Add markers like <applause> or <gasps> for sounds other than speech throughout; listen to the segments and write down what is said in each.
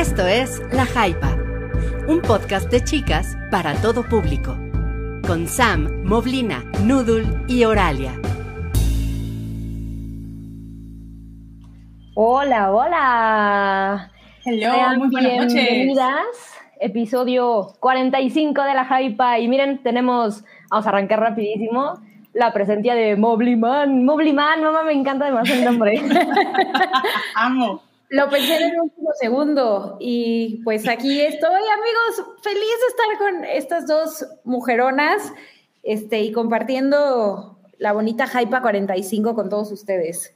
Esto es La Jaipa, un podcast de chicas para todo público, con Sam, Moblina, Noodle y Oralia. Hola, hola. Hello, Sean muy buenas noches. bienvenidas. Episodio 45 de La Jaipa. Y miren, tenemos, vamos a arrancar rapidísimo, la presencia de Mobliman. Mobliman, mamá, me encanta demasiado el nombre. <laughs> Amo. Lo pensé en el último segundo y pues aquí estoy, amigos, feliz de estar con estas dos mujeronas este, y compartiendo la bonita Hypa 45 con todos ustedes.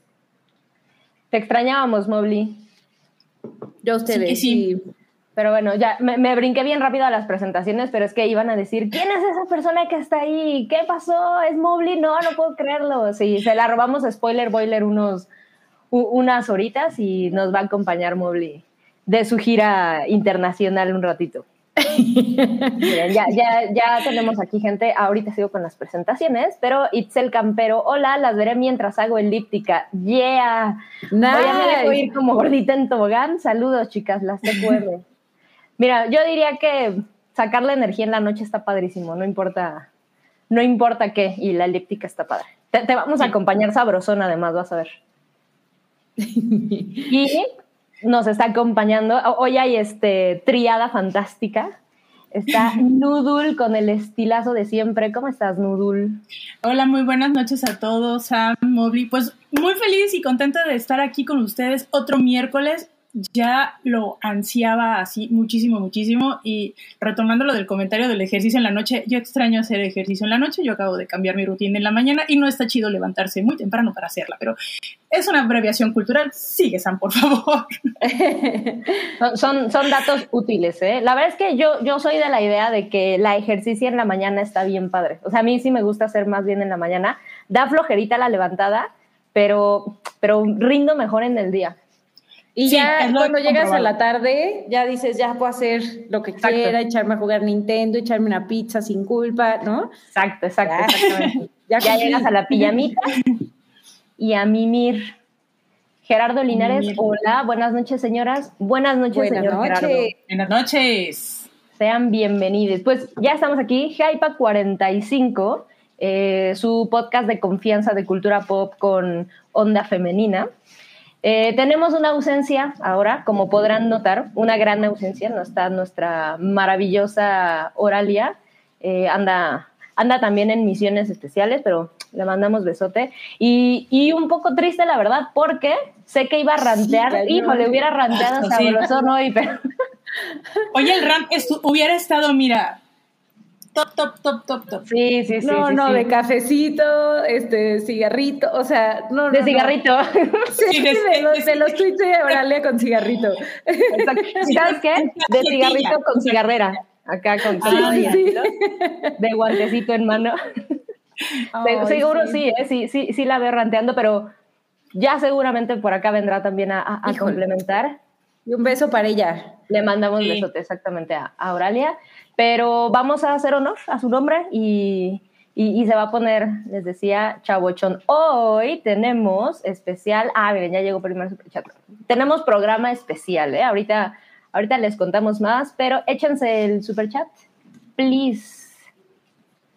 Te extrañábamos, Mobli. Yo a ustedes. Sí, sí. y- Pero bueno, ya me, me brinqué bien rápido a las presentaciones, pero es que iban a decir, ¿quién es esa persona que está ahí? ¿Qué pasó? ¿Es Mobley? No, no puedo creerlo. Sí, se la robamos a Spoiler Boiler unos, unas horitas y nos va a acompañar Mobley de su gira internacional un ratito. Miren, ya, ya, ya tenemos aquí gente, ahorita sigo con las presentaciones, pero Itzel Campero, hola, las veré mientras hago elíptica, yeah. Hoy ya me dejo Nice. ir como gordita en tobogán. Saludos, chicas, las TQR. Mira, yo diría que sacar la energía en la noche está padrísimo, no importa, no importa qué, y la elíptica está padre. Te, te vamos a acompañar sabrosón, además, vas a ver. Y nos está acompañando, hoy hay este triada fantástica. Está <laughs> Noodle con el estilazo de siempre. ¿Cómo estás, Noodle? Hola, muy buenas noches a todos, Sam, Mobley. Pues muy feliz y contenta de estar aquí con ustedes otro miércoles. Ya lo ansiaba así muchísimo, muchísimo. Y retomando lo del comentario del ejercicio en la noche, yo extraño hacer ejercicio en la noche. Yo acabo de cambiar mi rutina en la mañana y no está chido levantarse muy temprano para hacerla, pero es una abreviación cultural. Sigue, Sam, por favor. <laughs> Son, son, datos útiles, ¿eh? La verdad es que yo, yo soy de la idea de que la ejercicio en la mañana está bien padre. O sea, a mí sí me gusta hacer más bien en la mañana. Da flojerita la levantada, pero, pero rindo mejor en el día. Y Sí, ya cuando llegas a la tarde, ya dices, ya puedo hacer lo que Exacto. quiera, echarme a jugar Nintendo, echarme una pizza sin culpa, ¿no? Exacto, exacto, Ya. exactamente. <laughs> Ya llegas a la pijamita <laughs> y a mimir. Gerardo Linares, Mimir. hola, buenas noches, señoras. Buenas noches, Buenas señor noches. Gerardo. Buenas noches. Sean bienvenidos. Pues ya estamos aquí, Hypa 45, eh, su podcast de confianza de cultura pop con onda femenina. Eh, tenemos una ausencia ahora, como podrán notar, una gran ausencia. No está nuestra maravillosa Oralia. eh, anda, anda también en misiones especiales, pero le mandamos besote. Y, y un poco triste, la verdad, porque sé que iba a rantear. cañón. Híjole, hubiera ranteado <laughs> Esto sí. sabrosón hoy, pero Oye, el estu- hubiera estado, mira, top, top, top, top, top. sí, sí, sí. no, sí, no, sí. de cafecito, este, cigarrito, o sea, no, no, De no. cigarrito. Sí, Sí, de- de, los, de- de los tweets de Oralia con cigarrito. Exacto. ¿Y ¿Sabes qué? De cigarrito con cigarrera. Acá con, cigarrito, de guantecito en mano. Se- Ay, seguro sí, ¿eh? sí, sí, sí la veo ranteando, pero ya seguramente por acá vendrá también a, a- a complementar. Y un beso para ella. Le mandamos Sí. besote exactamente a, a Auralia, pero vamos a hacer honor a su nombre y, y- y se va a poner, les decía, Chabochón. Hoy tenemos especial, ah, miren, ya llegó primero superchat. Tenemos programa especial, ¿eh? Ahorita, ahorita les contamos más, pero échense el superchat, please.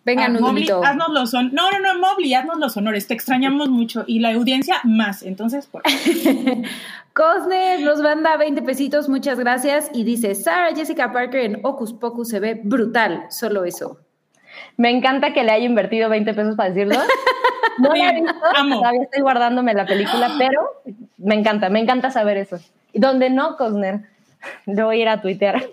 Venga, Ah, Mobley, Nudulito. haznos los honores. No, no, no, Mobley, haznos los honores. Te extrañamos mucho y la audiencia más. Entonces, por <laughs> Cosner nos manda 20 pesitos, muchas gracias. Y dice, Sarah Jessica Parker en Ocus Pocus se ve brutal, solo eso. Me encanta que le haya invertido 20 pesos para decirlo. <laughs> No la he Sí, visto, amo. todavía estoy guardándome la película, <gasps> pero me encanta, me encanta saber eso. Y donde no, Cosner, <laughs> le voy a ir a tuitear.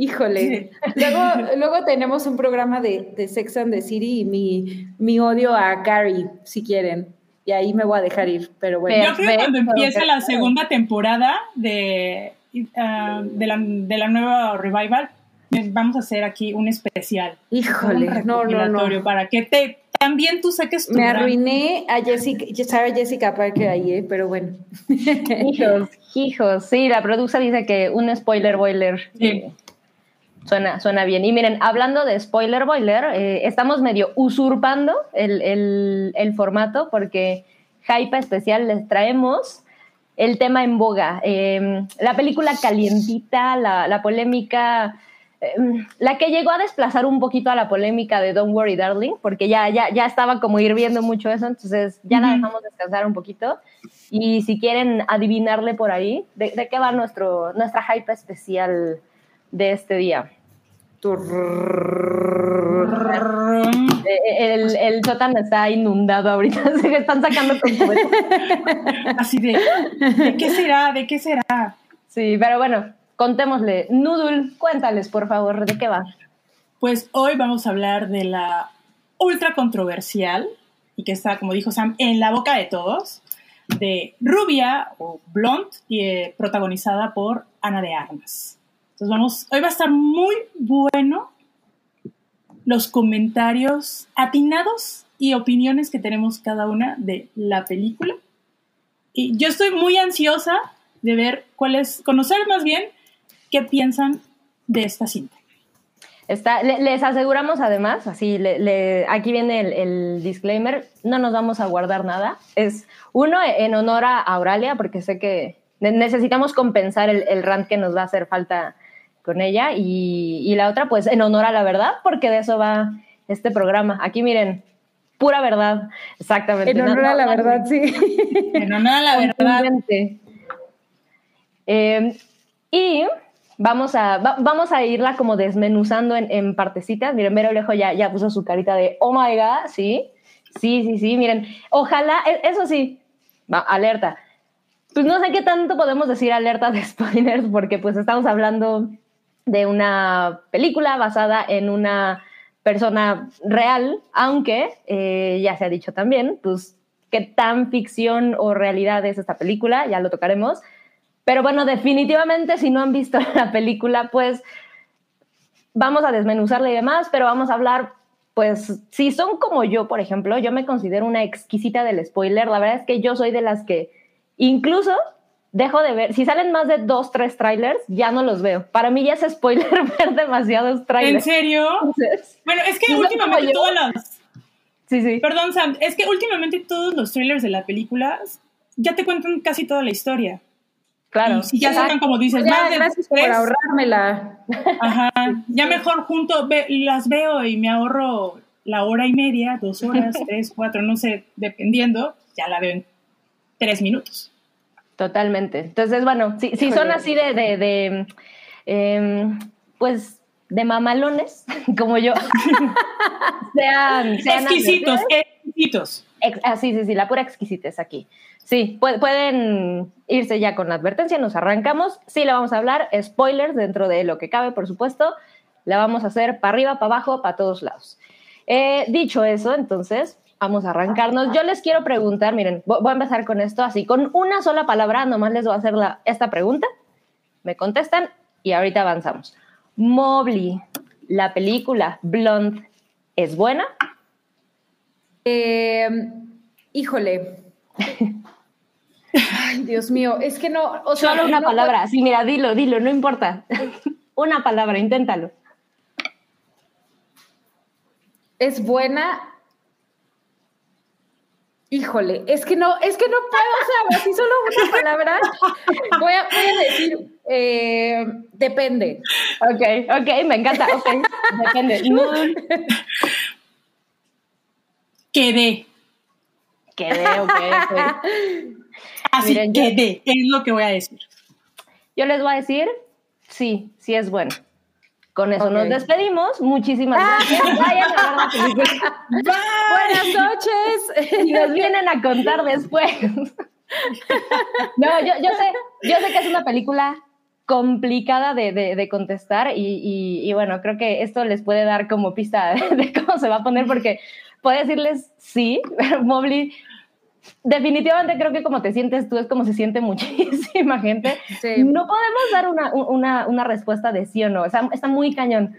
Híjole. Luego, <laughs> luego tenemos un programa de, de Sex and the City y mi, mi odio a Carrie, si quieren. Y ahí me voy a dejar ir, pero bueno. Yo creo que cuando empiece la segunda temporada de, ah, de, la, de la nueva revival, eh, vamos a hacer aquí un especial. Híjole, un no, no, no. Para que te también tú saques tu Me gran- arruiné a Jessica, Sarah Jessica Parker ahí, ¿eh? pero bueno. Hijos, hijos. Sí, la producer dice que un spoiler boiler Sí. Suena, suena bien. Y miren, hablando de spoiler boiler, eh, estamos medio usurpando el, el- el formato porque Hype especial les traemos el tema en boga. Em, la película calientita, la, la polémica, em, la que llegó a desplazar un poquito a la polémica de Don't Worry Darling, porque ya, ya, ya estaba como hirviendo mucho eso, entonces ya la dejamos descansar un poquito. Y si quieren adivinarle por ahí, ¿de, de qué va nuestro, nuestra hype especial de este día? Eh, El, el sótano está inundado ahorita, <laughs> se están sacando con. Así de, ¿de qué será? ¿De qué será? Sí, pero bueno, contémosle. Noodle, cuéntales, por favor, ¿de qué va? Pues hoy vamos a hablar de la ultra controversial y que está, como dijo Sam, en la boca de todos, de Rubia o Blonde, eh, protagonizada por Ana de Armas. Entonces vamos, hoy va a estar muy bueno los comentarios atinados y opiniones que tenemos cada una de la película. Y yo estoy muy ansiosa de ver cuáles, conocer más bien qué piensan de esta cinta. Está, le- les aseguramos además, así, le- le- aquí viene el, el disclaimer, no nos vamos a guardar nada. Es uno en honor a Auralia, porque sé que ne- necesitamos compensar el, el rant que nos va a hacer falta con ella, y, y la otra, pues en honor a la verdad, porque de eso va este programa. Aquí miren, pura verdad, exactamente. En No- honor a la no- verdad, sí. Pero nada, la verdad. Eh, y vamos a, va- vamos a irla como desmenuzando en, en partecitas. Miren, Vero Lejo ya, ya puso su carita de, oh my god, sí, sí, sí, sí, miren, ojalá, e- eso sí, va, alerta. Pues no sé qué tanto podemos decir alerta de <laughs> spoilers, porque pues estamos hablando de una película basada en una persona real, aunque eh, ya se ha dicho también, pues qué tan ficción o realidad es esta película, ya lo tocaremos. Pero bueno, definitivamente si no han visto <laughs> la película, pues vamos a desmenuzarla y demás, pero vamos a hablar, pues si son como yo, por ejemplo, yo me considero una exquisita del spoiler, la verdad es que yo soy de las que incluso dejo de ver, si salen más de dos, tres trailers, ya no los veo. Para mí ya es spoiler <laughs> ver demasiados ¿en trailers. serio? Entonces, Bueno, es que ¿No últimamente todas las... sí, sí. Perdón, Sam, es que últimamente todos los trailers de la película ya te cuentan casi toda la historia. Claro. Y si ya sacan, como dices, Ya, más de gracias tres, por ahorrármela. Ajá, <laughs> ya mejor junto, ve- las veo y me ahorro la hora y media, dos horas, <laughs> tres, cuatro, no sé, dependiendo, ya la veo en tres minutos. Totalmente. Entonces, bueno, si, si son así de, de, de, em, pues, de mamalones, <laughs> como yo, <laughs> sean, sean Exquisitos, exquisitos. Ex- ah, sí, sí, sí, la pura exquisitez aquí. Sí, pu- pueden irse ya con la advertencia, nos arrancamos. Sí, le vamos a hablar, spoilers dentro de lo que cabe, por supuesto. La vamos a hacer para arriba, para abajo, para todos lados. Eh, dicho eso, entonces, vamos a arrancarnos. Yo les quiero preguntar, miren, vo- voy a empezar con esto así, con una sola palabra, nomás les voy a hacer la- esta pregunta. Me contestan y ahorita avanzamos. Mobley, la película Blonde, ¿es buena? Eh, híjole. <laughs> Ay, Dios mío, es que no, o sea, Solo una no palabra. Sí, mira, dilo, dilo, no importa. <laughs> una palabra, inténtalo. es buena. Híjole, es que no, es que no puedo, o sea, así solo una palabra. Voy a, voy a decir, eh, depende. Ok, ok, me encanta. Ok, depende. <laughs> Noodle, Quedé. quedé, ok, ok. Así Miren, yo- quedé, es lo que voy a decir. Yo les voy a decir, sí, sí es bueno. Con eso nos despedimos. Muchísimas gracias. <laughs> Vayan a ver la película. Buenas noches. Y nos vienen a contar después. No, yo, yo sé, yo sé que es una película complicada de, de- de contestar y, y- y bueno, creo que esto les puede dar como pista de cómo se va a poner porque puede decirles sí, <laughs> pero Mobley, definitivamente creo que como te sientes tú es como se siente <laughs> muchísima gente. Sí. No podemos dar una, una, una respuesta de sí o no, está, está muy cañón.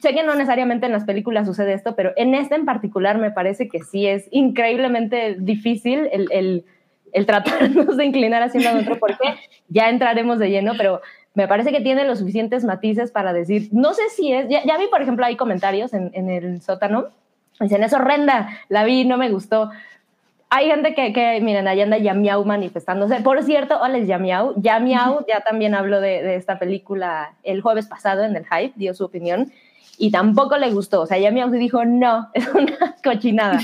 Sé que no necesariamente en las películas sucede esto, pero en esta en particular me parece que sí es increíblemente difícil el, el, el tratarnos de inclinar hacia un lado otro, porque ya entraremos de lleno, pero me parece que tiene los suficientes matices para decir, no sé si es, ya, ya vi, por ejemplo, hay comentarios en, en el sótano, dicen, es horrenda, la vi, no me gustó. Hay gente que, que, miren, ahí anda Yamiau manifestándose. Por cierto, hola, es Yamiau. Yamiau ya también habló de, de, esta película el jueves pasado en el Hype, dio su opinión y tampoco le gustó. O sea, Yamiau dijo, no, <laughs> es una cochinada.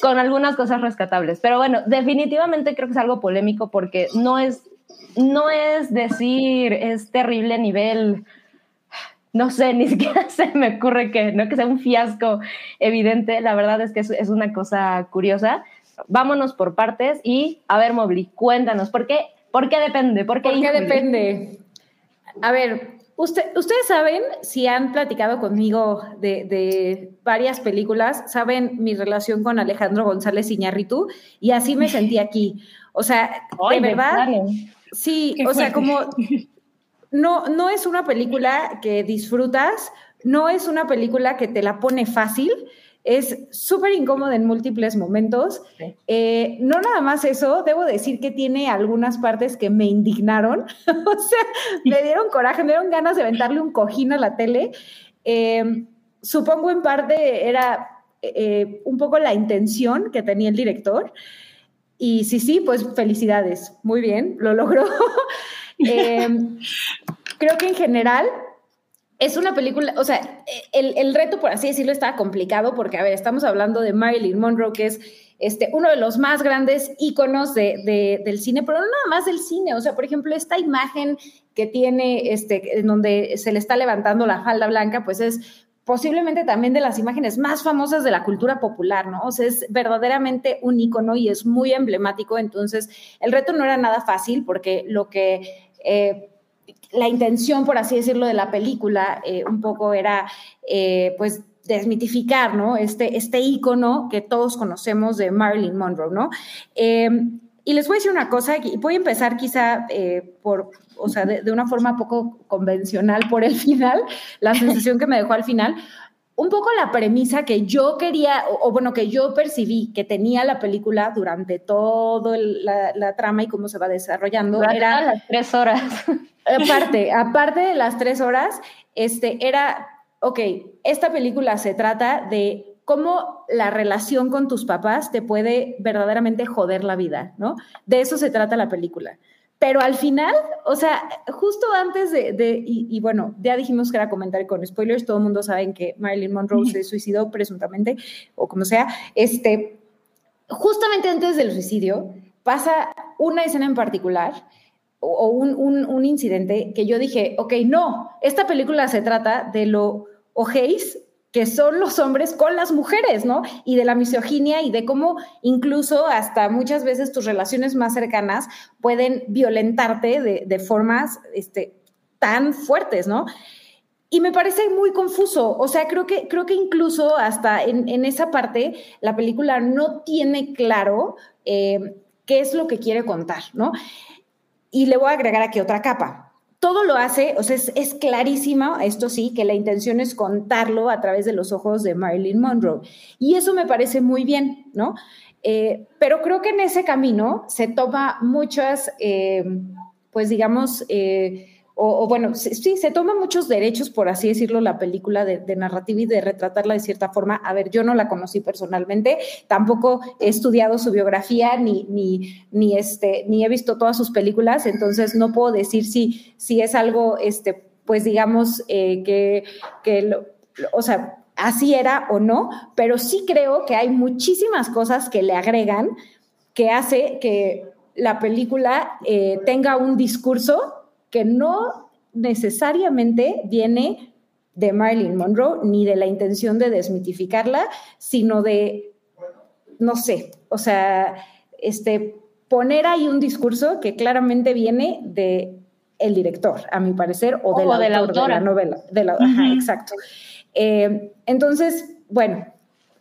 con algunas cosas rescatables. Pero bueno, definitivamente creo que es algo polémico porque no es, no es decir, es terrible a nivel no sé, ni siquiera <laughs> se me ocurre que, no que sea un fiasco evidente, la verdad es que es, es una cosa curiosa. Vámonos por partes y, a ver, Mobli, cuéntanos, ¿por qué, por qué depende? ¿Por qué, ¿Por qué depende? A ver, usted, ustedes saben, si han platicado conmigo de, de, varias películas, saben mi relación con Alejandro González Iñárritu y así me sentí <laughs> aquí. O sea, de verdad, sí, <laughs> o sea, como no, no es una película que disfrutas, no es una película que te la pone fácil, es súper incómoda en múltiples momentos. Eh, no nada más eso, debo decir que tiene algunas partes que me indignaron, <laughs> o sea, me dieron coraje, me dieron ganas de aventarle un cojín a la tele. Eh, supongo en parte era eh, un poco la intención que tenía el director. Y sí, sí, pues felicidades, muy bien, lo logró. <laughs> creo que en general es una película, o sea, el, el, reto, por así decirlo, estaba complicado porque, a ver, estamos hablando de Marilyn Monroe, que es este, uno de los más grandes íconos de, del cine, pero no nada más del cine, o sea, por ejemplo, esta imagen que tiene, este, en donde se le está levantando la falda blanca, pues es posiblemente también de las imágenes más famosas de la cultura popular, ¿no? O sea, es verdaderamente un ícono y es muy emblemático, entonces el reto no era nada fácil porque lo que... Eh, la intención, por así decirlo, de la película eh, un poco era, eh, pues, desmitificar, ¿no? Este, este ícono que todos conocemos de Marilyn Monroe, ¿no? Eh, y les voy a decir una cosa, y voy a empezar quizá por, o sea, de, de, una forma poco convencional por el <laughs> final, la sensación que me dejó al final. Un poco la premisa que yo quería, o, o bueno, que yo percibí que tenía la película durante toda la, la, trama y cómo se va desarrollando. Durante era las tres horas. Aparte, <laughs> aparte de las tres horas, este, era, ok, esta película se trata de cómo la relación con tus papás te puede verdaderamente joder la vida, ¿no? De eso se trata la película. Pero al final, o sea, justo antes de, de y, y, bueno, ya dijimos que era comentar con spoilers, todo el mundo sabe que Marilyn Monroe se <laughs> suicidó presuntamente, o como sea, este, justamente antes del suicidio pasa una escena en particular o un, un, un, incidente que yo dije, ok, no, esta película se trata de lo ojéis que son los hombres con las mujeres, ¿no? Y de la misoginia y de cómo incluso hasta muchas veces tus relaciones más cercanas pueden violentarte de, formas este, tan fuertes, ¿no? Y me parece muy confuso, o sea, creo que, creo que incluso hasta en, en esa parte la película no tiene claro eh, qué es lo que quiere contar, ¿no? Y le voy a agregar aquí otra capa. Todo lo hace, o sea, es, es clarísimo, esto sí, que la intención es contarlo a través de los ojos de Marilyn Monroe. Y eso me parece muy bien, ¿no? Eh, pero creo que en ese camino se toma muchas, eh, pues digamos, eh, o, bueno, sí, se toman muchos derechos, por así decirlo, la película de, de, narrativa y de retratarla de cierta forma. A ver, yo no la conocí personalmente, tampoco he estudiado su biografía ni, ni, ni, este, ni he visto todas sus películas, entonces no puedo decir si, si es algo, este, pues digamos, eh, que, que lo, o sea, así era o no, pero sí creo que hay muchísimas cosas que le agregan que hace que la película eh, tenga un discurso que no necesariamente viene de Marilyn Monroe ni de la intención de desmitificarla, sino de, no sé, o sea, este, poner ahí un discurso que claramente viene de el director, a mi parecer, o, del o autor de la autora de la novela. De la, uh -huh. ajá, exacto. Eh, entonces, bueno,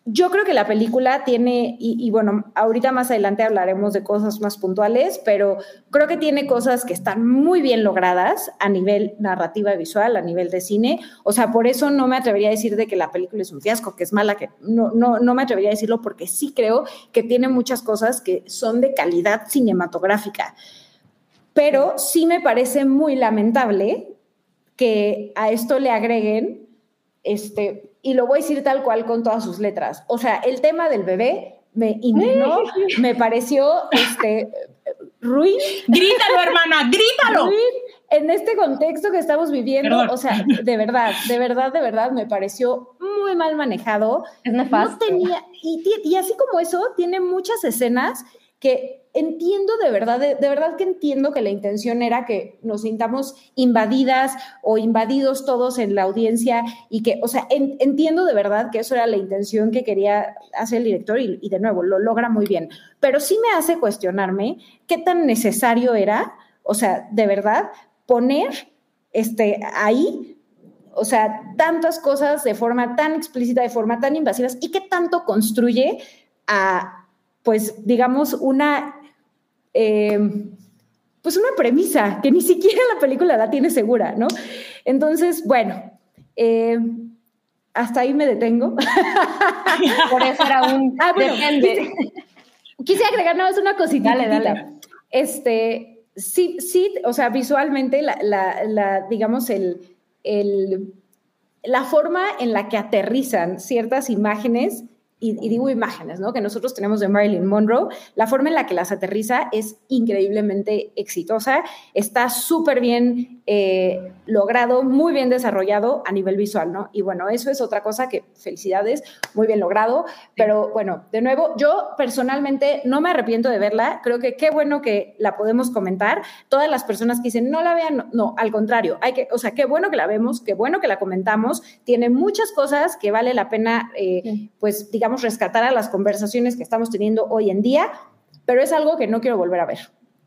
yo creo que la película tiene, y, bueno, ahorita más adelante hablaremos de cosas más puntuales, pero creo que tiene cosas que están muy bien logradas a nivel narrativa visual, a nivel de cine. O sea, por eso no me atrevería a decir de que la película es un fiasco, que es mala, que no, no, no me atrevería a decirlo porque sí creo que tiene muchas cosas que son de calidad cinematográfica. Pero sí me parece muy lamentable que a esto le agreguen este, y lo voy a decir tal cual con todas sus letras. O sea, el tema del bebé me indignó, me pareció este, ruin. Grítalo, hermana, grítalo. Ruin en este contexto que estamos viviendo, o sea, de verdad, de verdad, de verdad, me pareció muy mal manejado. Es nefasto. No tenía, y, y así como eso, tiene muchas escenas que entiendo de verdad, de, verdad que entiendo que la intención era que nos sintamos invadidas o invadidos todos en la audiencia y que, o sea, entiendo de verdad que eso era la intención que quería hacer el director y, y de nuevo, lo logra muy bien. Pero sí me hace cuestionarme qué tan necesario era, o sea, de verdad, poner este, ahí o sea, tantas cosas de forma tan explícita, de forma tan invasivas, y qué tanto construye a, pues digamos, una, eh, pues una premisa que ni siquiera la película la tiene segura, ¿no? Entonces, bueno, eh, hasta ahí me detengo. <laughs> Por eso era un ah, bueno, Quise, agregar nada más una cosita. Dale, dale. Este, sí, sí, o sea, visualmente, la, la, digamos, el, el, la forma en la que aterrizan ciertas imágenes y, digo imágenes, ¿no? Que nosotros tenemos de Marilyn Monroe, la forma en la que las aterriza es increíblemente exitosa, está súper bien eh, logrado, muy bien desarrollado a nivel visual, ¿no? Y bueno, eso es otra cosa que felicidades, muy bien logrado, pero bueno, de nuevo, yo personalmente no me arrepiento de verla, creo que qué bueno que la podemos comentar, todas las personas que dicen no la vean, no, al contrario, hay que, o sea, qué bueno que la vemos, qué bueno que la comentamos, tiene muchas cosas que vale la pena, eh, pues digamos, rescatar a las conversaciones que estamos teniendo hoy en día, pero es algo que no quiero volver a ver.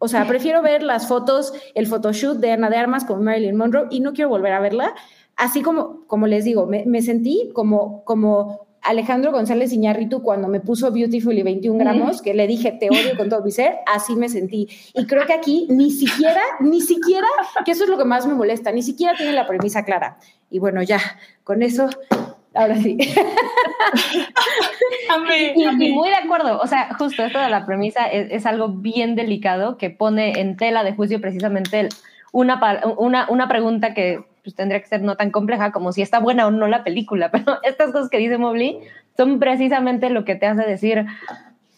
O sea, prefiero ver las fotos, el photoshoot de Ana de Armas con Marilyn Monroe y no quiero volver a verla. Así como, como les digo, me, sentí como, como Alejandro González Iñárritu cuando me puso Beautiful y 21 gramos, que le dije te odio con todo mi ser, así me sentí. Y creo que aquí ni siquiera, ni siquiera, que eso es lo que más me molesta, ni siquiera tiene la premisa clara. Y bueno, ya, con eso ahora sí. <laughs> y, muy de acuerdo, o sea, justo esto de la premisa es, algo bien delicado que pone en tela de juicio precisamente una, una, una pregunta que pues, tendría que ser no tan compleja como si está buena o no la película, <laughs> pero estas cosas que dice Mobley son precisamente lo que te hace decir,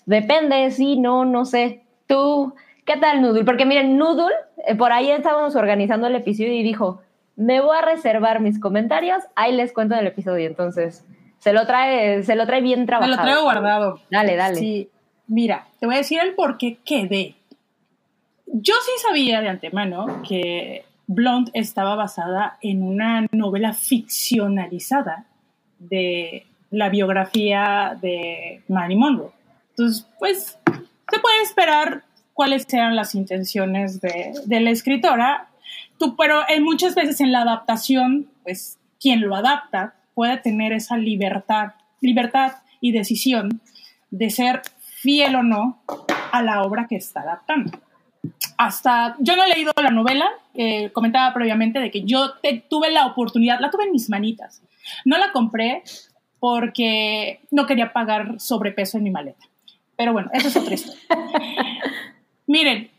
depende, sí, no, no sé, tú, ¿qué tal Noodle? Porque miren, Noodle, eh, por ahí estábamos organizando el episodio y dijo, me voy a reservar mis comentarios, ahí les cuento en el episodio, entonces se lo trae, se lo trae bien trabajado. Se lo traigo guardado. Dale, dale. Sí, mira, te voy a decir el por qué quedé. Yo sí sabía de antemano que Blonde estaba basada en una novela ficcionalizada de la biografía de Marilyn Monroe. Entonces, pues, se puede esperar cuáles sean las intenciones de, de la escritora tú, pero en muchas veces en la adaptación, pues quien lo adapta puede tener esa libertad, libertad y decisión de ser fiel o no a la obra que está adaptando. Hasta, yo no he leído la novela, eh, comentaba previamente de que yo tuve la oportunidad, la tuve en mis manitas. No la compré porque no quería pagar sobrepeso en mi maleta. Pero bueno, eso es otra historia. <laughs> Miren,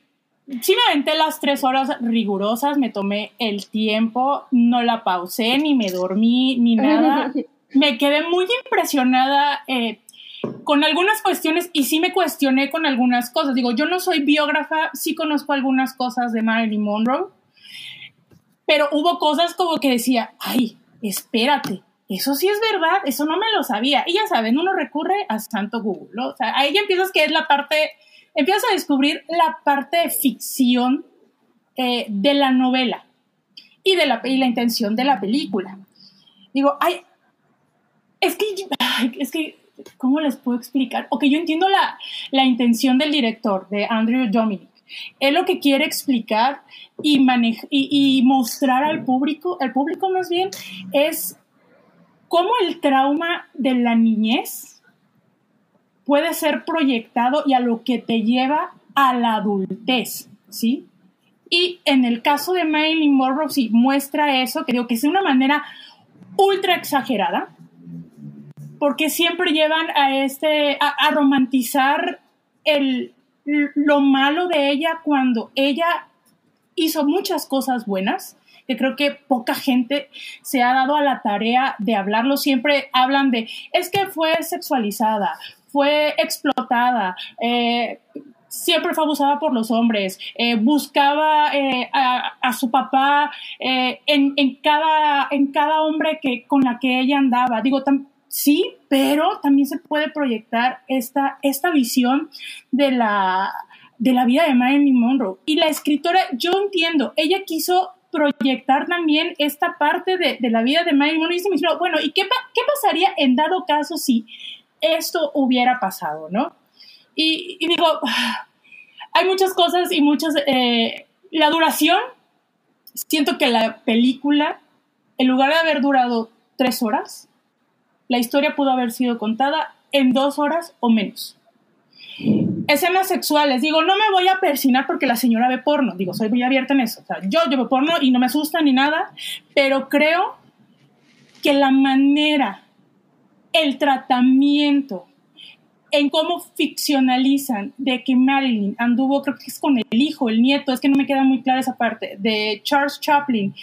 sí me aventé las tres horas rigurosas, me tomé el tiempo, no la pausé, ni me dormí, ni nada. <laughs> me quedé muy impresionada eh, con algunas cuestiones y sí me cuestioné con algunas cosas. Digo, yo no soy biógrafa, sí conozco algunas cosas de Marilyn Monroe, pero hubo cosas como que decía, ay, espérate. Eso sí es verdad, eso no me lo sabía. Y ya saben, uno recurre a Santo Google. O sea, ahí ya empiezas que es la parte empiezas a descubrir la parte de ficción eh, de la novela y, de la, y la intención de la película. Digo, ay, es que, es que, ¿cómo les puedo explicar? Ok, yo entiendo la, la intención del director, de Andrew Dominic. Él lo que quiere explicar y, y, y mostrar al público, al público más bien, es cómo el trauma de la niñez puede ser proyectado y a lo que te lleva a la adultez, ¿sí? Y en el caso de Marilyn Monroe, sí, muestra eso, que digo que es de una manera ultra exagerada, porque siempre llevan a este, a, romantizar el, lo malo de ella cuando ella hizo muchas cosas buenas, que creo que poca gente se ha dado a la tarea de hablarlo. Siempre hablan de, es que fue sexualizada, fue explotada, eh, siempre fue abusada por los hombres, eh, buscaba eh, a, su papá en, en, cada, en cada hombre que, con la que ella andaba. Digo, sí, pero también se puede proyectar esta, esta visión de la, de la vida de Marilyn Monroe. Y la escritora, yo entiendo, ella quiso proyectar también esta parte de, la vida de Marilyn Monroe y se me dijo, bueno, ¿y qué, qué pasaría en dado caso si esto hubiera pasado, no? Y, digo, hay muchas cosas y muchas... Eh, la duración, siento que la película, en lugar de haber durado tres horas, la historia pudo haber sido contada en dos horas o menos. Escenas sexuales, digo, no me voy a persinar porque la señora ve porno, digo, soy muy abierta en eso. O sea, yo, yo porno y no me asusta ni nada, pero creo que la manera, el tratamiento, en cómo ficcionalizan de que Marilyn anduvo, creo que es con el hijo, el nieto, es que no me queda muy clara esa parte, de Charles Chaplin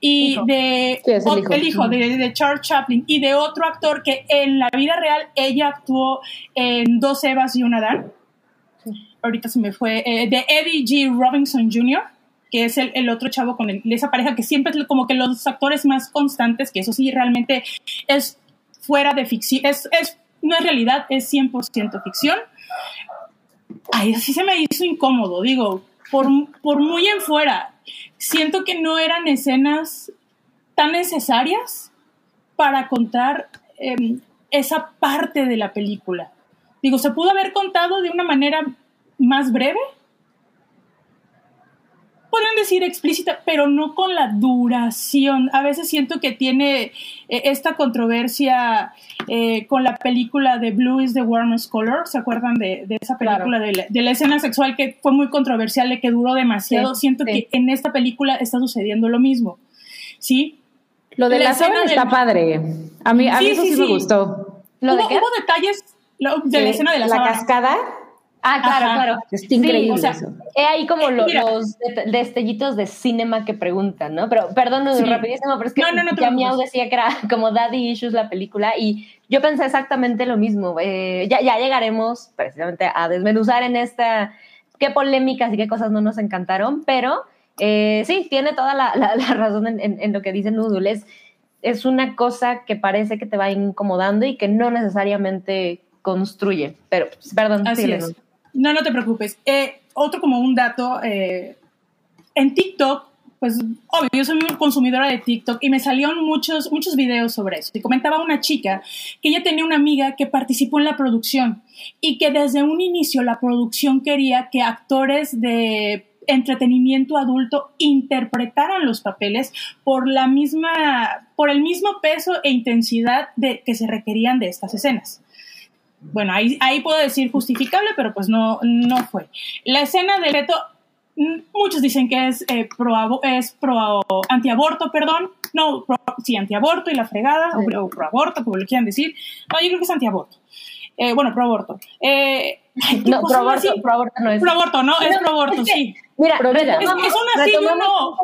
y de el hijo, de, Charles Chaplin y de otro actor que en la vida real ella actuó en Dos Evas y un Adán. Ahorita se me fue, eh, de Eddie G. Robinson Jr., que es el, otro chavo con esa pareja que siempre es como que los actores más constantes, que eso sí realmente es fuera de ficción, es, es no es realidad, es 100% ficción. Ay, así se me hizo incómodo, digo, por, por muy en fuera. Siento que no eran escenas tan necesarias para contar em, esa parte de la película. Digo, se pudo haber contado de una manera más breve, pueden decir explícita, pero no con la duración. A veces siento que tiene eh, esta controversia eh, con la película de Blue is the Warmest Color. ¿Se acuerdan de, esa película de, la, escena sexual que fue muy controversial, y que duró demasiado? siento que en esta película está sucediendo lo mismo. ¿Sí? Lo de la, escena está padre. A mí, a mí eso sí, me gustó. ¿Lo ¿Hubo, de hubo detalles de la escena de la, la cascada. Ah, claro, claro. Es increíble. o sea, He ahí como los destellitos de cinema que preguntan, ¿no? Pero perdón, rapidísimo, pero es que ya Miau decía que era <laughs> como Daddy Issues la película y yo pensé exactamente lo mismo. Eh, ya, ya llegaremos precisamente a desmenuzar en esta qué polémicas y qué cosas no nos encantaron, pero eh, sí, tiene toda la, razón en, lo que dice Noodle. Es, es una cosa que parece que te va incomodando y que no necesariamente construye. Pero, perdón. Así es. No, no te preocupes. Eh, otro como un dato, eh, en TikTok, pues obvio, yo soy consumidora de TikTok y me salieron muchos, muchos videos sobre eso. Y comentaba una chica que ella tenía una amiga que participó en la producción y que desde un inicio la producción quería que actores de entretenimiento adulto interpretaran los papeles por la misma, por el mismo peso e intensidad de, que se requerían de estas escenas bueno, ahí, ahí puedo decir justificable, pero pues no, no fue. La escena del reto, mm, muchos dicen que es, eh, pro, es pro antiaborto, perdón. No, sí, antiaborto y la fregada, o pro, aborto, como lo quieran decir. No, yo creo que es antiaborto. Eh, bueno, pro aborto. Eh, no, pro aborto, pro aborto no es. Pro aborto, ¿no? es pro aborto, sí. Mira, es, una sí no.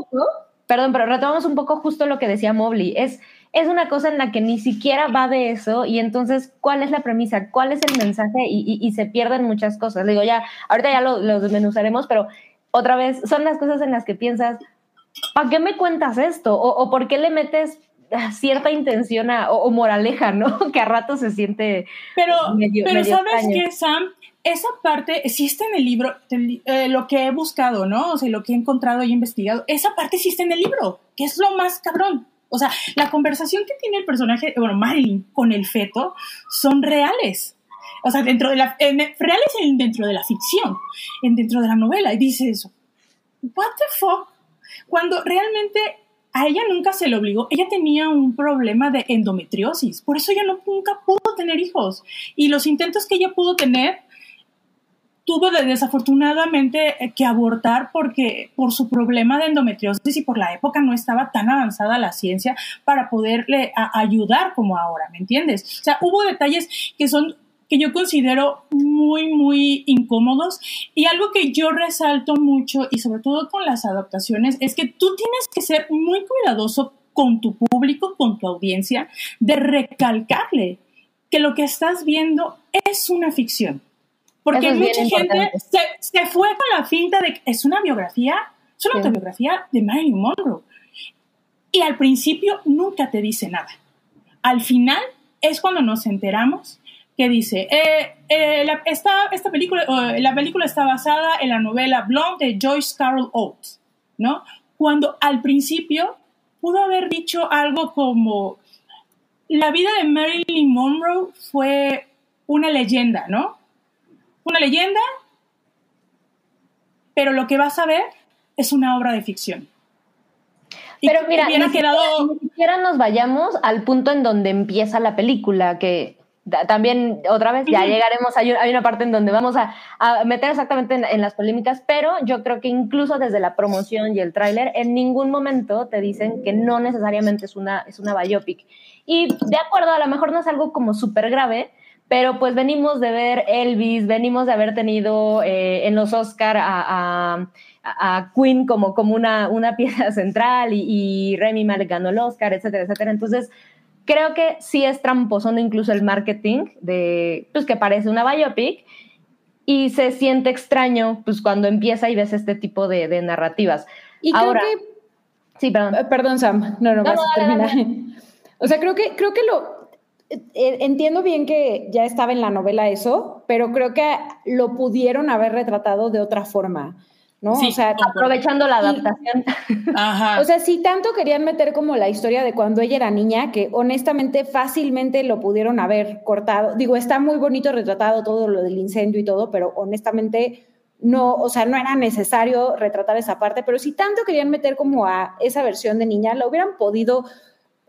Perdón, pero retomamos un poco justo lo que decía Mobley. Es es una cosa en la que ni siquiera va de eso y entonces, ¿cuál es la premisa? ¿Cuál es el mensaje? Y, se pierden muchas cosas. Le digo, ya, ahorita ya lo, desmenuzaremos, pero otra vez, son las cosas en las que piensas, ¿para qué me cuentas esto? O, ¿por qué le metes cierta intención o, moraleja, ¿no? <laughs> que a rato se siente pero, Pero ¿sabes qué, Sam? Esa parte sí está en el libro, eh, lo que he buscado, ¿no? O sea, lo que he encontrado y investigado, esa parte sí está en el libro, que es lo más cabrón. O sea, la conversación que tiene el personaje, bueno, Marilyn con el feto, son reales. O sea, dentro de la, reales dentro de la ficción, en, dentro de la novela. Y dice eso, what the fuck? Cuando realmente a ella nunca se le obligó, ella tenía un problema de endometriosis, por eso ella no, nunca pudo tener hijos. Y los intentos que ella pudo tener tuvo desafortunadamente eh, que abortar porque por su problema de endometriosis y por la época no estaba tan avanzada la ciencia para poderle ayudar como ahora, ¿me entiendes? O sea, hubo detalles que son que yo considero muy, muy incómodos y algo que yo resalto mucho y sobre todo con las adaptaciones es que tú tienes que ser muy cuidadoso con tu público, con tu audiencia, de recalcarle que lo que estás viendo es una ficción. Porque mucha gente se, se, fue con la finta de que es una biografía, es una autobiografía de Marilyn Monroe. Y al principio nunca te dice nada. Al final es cuando nos enteramos que dice, eh, eh, la, esta, esta película, la película está basada en la novela Blonde de Joyce Carol Oates, ¿no? Cuando al principio pudo haber dicho algo como, la vida de Marilyn Monroe fue una leyenda, ¿no? Una leyenda, pero lo que vas a ver es una obra de ficción. Pero mira, ni, quedado... ni siquiera nos vayamos al punto en donde empieza la película, que también otra vez ya llegaremos, hay, una parte en donde vamos a, meter exactamente en, las polémicas, pero yo creo que incluso desde la promoción y el tráiler, en ningún momento te dicen que no necesariamente es una, es una biopic. Y de acuerdo, a lo mejor no es algo como súper grave, pero pues venimos de ver Elvis, venimos de haber tenido eh, en los Oscar a, a, Queen como, como una, una <laughs> pieza central y, y Remy Malek ganó el Oscar, etcétera, etcétera. Entonces, creo que sí es tramposo incluso el marketing de, pues que parece una biopic y se siente extraño pues cuando empieza y ves este tipo de, narrativas. Y Ahora, creo que... Sí, perdón. Eh, perdón, Sam. No, no, vas a terminar. <laughs> O sea, creo que, creo que lo... Eh, entiendo bien que ya estaba en la novela eso, pero creo que lo pudieron haber retratado de otra forma. ¿no? o sea, aprovechando la adaptación. <laughs> O sea, si tanto querían meter como la historia de cuando ella era niña, que honestamente fácilmente lo pudieron haber cortado. Digo, está muy bonito retratado todo lo del incendio y todo, pero honestamente no, o sea, no era necesario retratar esa parte, pero si tanto querían meter como a esa versión de niña, lo hubieran podido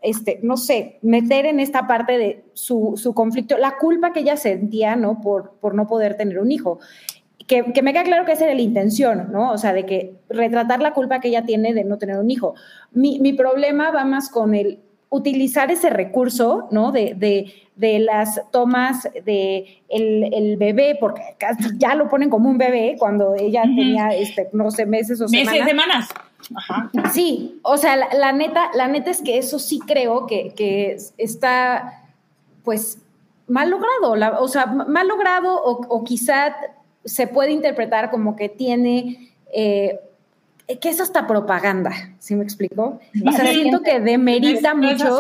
este, no sé, meter en esta parte de su, su, conflicto, la culpa que ella sentía, ¿no? Por, por no poder tener un hijo que, me queda claro que esa era la intención, ¿no? O sea, de que retratar la culpa que ella tiene de no tener un hijo. Mi, mi problema va más con el utilizar ese recurso, ¿no? De, de, de las tomas de el, el, bebé, porque ya lo ponen como un bebé cuando ella tenía, este, no sé, meses o meses, semanas. semanas. Ajá. Sí, o sea, la, neta, la neta es que eso sí creo que, que está, pues, mal logrado, o sea, mal logrado o, o quizá se puede interpretar como que tiene, eh, que es hasta propaganda, ¿sí me explico? O sea, siento que demerita mucho,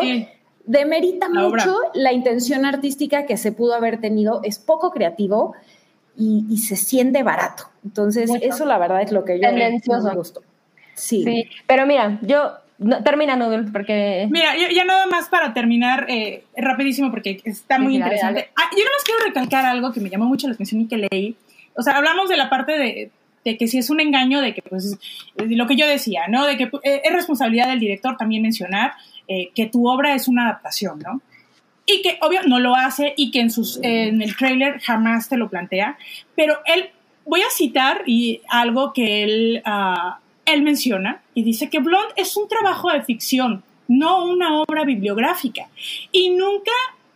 demerita mucho la intención artística que se pudo haber tenido, es poco creativo y, se siente barato. Entonces, eso la verdad es lo que yo me gustó. Sí. pero mira, yo termina Noodle, porque... Mira, ya, nada más para terminar, eh, rapidísimo, porque está muy interesante. Ah, yo nada más quiero recalcar algo que me llamó mucho la atención y que leí, o sea, hablamos de la parte de, que si es un engaño, de que pues lo que yo decía, ¿no? De que eh, es responsabilidad del director también mencionar eh, que tu obra es una adaptación, ¿no? Y que obvio no lo hace y que en, sus, en el trailer jamás te lo plantea, pero él, voy a citar y algo que él, uh, él menciona y dice que Blonde es un trabajo de ficción, no una obra bibliográfica. Y nunca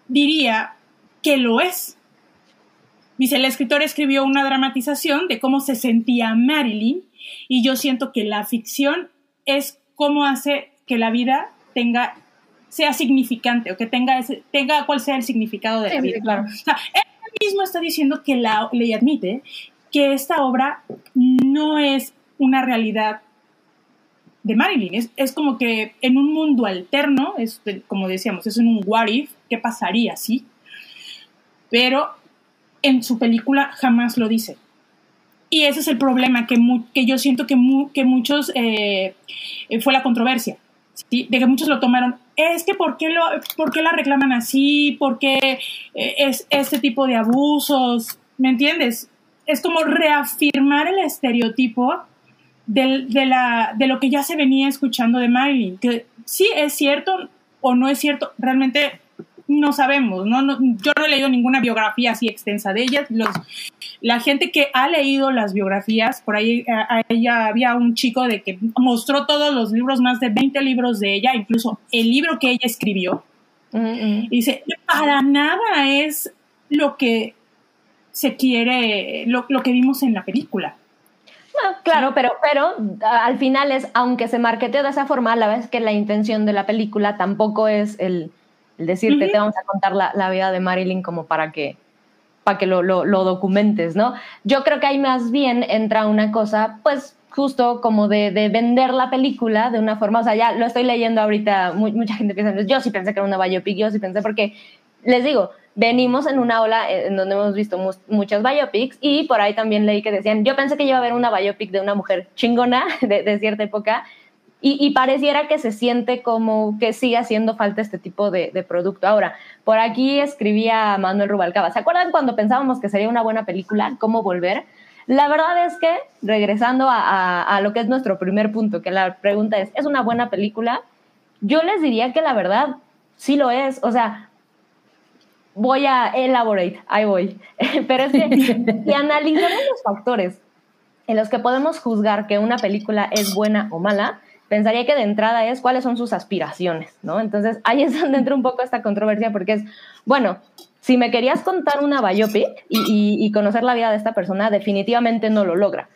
diría que lo es. Dice, el escritor escribió una dramatización de cómo se sentía Marilyn y yo siento que la ficción es cómo hace que la vida tenga sea significante o que tenga ese, tenga cuál sea el significado de la vida. Claro. O sea, él mismo está diciendo que la ley admite que esta obra no es una realidad de Marilyn. Es, es, como que en un mundo alterno, es, como decíamos, es en un what if, ¿qué pasaría si? Pero en su película jamás lo dice. Y ese es el problema que, que yo siento que, que muchos eh, fue la controversia, de que muchos lo tomaron. Es que ¿por qué, lo, por qué la reclaman así? ¿Por qué eh, es este tipo de abusos? ¿Me entiendes? Es como reafirmar el estereotipo de, de, la, de lo que ya se venía escuchando de Marilyn, que sí es cierto o no es cierto, realmente no sabemos, ¿no? yo no he leído ninguna biografía así extensa de ella. Los, la gente que ha leído las biografías, por ahí eh, había un chico de que mostró todos los libros, más de 20 libros de ella, incluso el libro que ella escribió. Y dice, para nada es lo que se quiere, lo, que vimos en la película. Claro, pero, pero al final es, aunque se marqueteó de esa forma, a la vez que la intención de la película tampoco es el, el decirte, te vamos a contar la, la, vida de Marilyn como para que, para que lo, lo, lo, documentes, ¿no? Yo creo que ahí más bien entra una cosa, pues justo como de, de, vender la película de una forma, o sea, ya lo estoy leyendo ahorita, mucha gente piensa, yo sí pensé que era una biopic, yo sí pensé porque, les digo, venimos en una ola en donde hemos visto mu muchas biopics y por ahí también leí que decían, yo pensé que iba a haber una biopic de una mujer chingona <laughs> de, de cierta época y, y, pareciera que se siente como que sigue haciendo falta este tipo de, de, producto. Ahora, por aquí escribía Manuel Rubalcaba, ¿se acuerdan cuando pensábamos que sería una buena película, cómo volver? La verdad es que, regresando a, a, a lo que es nuestro primer punto, que la pregunta es, ¿es una buena película? Yo les diría que la verdad sí lo es. O sea, voy a elaborate, ahí voy. <laughs> Pero es que si analizamos los factores en los que podemos juzgar que una película es buena o mala, pensaría que de entrada es cuáles son sus aspiraciones, ¿no? Entonces ahí es donde entra un poco esta controversia porque es, bueno, si me querías contar una biopic y, conocer la vida de esta persona, definitivamente no lo logra.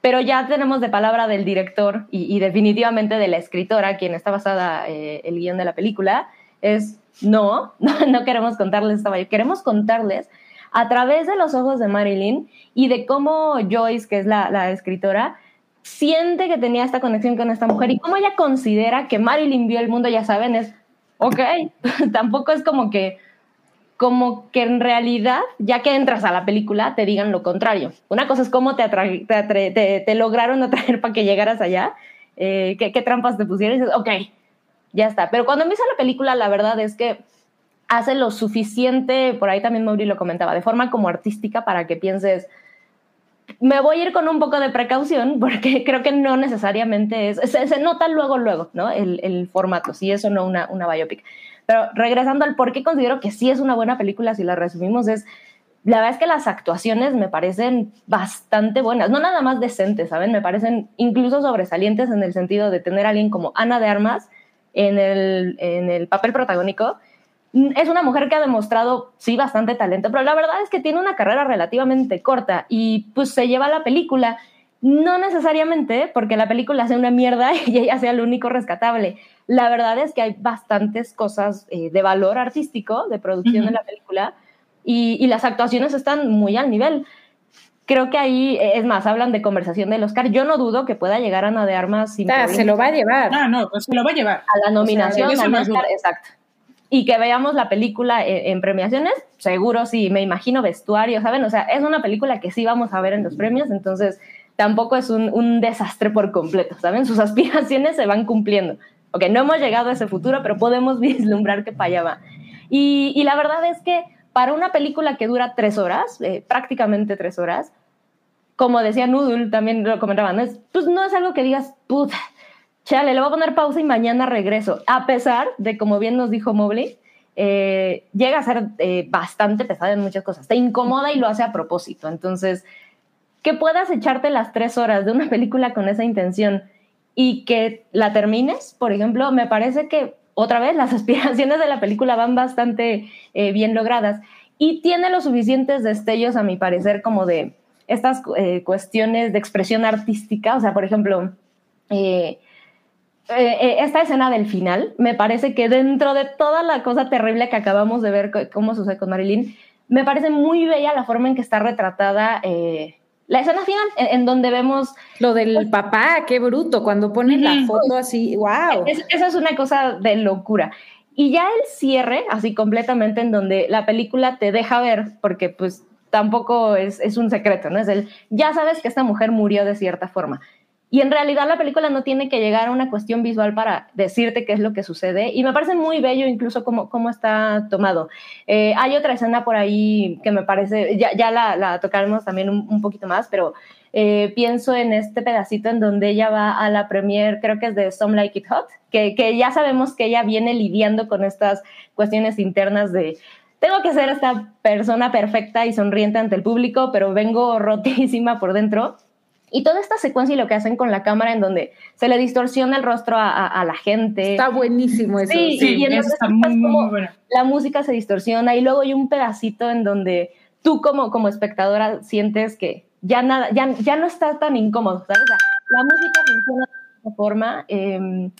Pero ya tenemos de palabra del director y, y definitivamente de la escritora, quien está basada eh, el guion de la película, es no, no, <laughs> no queremos contarles esta queremos contarles a través de los ojos de Marilyn y de cómo Joyce, que es la, escritora, siente que tenía esta conexión con esta mujer y cómo ella considera que Marilyn vio el mundo, ya saben, es, ok, <laughs> tampoco es como que, como que en realidad, ya que entras a la película, te digan lo contrario. Una cosa es cómo te, te, te, te lograron atraer para que llegaras allá, eh, qué, qué trampas te pusieron y dices, ok, ya está. Pero cuando empieza la película, la verdad es que hace lo suficiente, por ahí también Mauri lo comentaba, de forma como artística para que pienses, me voy a ir con un poco de precaución porque <laughs> creo que no necesariamente es, se, se nota luego, luego, ¿no? El, el, formato, si eso no una, una biopic. Pero regresando al por qué considero que sí es una buena película, si la resumimos, es, la verdad es que las actuaciones me parecen bastante buenas, no nada más decentes, ¿saben? Me parecen incluso sobresalientes en el sentido de tener a alguien como Ana de Armas en el, en el papel protagónico, es una mujer que ha demostrado, sí, bastante talento, pero la verdad es que tiene una carrera relativamente corta y pues se lleva la película. No necesariamente porque la película sea una mierda <laughs> y ella sea lo único rescatable. La verdad es que hay bastantes cosas eh, de valor artístico, de producción uh -huh. de la película, y, y, las actuaciones están muy al nivel. Creo que ahí, es más, hablan de conversación del Oscar. Yo no dudo que pueda llegar Ana de Armas sin ah, Se lo va a llevar. Ah, no, pues se lo va a llevar. A la nominación, o sea, al Oscar, exacto y que veamos la película en, en, premiaciones, seguro sí, me imagino vestuario, ¿saben? O sea, es una película que sí vamos a ver en los premios, entonces tampoco es un, un desastre por completo, ¿saben? Sus <laughs> aspiraciones se van cumpliendo. Ok, no hemos llegado a ese futuro, pero podemos <laughs> vislumbrar que para allá va. Y, y la verdad es que para una película que dura tres horas, eh, prácticamente tres horas, como decía Noodle, también lo comentaban, es, pues no es algo que digas, puta, chale, le voy a poner pausa y mañana regreso. A pesar de, como bien nos dijo Mobley, eh, llega a ser eh, bastante pesada en muchas cosas. Te incomoda y lo hace a propósito. Entonces, que puedas echarte las tres horas de una película con esa intención y que la termines, por ejemplo, me parece que otra vez las <laughs> aspiraciones de la película van bastante eh, bien logradas y tiene los suficientes destellos, a mi parecer, como de estas eh, cuestiones de expresión artística. O sea, por ejemplo, eh, esta escena del final, me parece que dentro de toda la cosa terrible que acabamos de ver cómo sucede con Marilyn, me parece muy bella la forma en que está retratada la escena final, en, en, donde vemos... Lo del pues, papá, qué bruto, cuando ponen uh -huh, la foto así, wow. Es, esa es una cosa de locura. Y ya el cierre, así completamente, en donde la película te deja ver, porque pues tampoco es, es un secreto, ¿no? Es el, ya sabes que esta mujer murió de cierta forma. Y en realidad la película no tiene que llegar a una cuestión visual para decirte qué es lo que sucede. Y me parece muy bello incluso cómo, cómo está tomado. Eh, hay otra escena por ahí que me parece, ya, ya la, la tocaremos también un, poquito más, pero eh, pienso en este pedacito en donde ella va a la premier, creo que es de Some Like It Hot, que, que ya sabemos que ella viene lidiando con estas cuestiones internas de tengo que ser esta persona perfecta y sonriente ante el público, pero vengo rotísima por dentro. Y toda esta secuencia y lo que hacen con la cámara en donde se le distorsiona el rostro a, a, a la gente. Está buenísimo eso. Sí, sí y entonces está muy, muy bueno. la música se distorsiona y luego hay un pedacito en donde tú como, como espectadora sientes que ya, nada, ya, ya no está tan incómodo, ¿sabes? La, la música funciona de esta forma, eh,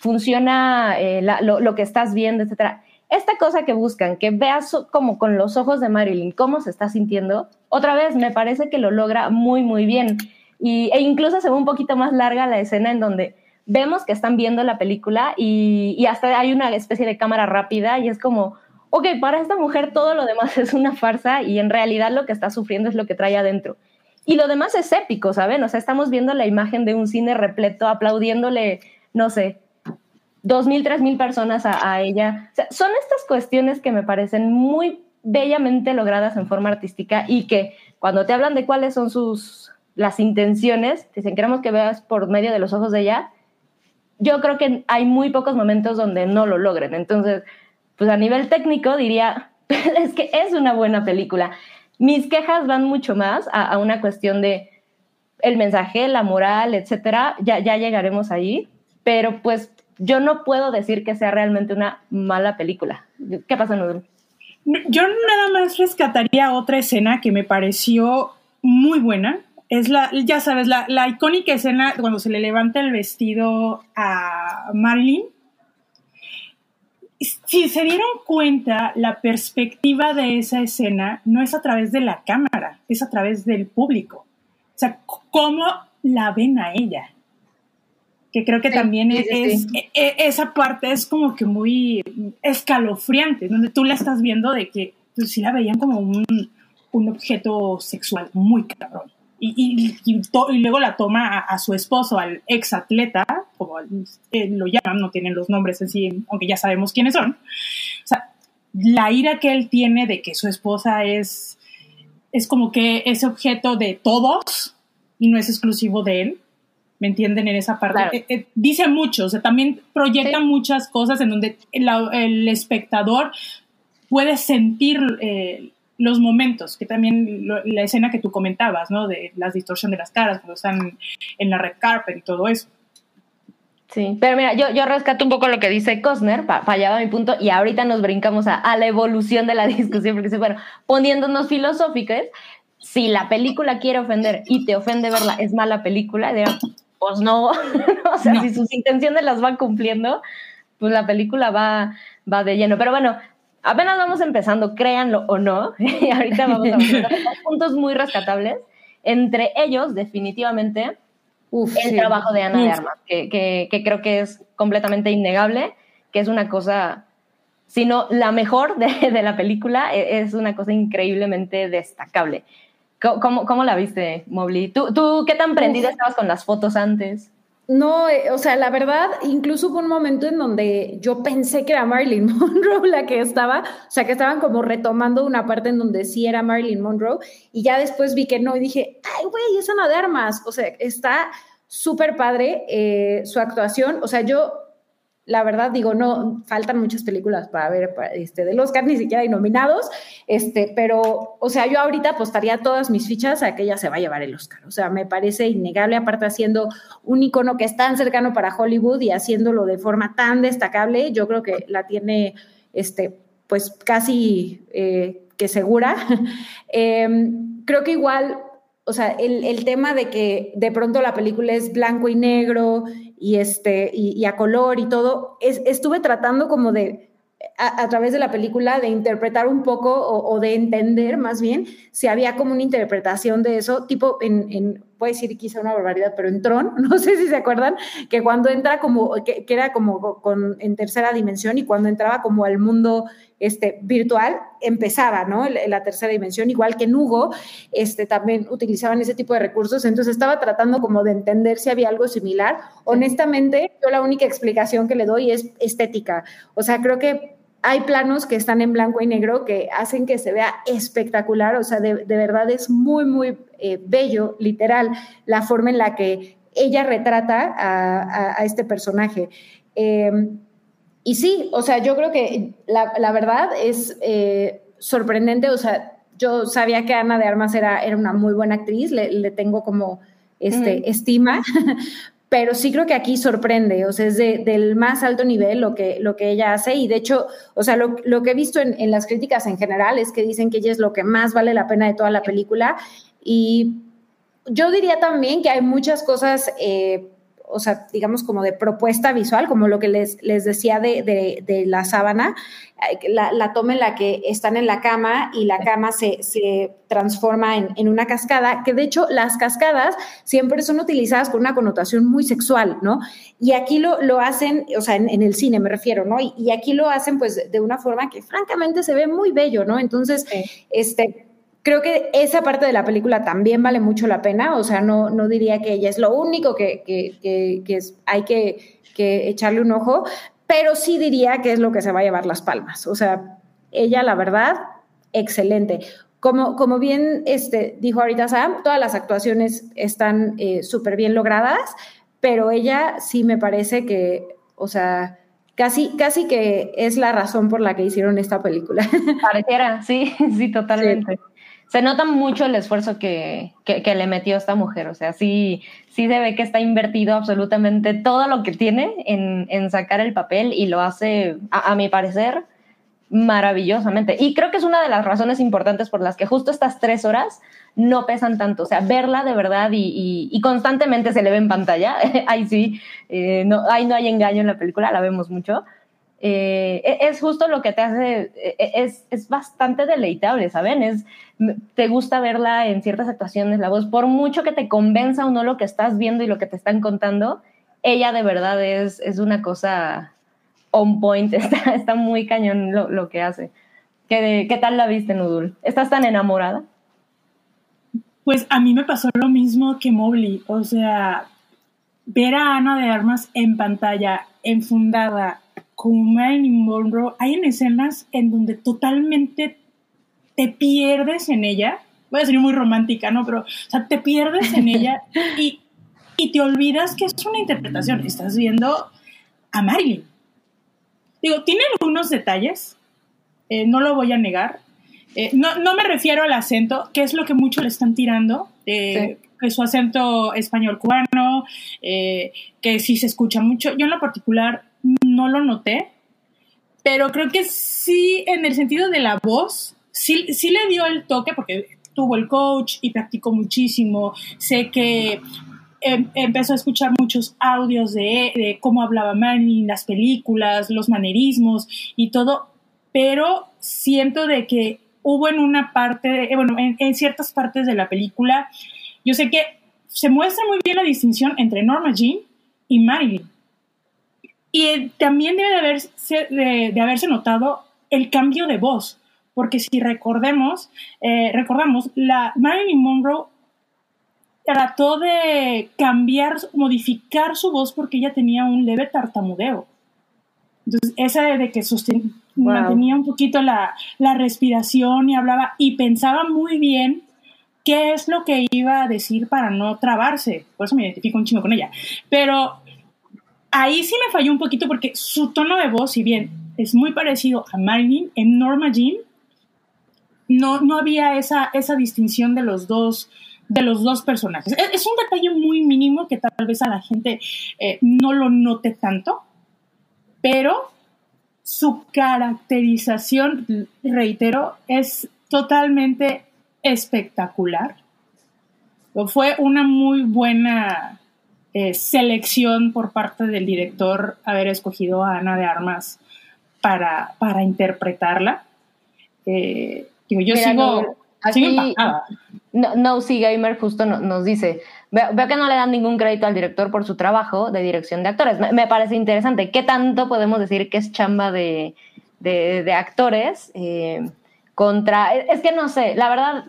funciona eh, la, lo, lo, que estás viendo, etcétera. esta cosa que buscan, que veas como con los ojos de Marilyn cómo se está sintiendo, otra vez me parece que lo logra muy, muy bien. Y, e incluso se ve un poquito más larga la escena en donde vemos que están viendo la película y, y hasta hay una especie de cámara rápida y es como, ok, para esta mujer todo lo demás <laughs> es una farsa y en realidad lo que está sufriendo es lo que trae adentro. Y lo demás es épico, ¿saben? O sea, estamos viendo la imagen de un cine repleto, aplaudiéndole, no sé, dos mil, tres mil personas a, ella. O sea, son estas cuestiones que me parecen muy bellamente logradas en forma artística y que cuando te hablan de cuáles son sus las intenciones, te dicen queremos que veas por medio de los ojos de ella. Yo creo que hay muy pocos momentos donde no lo logren. Entonces, pues a nivel técnico diría, <laughs> es que es una buena película. Mis quejas van mucho más a, una cuestión de el mensaje, la moral, etcétera. Ya, ya llegaremos ahí, pero pues yo no puedo decir que sea realmente una mala película. ¿Qué pasa, Nudul? Yo nada más rescataría otra escena que me pareció muy buena. Es la, ya sabes, la, la icónica escena cuando se le levanta el vestido a Marilyn si se dieron cuenta, la perspectiva de esa escena no es a través de la cámara, es a través del público. O sea, cómo la ven a ella. Que creo que también es, e, e, esa parte es como que muy escalofriante, donde tú la estás viendo de que pues, sí la veían como un, un objeto sexual muy cabrón y, y, luego la toma a, su esposo, al ex atleta, como eh, lo llaman, no tienen los nombres en sí, aunque ya sabemos quiénes son. O sea, la ira que él tiene de que su esposa es, es como que ese objeto de todos y no es exclusivo de él. ¿Me entienden en esa parte? Eh, eh, dice mucho, o sea, también proyecta muchas cosas en donde el, espectador puede sentir los momentos, que también la escena que tú comentabas, ¿no? De la distorsión de las caras cuando están en la red carpet y todo eso. Sí, pero mira, yo, yo rescato un poco lo que dice Cosner, fallaba mi punto, y ahorita nos brincamos a, la evolución de la <laughs> discusión, porque bueno, poniéndonos filosóficos, si la película quiere ofender y te ofende verla, es mala película, pues no, <laughs> o sea, si sus intenciones las van cumpliendo, pues la película va, va de lleno. Pero bueno, apenas vamos empezando, créanlo o no, <laughs> y ahorita vamos a ver puntos muy rescatables. Entre ellos, definitivamente, el trabajo de Ana de Armas, que, creo que es completamente innegable, que es una cosa, si no la mejor de, la película, e, es una cosa increíblemente destacable. ¿Cómo, cómo la viste, Mobley? ¿Tú, ¿Tú qué tan prendida estabas con las fotos antes? No, eh, o sea, la verdad, incluso hubo un momento en donde yo pensé que era Marilyn <laughs> Monroe la que estaba, o sea, que estaban como retomando una parte en donde sí era Marilyn Monroe, y ya después vi que no, y dije, ay, güey, es Ana de Armas, o sea, está súper padre eh, su actuación, o sea, yo la verdad digo, no, faltan muchas películas para ver este, del Oscar, ni siquiera hay nominados, este, pero, o sea, yo ahorita apostaría todas mis fichas a que ella se va a llevar el Oscar. O sea, me parece innegable, aparte haciendo un icono que es tan cercano para Hollywood y haciéndolo de forma tan destacable, yo creo que la tiene, este, pues casi eh, que segura. <laughs> Em, creo que igual o sea, el, el, tema de que de pronto la película es blanco y negro y, este, y, a color y todo, es, estuve tratando como de, a, través de la película, de interpretar un poco o, de entender más bien si había como una interpretación de eso, tipo en, en decir quizá una barbaridad, pero en Tron, <laughs> no sé si se acuerdan, que cuando entra como, que, era como con, en tercera dimensión y cuando entraba como al mundo este, virtual, empezaba, ¿no? La tercera dimensión, igual que en Hugo, este, también utilizaban ese tipo de recursos, entonces estaba tratando como de entender si había algo similar. Honestamente, yo la única explicación que le doy es estética, o sea, creo que hay planos que están en blanco y negro que hacen que se vea espectacular, o sea, de, verdad es muy, muy eh, bello, literal, la forma en la que ella retrata a, este personaje. Em, y sí, o sea, yo creo que la, verdad es eh, sorprendente, o sea, yo sabía que Ana de Armas era, era una muy buena actriz, le, tengo como este, estima, <laughs> pero sí creo que aquí sorprende, o sea, es del más alto nivel lo que, lo que ella hace y de hecho, o sea, lo, que he visto en, las críticas en general es que dicen que ella es lo que más vale la pena de toda la película y yo diría también que hay muchas cosas... Eh, o sea, digamos como de propuesta visual, como lo que les, les decía de, de, la sábana, la, la, toma en la que están en la cama y la cama se, se transforma en, en, una cascada, que de hecho las cascadas siempre son utilizadas con una connotación muy sexual, ¿no? Y aquí lo, lo hacen, o sea, en, en, el cine me refiero, ¿no? Y, y, aquí lo hacen pues de una forma que francamente se ve muy bello, ¿no? Entonces, este creo que esa parte de la película también vale mucho la pena, o sea, no, no diría que ella es lo único que, hay que, echarle un ojo, pero sí diría que es lo que se va a llevar las palmas. O sea, ella, la verdad, excelente. Como, como bien este, dijo ahorita Sam, todas las actuaciones están eh, súper bien logradas, pero ella sí me parece que, o sea, casi, casi que es la razón por la que hicieron esta película. <laughs> Pareciera, sí, <laughs> sí, totalmente se nota mucho el esfuerzo que, que, le metió esta mujer. O sea, sí, sí se ve que está invertido absolutamente todo lo que tiene en, en sacar el papel y lo hace, a, mi parecer, maravillosamente. Y creo que es una de las razones importantes por las que justo estas tres horas no pesan tanto. O sea, verla de verdad y, y, constantemente se le ve en pantalla. <laughs> ahí sí, eh, no, ahí no hay engaño en la película, la vemos mucho. Eh, e, es justo lo que te hace, e, e, es, es, bastante deleitable, ¿saben? Es, te gusta verla en ciertas actuaciones, la voz, por mucho que te convenza o no lo que estás viendo y lo que te están contando, ella de verdad es, es una cosa on point, <laughs> está, está muy cañón lo, lo que hace. ¿Qué, ¿Qué, tal la viste, Nudul? ¿Estás tan enamorada? Pues a mí me pasó lo mismo que Mobley, o sea, ver a Ana de Armas en pantalla, enfundada, como Marilyn Monroe, hay en escenas en donde totalmente te pierdes en ella. Voy a ser muy romántica, ¿no? Pero, o sea, te pierdes en ella <laughs> y, y te olvidas que es una interpretación. Estás viendo a Marilyn. Digo, tiene algunos detalles, eh, no lo voy a negar. Eh, no, no, me refiero al acento, que es lo que mucho le están tirando, eh, que su acento español cubano, que sí se escucha mucho. Yo en lo particular no lo noté, pero creo que sí, en el sentido de la voz, sí, sí le dio el toque porque tuvo el coach y practicó muchísimo. Sé que em, empezó a escuchar muchos audios de, cómo hablaba Manny, las películas, los manerismos y todo, pero siento de que hubo en una parte, eh, bueno, en, en, ciertas partes de la película, yo sé que se muestra muy bien la distinción entre Norma Jean y Marilyn. Y también debe de haberse, de, haberse notado el cambio de voz, porque si recordemos, eh, recordamos, la Marilyn Monroe trató de cambiar, modificar su voz porque ella tenía un leve tartamudeo. Entonces, esa de que mantenía un poquito la, la, respiración y hablaba y pensaba muy bien qué es lo que iba a decir para no trabarse. Por eso me identifico un chingo con ella. Pero ahí sí me falló un poquito porque su tono de voz, si bien es muy parecido a Marilyn, en Norma Jean, no, no había esa, esa distinción de los dos de los dos personajes. Es, un detalle muy mínimo que tal vez a la gente eh, no lo note tanto, pero su caracterización, reitero, es totalmente espectacular. Fue una muy buena eh, selección por parte del director haber escogido a Ana de Armas para, para interpretarla. Eh, digo, yo sigo, no, no, sí, Gamer justo nos dice, veo, que no le dan ningún crédito al director por su trabajo de dirección de actores. Me, parece interesante. ¿Qué tanto podemos decir que es chamba de, de, actores eh, contra... Es que no sé, la verdad,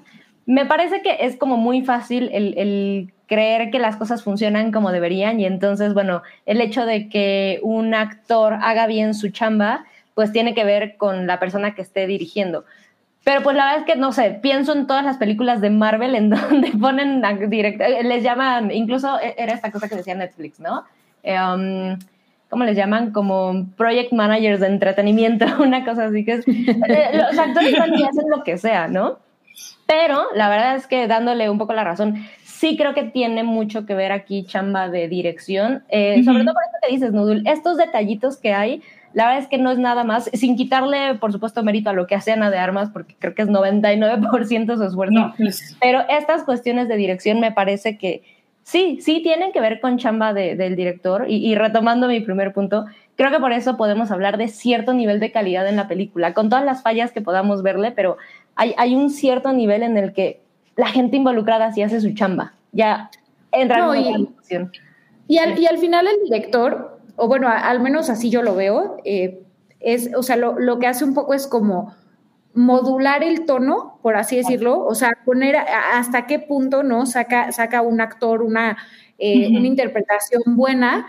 me parece que es como muy fácil el, creer que las cosas funcionan como deberían y entonces, bueno, el hecho de que un actor haga bien su chamba, pues tiene que ver con la persona que esté dirigiendo. Pero pues la verdad es que, no sé, pienso en todas las películas de Marvel en <laughs> donde ponen directo, les llaman, incluso e, era esta cosa que decía Netflix, ¿no? Eh, um, ¿Cómo les llaman? Como project managers de entretenimiento, <laughs> una cosa así que es... Eh, los actores también hacen lo que sea, ¿no? Pero la verdad es que dándole un poco la razón, sí creo que tiene mucho que ver aquí chamba de dirección, eh, sobre todo por esto que dices, Nudul, estos detallitos que hay, la verdad es que no es nada más, sin quitarle, por supuesto, mérito a lo que hace Ana de Armas, porque creo que es 99% su esfuerzo, pues. pero estas cuestiones de dirección me parece que, sí, sí tienen que ver con chamba del director y, retomando mi primer punto, creo que por eso podemos hablar de cierto nivel de calidad en la película, con todas las fallas que podamos verle, pero hay, hay un cierto nivel en el que la gente involucrada sí hace su chamba, ya entra en y, discusión. Y al, y al final el director, o bueno, al menos así yo lo veo, eh, es, o sea, lo, lo que hace un poco es como modular el tono, por así decirlo, o sea, poner hasta qué punto no saca, saca un actor una, eh, una interpretación buena,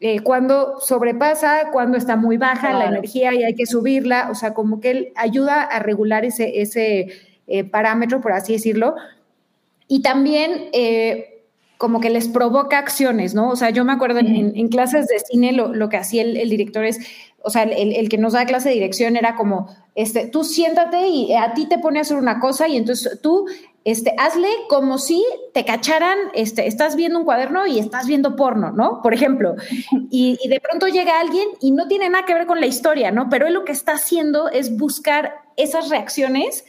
eh, cuando sobrepasa, cuando está muy baja la energía y hay que subirla, o sea, como que él ayuda a regular ese, ese eh, parámetro, por así decirlo, y también como que les provoca acciones, ¿no? O sea, yo me acuerdo en, clases de cine lo, lo que hacía el, el, director es o sea, el, que nos da clase de dirección era como, este, tú siéntate y a ti te pone a hacer una cosa y entonces tú, este, hazle como si te cacharan, este, estás viendo un cuaderno y estás viendo porno, ¿no? Por ejemplo, y, de pronto llega alguien y no tiene nada que ver con la historia, ¿no? Pero él lo que está haciendo es buscar esas reacciones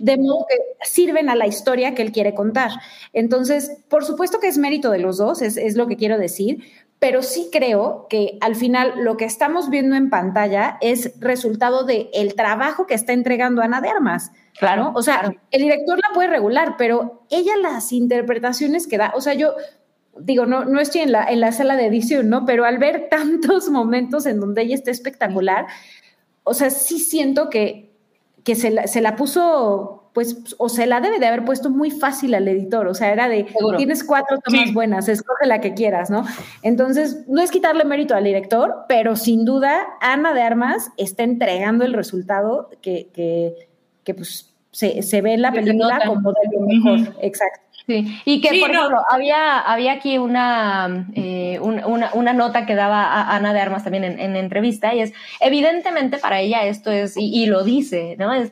de modo que sirven a la historia que él quiere contar. Entonces, por supuesto que es mérito de los dos, es, es lo que quiero decir, pero sí creo que al final lo que estamos viendo en pantalla es resultado del el trabajo que está entregando Ana de Armas. Claro. O sea, el director la puede regular, pero ella las interpretaciones que da, o sea, yo digo, no, no estoy en la, en la sala de edición, ¿no? Pero al ver <laughs> tantos momentos en donde ella está espectacular, o sea, sí siento que, que se, se la puso pues, o se la debe de haber puesto muy fácil al editor, o sea, era de, tienes cuatro tomas buenas, escoge la que quieras, ¿no? Entonces, no es quitarle mérito al director, pero sin duda, Ana de Armas está entregando el resultado que, que, pues, se, ve en la película como de lo mejor, exacto. Sí, y que, por ejemplo, había, había aquí eh, una, una, una, nota que daba Ana de Armas también en, en, entrevista, y es, evidentemente para ella esto es, y, y lo dice, ¿no? Es,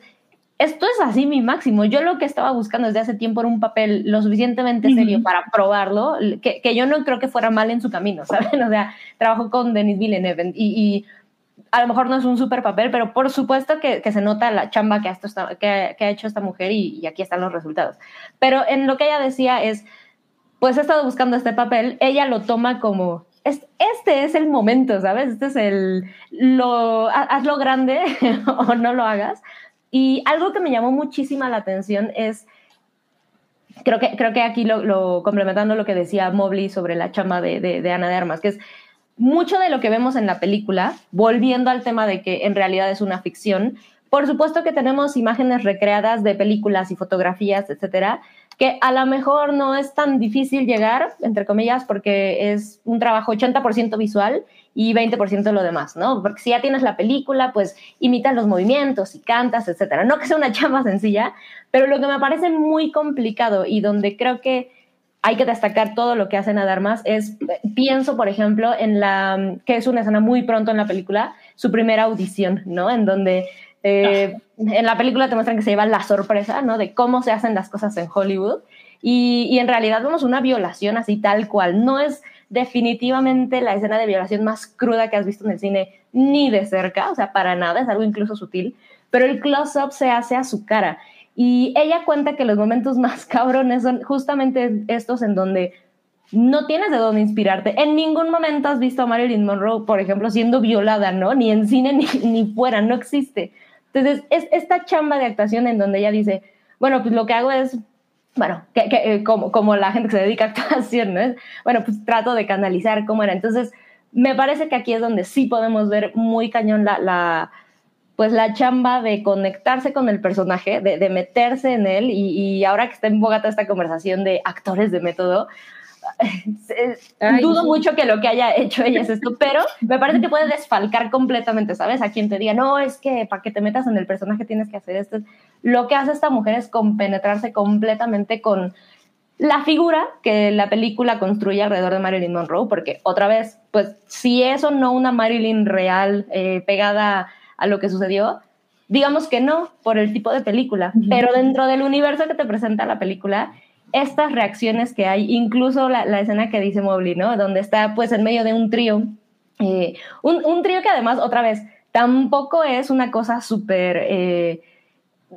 esto es así mi máximo. Yo lo que estaba buscando desde hace tiempo era un papel lo suficientemente serio para probarlo, que, que, yo no creo que fuera mal en su camino, <laughs> ¿saben? O sea, trabajo con Denis Villeneuve y, y a lo mejor no es un super papel, pero por supuesto que, que se nota la chamba que ha, que, que ha hecho esta mujer y, y, aquí están los resultados. Pero en lo que ella decía es, pues he estado buscando este papel, ella lo toma como, este es el momento, ¿sabes? Este es el, lo, hazlo grande <laughs> o no lo hagas y algo que me llamó muchísima la atención es, creo que, creo que aquí lo, complementando lo que decía Mobley sobre la chama de, de, Ana de Armas, que es mucho de lo que vemos en la película, volviendo al tema de que en realidad es una ficción, por supuesto que tenemos imágenes recreadas de películas y fotografías, etcétera, que a lo mejor no es tan difícil llegar, entre comillas, porque es un trabajo 80% visual y 20% lo demás, ¿no? Porque si ya tienes la película, pues imitas los movimientos y cantas, etcétera. No que sea una <laughs> chamba sencilla, pero lo que me parece muy complicado y donde creo que hay que destacar todo lo que hacen a dar más es, pienso, por ejemplo, en la, que es una escena muy pronto en la película, su primera audición, ¿no? En donde eh, en la película te muestran que se lleva la sorpresa, ¿no? De cómo se hacen las cosas en Hollywood. Y, en realidad vemos una violación así tal cual. No es definitivamente la escena de violación más cruda que has visto en el cine, ni de cerca, o sea, para nada, es algo incluso sutil, pero el close-up se hace a su cara. Y ella cuenta que los momentos <laughs> más cabrones son justamente estos en donde no tienes de dónde inspirarte. En ningún momento has visto a Marilyn Monroe, por ejemplo, siendo violada, ¿no? Ni en cine <laughs> ni, ni fuera, no existe. Entonces, es esta chamba de actuación en donde ella dice, bueno, pues lo que hago es, bueno, que, eh, como, como la gente que se dedica a actuación, ¿no? Bueno, pues trato de canalizar cómo era. Entonces, me parece que aquí es donde sí podemos ver muy cañón la, la pues la chamba de conectarse con el personaje, de, de meterse en él, y, y, ahora que está en boga toda esta conversación de actores de método, <laughs> dudo mucho que lo que haya hecho ella es esto, pero me parece que puede desfalcar completamente, ¿sabes? A quien te diga, no, es que para que te metas en el personaje tienes que hacer esto. Lo que hace esta mujer es compenetrarse completamente con la figura que la película construye alrededor de Marilyn Monroe, porque otra vez, pues si eso no una Marilyn real eh, pegada a lo que sucedió, digamos que no, por el tipo de película, pero dentro del universo que te presenta la película, estas reacciones que hay, incluso la, escena que dice Mobley, ¿no? Donde está pues en medio de un trío, eh, un, trío que además, otra vez, tampoco es una cosa súper... Eh,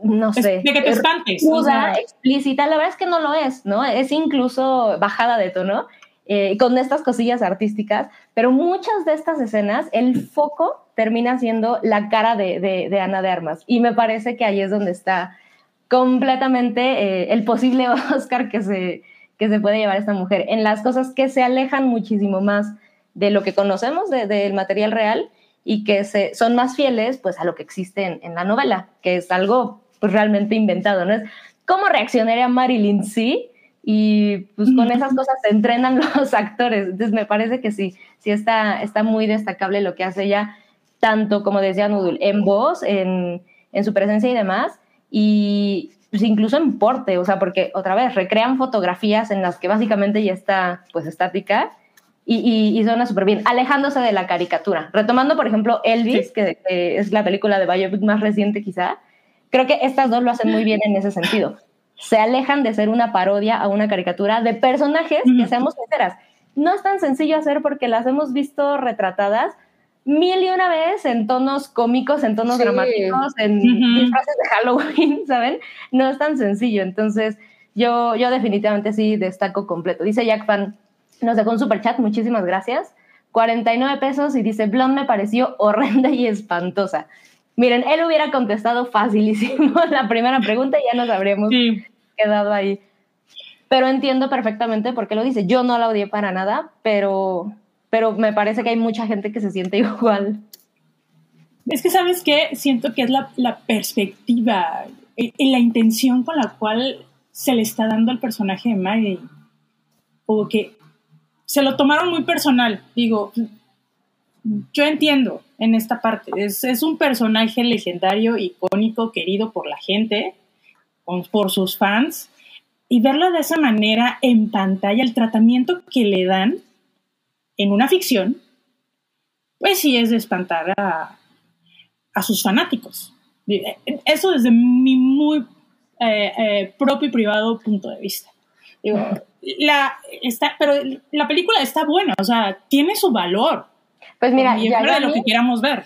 no sé. De que te espantes. Cruda, explícita, la verdad es que no lo es, ¿no? Es incluso bajada de tono. Eh, con estas cosillas artísticas, pero muchas de estas escenas, el foco termina siendo la cara de, de, Ana de Armas. Y me parece que ahí es donde está completamente eh, el posible <laughs> Oscar que se, que se puede llevar esta mujer, en las cosas que se alejan muchísimo más de lo que conocemos del material real y que se, son más fieles pues a lo que existe en, en la novela, que es algo pues, realmente inventado, ¿no? Es cómo reaccionaría Marilyn sí y pues con esas cosas se entrenan <laughs> los actores. Entonces me parece que sí, sí está, está muy destacable lo que hace ella, tanto como decía Nudul, en voz, en, en su presencia y demás, y pues incluso en porte, o sea, porque otra vez recrean fotografías en las que básicamente ya está pues estática y, y, y suena súper bien, alejándose de la caricatura. Retomando, por ejemplo, Elvis, que, que, es la película de biopic más reciente quizá, creo que estas dos lo hacen muy bien en ese sentido se alejan de ser una parodia a una caricatura de personajes que seamos sinceras. No es tan sencillo hacer porque las hemos visto retratadas mil y una vez en tonos cómicos, en tonos dramáticos, en disfraces de Halloween, <laughs> ¿saben? No es tan sencillo. Entonces, yo, yo definitivamente sí destaco completo. Dice Jack Fan, nos dejó un super chat, muchísimas gracias. 49 pesos y dice, Blonde me pareció horrenda y espantosa. Miren, él hubiera contestado facilísimo <laughs> la primera pregunta y ya nos habríamos quedado ahí. Pero entiendo perfectamente por qué lo dice. Yo no la odié para nada, pero, pero me parece que hay mucha gente que se siente <laughs> igual. Es que, ¿sabes qué? Siento que es la, la perspectiva y la intención con la cual se le está dando al personaje de Maggie. Como que se lo tomaron muy personal. Digo, yo entiendo en esta parte. Es, un personaje legendario, icónico, querido por la gente, por sus fans. Y verlo de esa manera en pantalla, el tratamiento que le dan en una ficción, pues sí es de espantar a, a sus fanáticos. Eso desde mi muy eh, eh, propio y privado punto de vista. la, está, pero la película está buena, o sea, tiene su valor pues mira, ya de lo que queramos ver.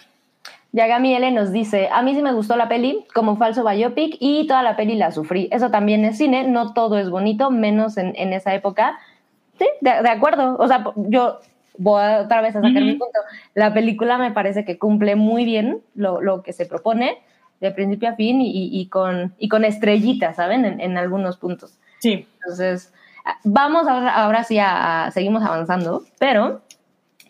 Yagami L nos dice, a mí sí me gustó la peli como falso biopic y toda la peli la sufrí. Eso también es cine, no todo es bonito, menos en, en esa época. Sí, de, acuerdo. O sea, yo voy otra vez a sacar mi punto. La película me parece que cumple muy bien lo, lo que se propone de principio a fin y, y, con, y con estrellitas, ¿saben? En, en, algunos puntos. Sí. Entonces, vamos ahora, ahora sí a, a seguimos avanzando, pero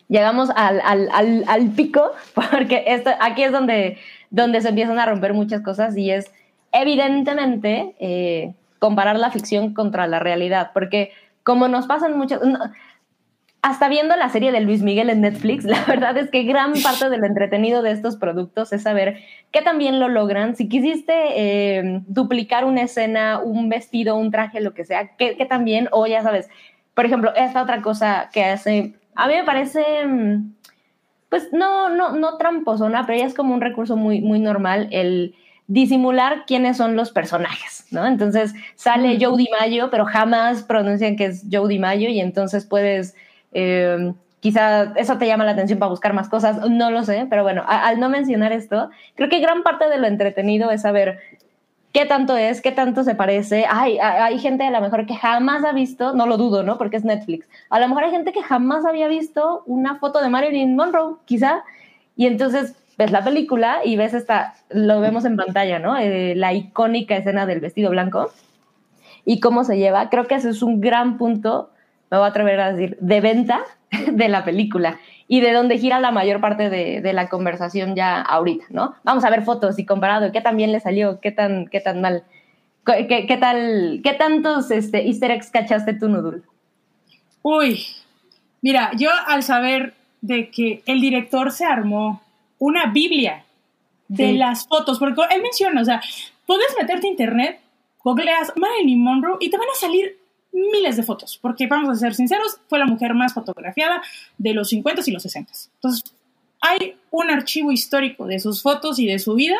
llegamos al, al, al, al pico, <laughs> porque esto, aquí es donde, donde se empiezan a romper muchas cosas y es evidentemente eh, comparar la ficción contra la realidad, porque como nos pasan muchas... hasta viendo la serie de Luis Miguel en Netflix, <laughs> la verdad es que gran parte del entretenido de estos productos es saber qué también lo logran. Si quisiste eh, duplicar una escena, un vestido, un traje, lo que sea, qué, qué también, o ya sabes, por ejemplo, esta otra cosa que hace a mí me parece, mm, pues no, no, no tramposona, pero ya es como un recurso muy, muy normal el disimular quiénes son los personajes, ¿no? Entonces sale Joe DiMaggio, pero jamás pronuncian que es Joe DiMaggio y entonces puedes, eh, quizá eso te llama la atención para buscar más cosas, no lo sé, pero bueno, al no mencionar esto, creo que gran parte de lo entretenido es saber qué tanto es, qué tanto se parece. Hay, hay gente a lo mejor que jamás ha visto, no lo dudo, ¿no? Porque es Netflix. A lo mejor hay gente que jamás había visto una foto de Marilyn Monroe, quizá. Y entonces ves la película y ves esta, lo vemos en pantalla, ¿no? Eh, la icónica escena del vestido blanco y cómo se lleva. Creo que ese es un gran punto, me voy a atrever a decir, de venta <laughs> de la película y de dónde gira la mayor parte de, de, la conversación ya ahorita, ¿no? Vamos a ver fotos y comparado, qué tan bien le salió, qué tan, qué tan mal, qué, qué tal, qué tantos este, easter eggs cachaste tú, Nudul. Uy, mira, yo al saber de que el director se armó una biblia de sí. las fotos, porque él menciona, o sea, puedes meterte a internet, googleas Marilyn Monroe y te van a salir miles de fotos, porque vamos a ser sinceros, fue la mujer más fotografiada de los 50 y los 60. Entonces, hay un archivo histórico de sus fotos y de su vida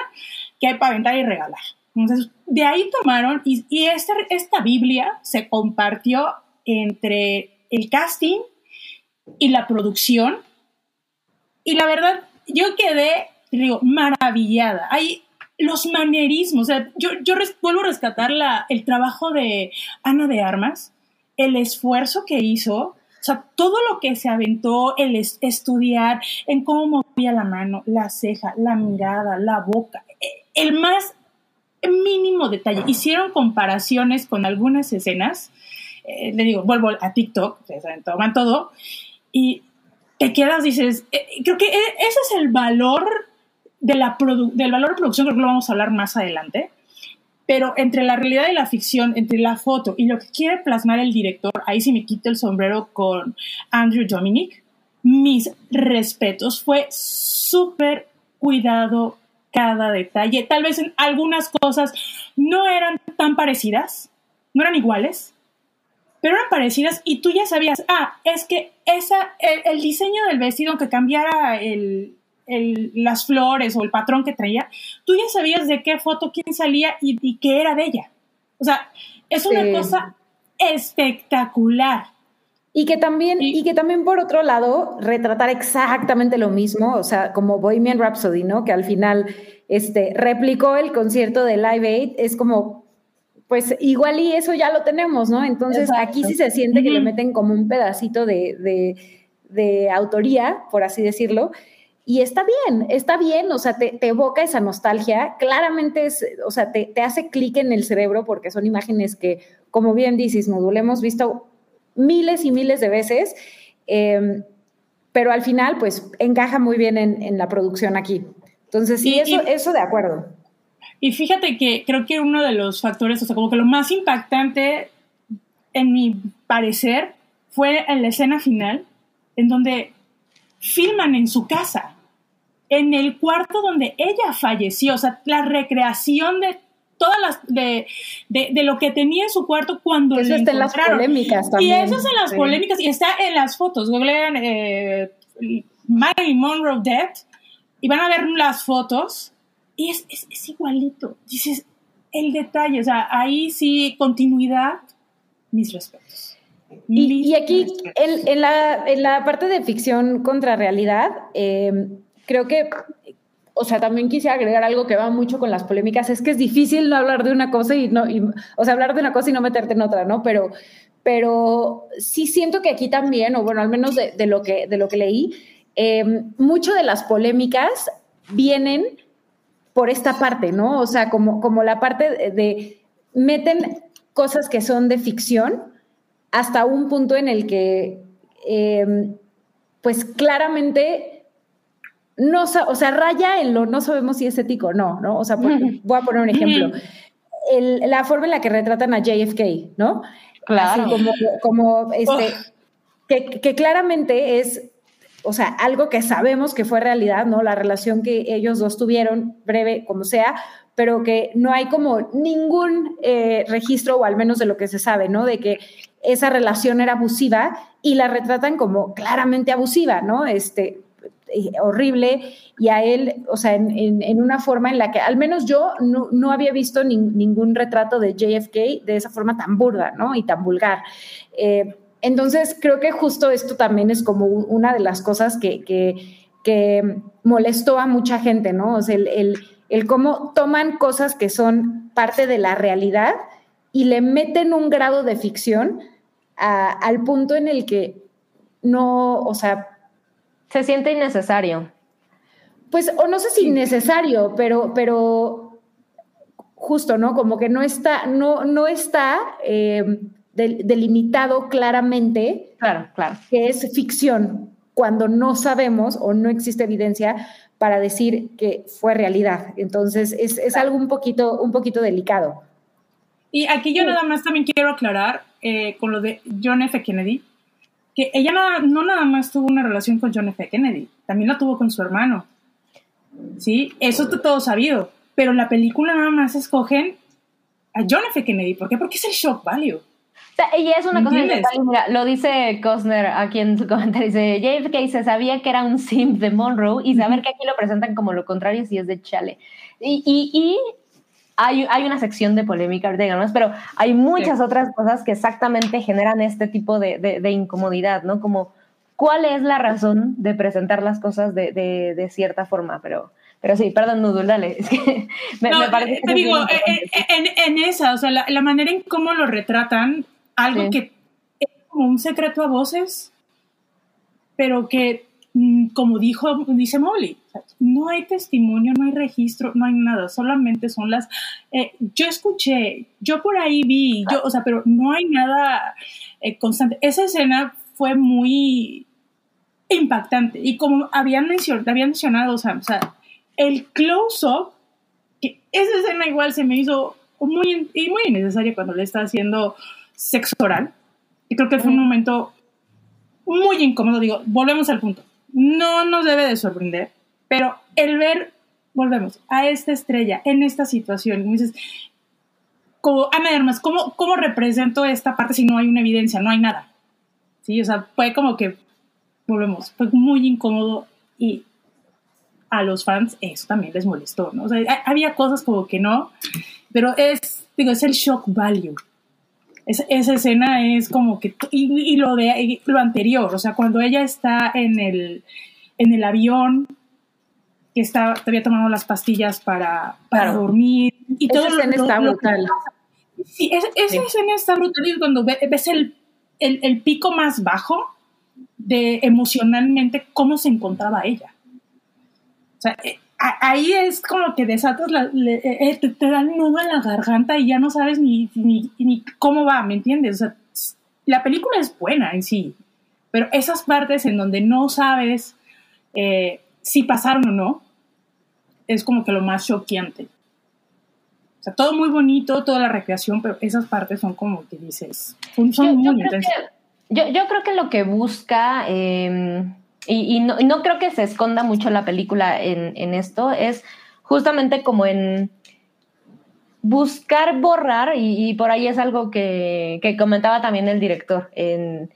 que hay para aventar y regalar. Entonces, de ahí tomaron y, y esta, Biblia se compartió entre el casting y la producción. Y la verdad, yo quedé, maravillada. Hay los manerismos, o sea, yo, yo vuelvo a rescatar la, el trabajo de Ana de Armas, el esfuerzo que hizo, o sea, todo lo que se aventó, el estudiar en cómo movía la mano, la ceja, la mirada, la boca, e, el más mínimo detalle. Hicieron comparaciones con algunas escenas, eh, le digo, vuelvo a TikTok, toman todo, y te quedas, dices, eh, creo que e, ese es el valor de la del valor de producción, creo que lo vamos a hablar más adelante, pero entre la realidad y la ficción, entre la foto y lo que quiere plasmar el director, ahí sí me quito el sombrero con Andrew Dominic, mis respetos, fue súper cuidado cada detalle. Tal vez en algunas cosas no eran tan parecidas, no eran iguales, pero eran parecidas y tú ya sabías, ah, es que esa, el, diseño del vestido, aunque cambiara el, las flores o el patrón que traía, tú ya sabías de qué foto, quién salía y, y qué era de ella. O sea, es una cosa espectacular. Y que también, y, que también por otro lado, retratar exactamente lo mismo, o sea, como Bohemian Rhapsody, ¿no? Que al final este, replicó el concierto de Live Aid, es como, pues igual y eso ya lo tenemos, ¿no? Entonces aquí sí se siente que le meten como un pedacito de, de, de autoría, por así decirlo, y está bien, está bien, o sea, te, evoca esa nostalgia, claramente es, o sea, te, hace clic en el cerebro porque son imágenes que, como bien dices, lo hemos visto miles y miles de veces, em, pero al final, pues, encaja muy bien en, la producción aquí. Entonces, sí, eso, eso de acuerdo. Y fíjate que creo que uno de los factores, o sea, como que lo más impactante, en mi parecer, fue en la escena final, en donde filman en su casa en el cuarto donde ella falleció, o sea, la recreación de todas las de, de, lo que tenía en su cuarto cuando eso está en las polémicas también. Y eso es en las polémicas y está en las fotos. Googlean eh, Marilyn Monroe Dead y van a ver las fotos y es, es, igualito. Dices, el detalle, o sea, ahí sí, continuidad, mis respetos. y, aquí, en, en, la, en, la, parte de ficción contra realidad, eh, creo que, o sea, también quisiera agregar algo que va mucho con las polémicas, es que es difícil no hablar de una cosa y no, o sea, hablar de una cosa y no meterte en otra, ¿no? Pero, pero sí siento que aquí también, o bueno, al menos de, lo, que, de lo que leí, eh, mucho de las polémicas vienen por esta parte, ¿no? O sea, como, como la parte de, meten cosas que son de ficción hasta un punto en el que, eh, pues claramente no, o sea, raya en lo no sabemos si es ético o no, ¿no? O sea, <laughs> voy a poner un ejemplo. <laughs> la forma en la que retratan a JFK, ¿no? Claro. Así como, como este, que, que, claramente es, o sea, algo que sabemos que fue realidad, ¿no? La relación que ellos dos tuvieron, breve como sea, pero que no hay como ningún eh, registro, o al menos de lo que se sabe, ¿no? De que esa relación era abusiva y la retratan como claramente abusiva, ¿no? Este, horrible y a él, o sea, en, una forma en la que al menos yo no, había visto ningún retrato de JFK de esa forma tan burda, ¿no? Y tan vulgar. Eh, entonces, creo que justo esto también es como una de las cosas que, que, molestó a mucha gente, ¿no? O sea, el, el, cómo toman cosas que son parte de la realidad y le meten un grado de ficción al punto en el que no, o sea, se siente innecesario. Pues, o no sé si innecesario, pero, pero justo, ¿no? Como que no está, no, no está eh, delimitado claramente claro, claro. que es ficción, cuando no sabemos o no existe evidencia para decir que fue realidad. Entonces, es, algo un poquito, un poquito delicado. Y aquí yo nada más también quiero aclarar eh, con lo de John F. Kennedy que ella no, nada más tuvo una relación con John F. Kennedy, también la tuvo con su hermano. ¿Sí? Eso está todo sabido. Pero en la película nada más escogen a John F. Kennedy. ¿Por qué? Porque es el shock value. O sea, y es una cosa mira, lo dice Costner aquí en su <laughs> comentario, dice, JFK se sabía que era un simp de Monroe y saber que aquí lo presentan como lo contrario si es de Chale. Y, y, y hay, una sección de polémica ahorita, pero hay muchas otras cosas que exactamente generan este tipo de, incomodidad, ¿no? Como, ¿cuál es la razón de presentar las cosas de, cierta forma? Pero, Pero sí, perdón, Nudul, dale. Es que <laughs> me, No, me parece que te es digo, eh, eh, en, en esa, o sea, la, la manera en cómo lo retratan, algo Sí. que es como un secreto a voces, pero que, mm, como dijo, dice Molly, no hay testimonio, no hay registro, no hay nada, solamente son las, eh, yo escuché, yo por ahí vi, yo, o sea, pero no hay nada eh, constante. Esa escena fue muy impactante y como habían, mencionado, habían mencionado, o sea, o sea, el close-up que esa escena igual se me hizo muy, y muy innecesaria cuando le está haciendo sexo oral. Y creo que fue un momento muy incómodo. Digo, volvemos al punto. No nos debe de sorprender, pero el ver, volvemos, a esta estrella en esta situación, me dices, como, Ana ¿cómo, ¿cómo represento esta parte si no hay una evidencia? No hay nada. Sí, o sea, fue como que, volvemos, fue muy incómodo y a los fans eso también les molestó, ¿no? O sea, ha- había cosas como que no, pero es, digo, es el shock value. Es- esa escena es como que, y, y lo de y lo anterior, o sea, cuando ella está en el, en el avión, que está todavía tomando las pastillas para, para Claro. dormir, y Esa todo lo- escena lo- está lo brutal. pasa. Sí, es- esa escena está brutal y cuando ve- ves el, el, el pico más bajo de emocionalmente cómo se encontraba ella. O sea, eh, ahí es como que desatas, la, le- eh, eh, te, te da el nudo en la garganta y ya no sabes ni, ni, ni cómo va, ¿me entiendes? O sea, la película es buena en sí, pero esas partes en donde no sabes eh, si pasaron o no, es como que lo más choqueante. O sea, todo muy bonito, toda la recreación, pero esas partes son como que dices, son, son Yo- yo muy creo intensas. que- Yo, yo creo que lo que busca, eh, y, y no, y no creo que se esconda mucho la película en, en esto, es justamente como en buscar borrar, y, y por ahí es algo que, que comentaba también el director, en,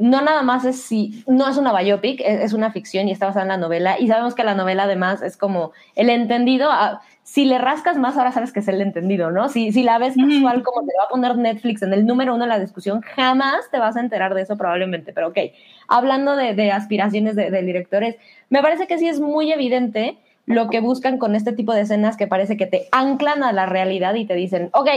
no nada más es si, no es una biopic, es, es una ficción y está basada en la novela, y sabemos que la novela además es como el entendido, ah, si le rascas más ahora sabes que es el entendido, ¿no? Si, si la ves casual como te va a poner Netflix en el número uno de la discusión, jamás te vas a enterar de eso probablemente, pero ok, hablando de, de aspiraciones de, de directores, me parece que sí es muy evidente lo que buscan con este tipo de escenas que parece que te anclan a la realidad y te dicen, ok,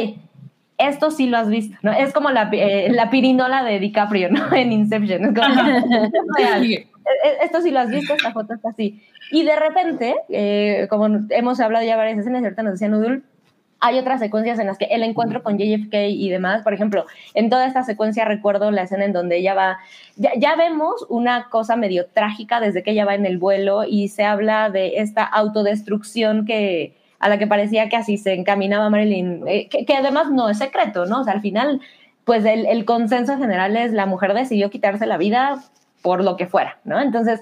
esto sí lo has visto, ¿no? Es como la, eh, la pirinola de DiCaprio, ¿no? <laughs> En Inception. Es como, <laughs> real. Eh, eh, Esto sí lo has visto, esta foto está así. Y de repente, eh, como hemos hablado ya varias escenas, ahorita nos decía Nudul, hay otras secuencias en las que el encuentro con JFK y demás, por ejemplo, en toda esta secuencia recuerdo la escena en donde ella va, ya, ya vemos una cosa medio trágica desde que ella va en el vuelo y se habla de esta autodestrucción que a la que parecía que así se encaminaba Marilyn, eh, que, además no es secreto, ¿no? O sea, al final, pues el, consenso general es la mujer decidió quitarse la vida por lo que fuera, ¿no? Entonces,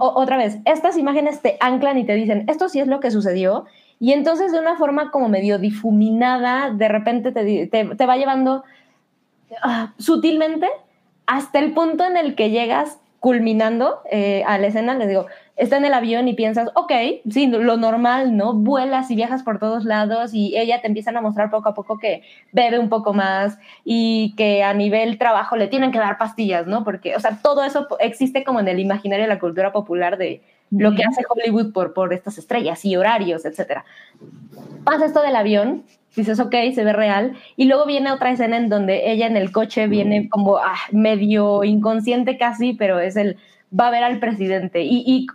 otra vez, estas imágenes te anclan y te dicen, esto sí es lo que sucedió, y entonces de una forma como medio difuminada, de repente te, te, te va llevando ah, sutilmente hasta el punto en el que llegas culminando eh, a la escena, les digo, está en el avión y piensas, ok, sí, lo normal, ¿no? Vuelas y viajas por todos lados y ella te empiezan a mostrar poco a poco que bebe un poco más y que a nivel trabajo le tienen que dar pastillas, ¿no? Porque, o sea, todo eso existe como en el imaginario de la cultura popular de lo que hace Hollywood por, por estas estrellas y horarios, etcétera. Pasa esto del avión, dices, ok, se ve real, y luego viene otra escena en donde ella en el coche viene como ah, medio inconsciente casi, pero es el, va a ver al presidente, y, y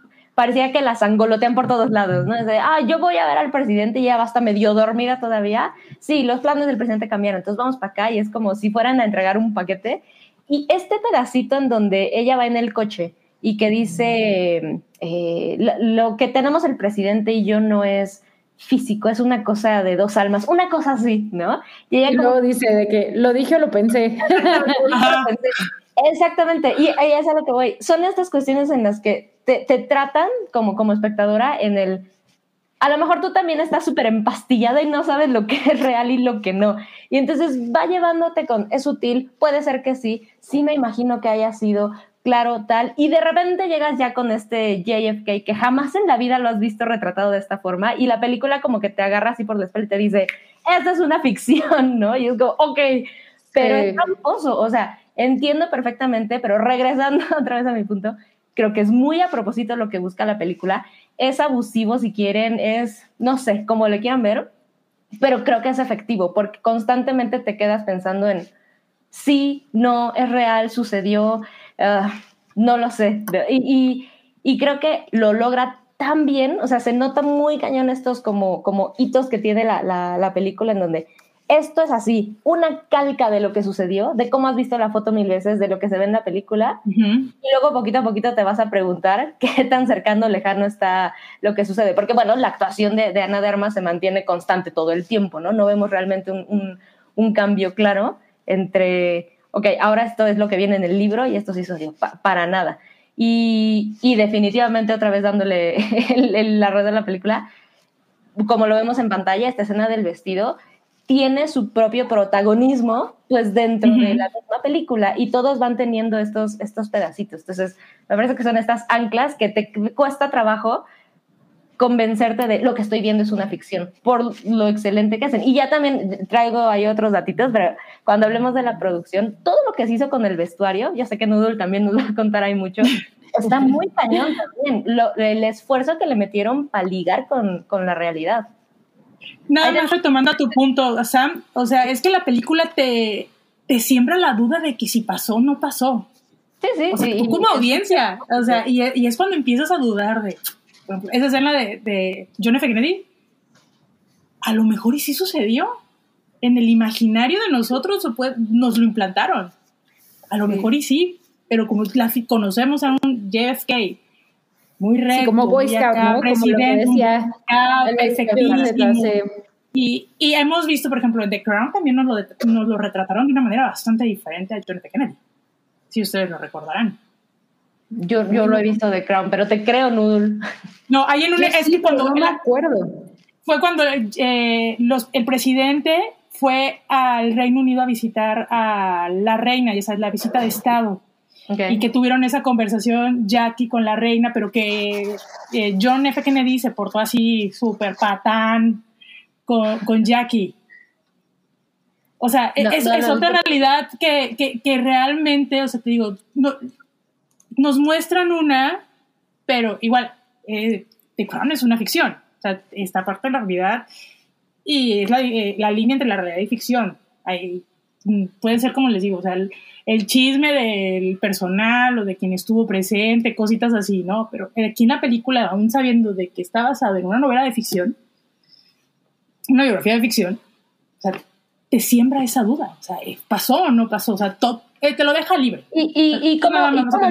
parecía que la sangolotean por todos lados, ¿no? Es de, ah, yo voy a ver al presidente y ya va hasta medio dormida todavía. Sí, los planes del presidente cambiaron, entonces vamos para acá y es como si fueran a entregar un paquete. Y este pedacito en donde ella va en el coche y que dice, eh, lo, lo que tenemos el presidente y yo no es físico, es una cosa de dos almas, una cosa así, ¿no? Y, ella y como- luego dice de que lo dije o lo pensé. <laughs> Exactamente, y ahí es a lo que voy. Son estas cuestiones en las que te, te tratan como, como espectadora en el... A lo mejor tú también estás súper empastillada y no sabes lo que es real y lo que no. Y entonces va llevándote con, es útil, puede ser que sí, sí me imagino que haya sido, claro, tal. Y de repente llegas ya con este JFK que jamás en la vida lo has visto retratado de esta forma y la película como que te agarra así por la espalda y te dice, esta es una ficción, <laughs> ¿no? Y es como, ok, pero Sí. es tramposo, o sea, entiendo perfectamente, pero regresando <laughs> otra vez a mi punto, creo que es muy a propósito lo que busca la película. Es abusivo si quieren, es, no sé, como le quieran ver, pero creo que es efectivo porque constantemente te quedas pensando en sí, no, es real, sucedió, ah, no lo sé. Y, y, creo que lo logra tan bien, o sea, se nota muy cañón estos como, como hitos que tiene la, la, la película en donde esto es así, una calca de lo que sucedió, de cómo has visto la foto mil veces, de lo que se ve en la película, y luego poquito a poquito te vas a preguntar <laughs> qué tan cercano o lejano está lo que sucede, porque bueno, la actuación de, Ana de Armas se mantiene constante todo el tiempo, ¿no? No vemos realmente un, un, cambio claro entre, ok, ahora esto es lo que viene en el libro y esto sí sucedió, para nada. Y, y, definitivamente otra vez dándole la rueda de la película, como lo vemos en pantalla, esta escena del vestido tiene su propio protagonismo pues dentro de la misma película y todos van teniendo estos, estos pedacitos. Entonces, me parece que son estas anclas que te cuesta trabajo convencerte de lo que estoy viendo es una ficción, por lo excelente que hacen. Y ya también traigo ahí otros datitos, pero cuando hablemos de la producción, todo lo que se hizo con el vestuario, ya sé que Noodle también nos va a contar ahí mucho, <laughs> está muy cañón también, el esfuerzo que le metieron para ligar con, con la realidad. Nada más retomando a tu punto, Sam, o sea, es que la película te, te siembra la duda de que si pasó o no pasó. Sí, sí, o sea, Tú como audiencia, o sea, y, y, es cuando empiezas a dudar de, esa escena de, de John F. Kennedy, a lo mejor y sí sucedió. En el imaginario de nosotros nos lo implantaron. A lo mejor y sí, pero como la, conocemos a un JFK, muy recto. como Boy Scout, ¿no? Presidente, como lo decía, y, y, hemos visto, por ejemplo, en The Crown también nos lo, nos lo retrataron de una manera bastante diferente a John F. Kennedy, si ustedes lo recordarán. Yo, yo lo he visto The Crown, pero te creo, Noodle. No, hay en un... es que cuando... No me acuerdo. Fue cuando eh, los, el presidente fue al Reino Unido a visitar a la reina, ya sabes, la visita de Estado y que tuvieron esa conversación Jackie con la reina, pero que eh, John F. Kennedy se portó así súper patán con, con, Jackie. O sea, e-, es, otra realidad que, que, que, realmente, o sea, te digo, no, nos muestran una, pero igual, eh, The Crown es una ficción. O sea, esta parte de la realidad y es la, eh, la línea entre la realidad y ficción. Hay, mm, puede ser como les digo, o sea, el, el chisme del personal o de quien estuvo presente, cositas así, ¿no? Pero aquí en la película, aún sabiendo de que está basada en una novela de ficción, una biografía de ficción, o sea, te siembra esa duda, o sea, ¿eh, ¿pasó o no pasó? O sea, eh, te lo deja libre. ¿Y, y, cómo,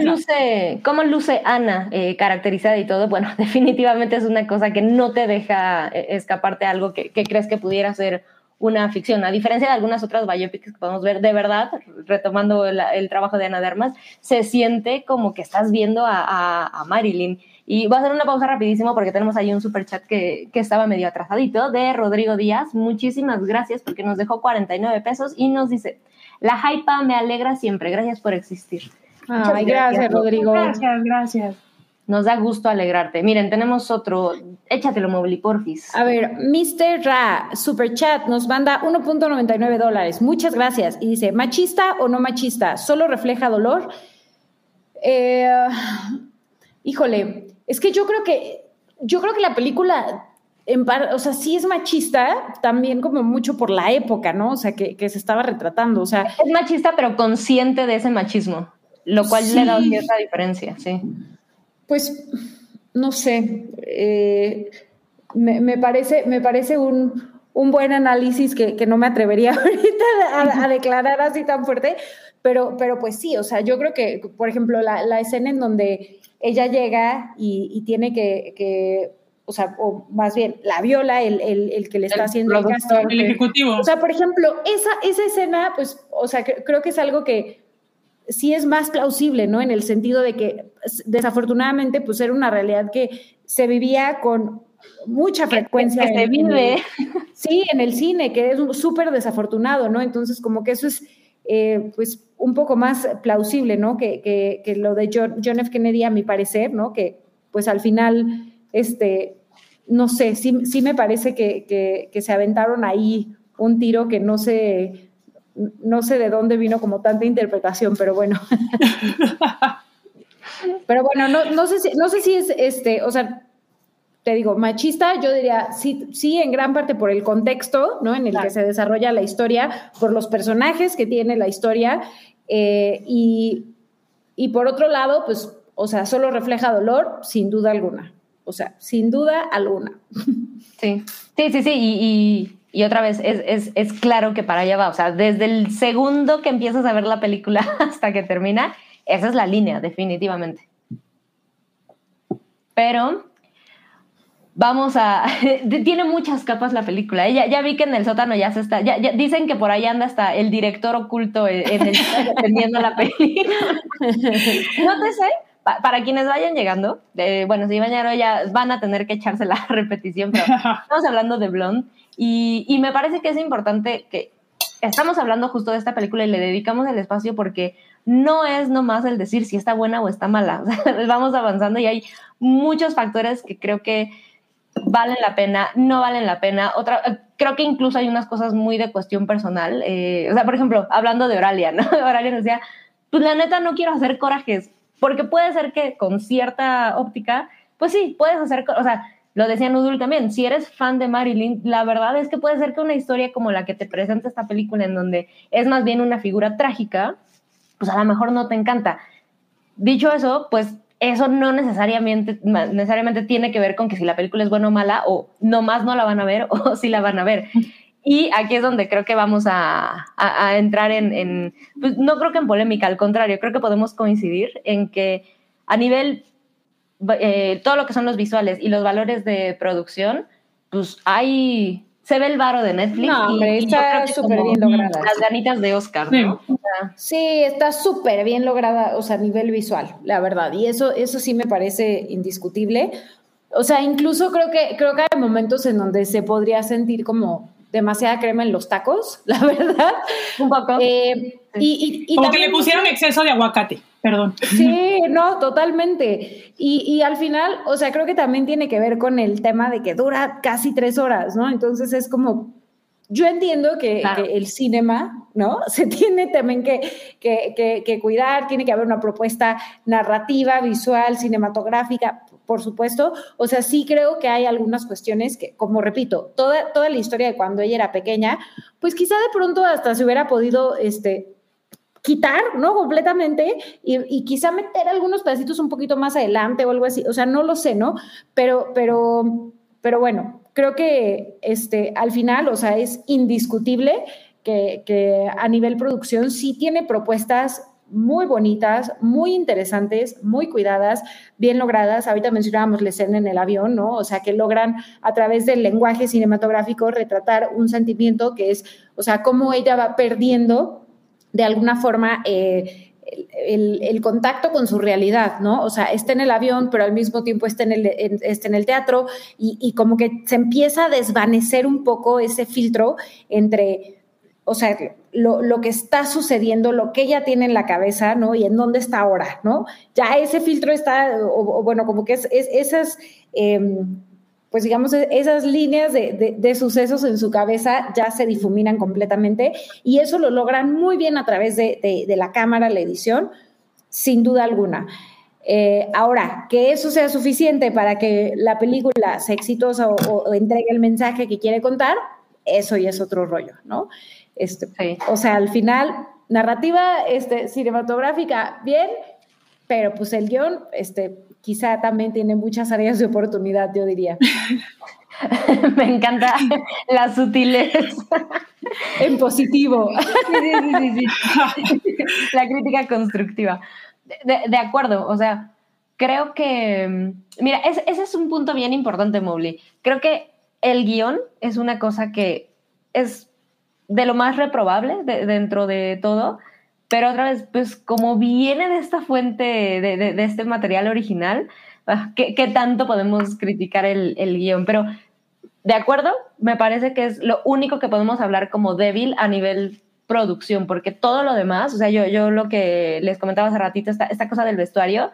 luce, cómo, luce, Ana eh, caracterizada y todo? Bueno, <laughs> definitivamente es una cosa que no te deja escaparte algo que, que crees que pudiera ser una ficción. A diferencia de algunas otras biopics que podemos ver, de verdad, retomando el, trabajo de Ana de Armas, se siente como que estás viendo a, Marilyn. Y voy a hacer una pausa rapidísimo porque tenemos ahí un super chat que, que, estaba medio atrasadito de Rodrigo Díaz. Muchísimas gracias porque nos dejó 49 pesos y nos dice, la hypa me alegra siempre, gracias por existir. Ay, gracias, Rodrigo. Gracias, gracias. Nos da gusto alegrarte. Miren, tenemos otro. Échatelo, Mobili, porfis. A ver, Mr. Ra, Super Chat, nos manda 1.99 dólares. Muchas gracias. Y dice, ¿machista o no machista? ¿Solo refleja dolor? Eh, híjole, es que yo creo que, yo creo que la película, en o sea, sí es machista, también como mucho por la época, ¿no? O sea, que, se estaba retratando. O sea, es machista, pero consciente de ese machismo, lo cual le da cierta diferencia, sí. Pues, no sé, eh, me, parece, me parece un, buen análisis que, no me atrevería <laughs> ahorita a, declarar así tan fuerte, pero, pero pues sí, o sea, yo creo que, por ejemplo, la, escena en donde ella llega y, tiene que, o sea, o más bien, la viola el, que le está haciendo el gasto. El ejecutivo. O sea, por ejemplo, esa, esa escena, pues, o sea, creo que es algo que sí es más plausible, ¿no? En el sentido de que desafortunadamente pues era una realidad que se vivía con mucha frecuencia. Que, se vive. sí, en el cine, que es súper desafortunado, ¿no? Entonces como que eso es eh, pues un poco más plausible, ¿no? Que, que, lo de John, F. Kennedy a mi parecer, ¿no? Que pues al final, este, no sé, sí, sí me parece que, que se aventaron ahí un tiro que no se no sé de dónde vino como tanta interpretación, pero bueno. <laughs> Pero bueno, no, no, sé si, no sé si es este, o sea, te digo, machista, yo diría sí, sí, en gran parte por el contexto, ¿no? En el que se desarrolla la historia, por los personajes que tiene la historia, eh, y, y por otro lado, pues, o sea, solo refleja dolor, sin duda alguna. O sea, sin duda alguna. Sí, sí, sí, sí, y, y, otra vez, es, es, es claro que para allá va. O sea, desde el segundo que empiezas a ver la película <laughs> hasta que termina, esa es la línea, definitivamente. Pero vamos a. <laughs> tiene muchas capas la película. ¿eh? Ya, ya, vi que en el sótano ya se está. Ya, dicen que por ahí anda hasta el director oculto en el <laughs> defendiendo la película. no te sé. para quienes vayan llegando, bueno, si van ya van a tener que echarse la repetición, pero estamos hablando de Blonde y, me parece que es importante que estamos hablando justo de esta película y le dedicamos el espacio porque no es nomás el decir si está buena o está mala. <laughs> vamos avanzando y hay muchos factores que creo que valen la pena, no valen la pena. Otra, creo que incluso hay unas cosas muy de cuestión personal. Eh, o sea, por ejemplo, hablando de Oralia, ¿no? <laughs> Oralia decía, pues la neta no quiero hacer corajes, porque puede ser que con cierta óptica, pues sí, puedes hacer, o sea, lo decía Nudul también, si eres fan de Marilyn, la verdad es que puede ser que una historia como la que te presenta esta película, en donde es más bien una figura trágica, pues a lo mejor no te encanta. Dicho eso, pues eso no necesariamente, tiene que ver con que si la película es buena o mala, o nomás no la van a ver, <laughs> o si la van a ver. Y aquí es donde creo que vamos a, entrar en, pues no creo que en polémica, al contrario, creo que podemos coincidir en que a nivel, eh, todo lo que son los visuales y los valores de producción, pues hay se ve el varo de Netflix. No, y, está súper bien lograda. Las ganitas de Oscar, ¿no? Sí, está súper bien lograda, o sea, a nivel visual, la verdad. Y eso, eso sí me parece indiscutible. O sea, incluso creo que, creo que hay momentos en donde se podría sentir como demasiada crema en los tacos, <laughs> la verdad. Un poco. Eh, y, y, Como que le pusieron exceso de aguacate, perdón. Sí, no, totalmente. Y, al final, o sea, creo que también tiene que ver con el tema de que dura casi tres horas, ¿no? Entonces es como, yo entiendo que, el cinema, ¿no? <laughs> Se tiene también que, que, que, cuidar, tiene que haber una propuesta narrativa, visual, cinematográfica, por supuesto. O sea, sí creo que hay algunas cuestiones que, como repito, toda, toda la historia de cuando ella era pequeña, pues quizá de pronto hasta se hubiera podido, este, quitar, ¿no? Completamente y, quizá meter algunos pedacitos un poquito más adelante o algo así, o sea, no lo sé, ¿no? Pero, pero, pero bueno, creo que este, al final, o sea, es indiscutible que, que a nivel producción sí tiene propuestas muy bonitas, muy interesantes, muy cuidadas, bien logradas. Ahorita mencionábamos la escena en el avión, ¿no? O sea, que logran a través del lenguaje cinematográfico retratar un sentimiento que es, o sea, cómo ella va perdiendo de alguna forma eh, el, contacto con su realidad, ¿no? O sea, está en el avión, pero al mismo tiempo está en el, está en el teatro y, y como que se empieza a desvanecer un poco ese filtro entre o sea, lo, que está sucediendo, lo que ella tiene en la cabeza, ¿no? Y en dónde está ahora, ¿no? Ya ese filtro está, o, bueno, como que es, esas, em, pues digamos, e, esas líneas de, sucesos en su cabeza ya se difuminan completamente y eso lo logran muy bien a través de, la cámara, la edición, sin duda alguna. Eh, ahora, que eso sea suficiente para que la película sea exitosa o, o entregue el mensaje que quiere contar, eso ya es otro rollo, ¿no? Este, O sea, al final, narrativa este, cinematográfica, bien, pero pues el guion, este, quizá también tiene muchas áreas de oportunidad, yo diría. <laughs> Me encanta la sutileza. en positivo. Sí, sí, sí, sí. La crítica constructiva. De, acuerdo, o sea, creo que, mira, ese es un punto bien importante, Mowgli. Creo que el guion es una cosa que es de lo más reprobable dentro de todo, pero otra vez, pues como viene de esta fuente, de, este material original, ah, ¿qué, tanto podemos criticar el, el, guion? Pero, de acuerdo, me parece que es lo único que podemos hablar como débil a nivel producción, porque todo lo demás, o sea, yo, yo lo que les comentaba hace ratito, esta, esta cosa del vestuario,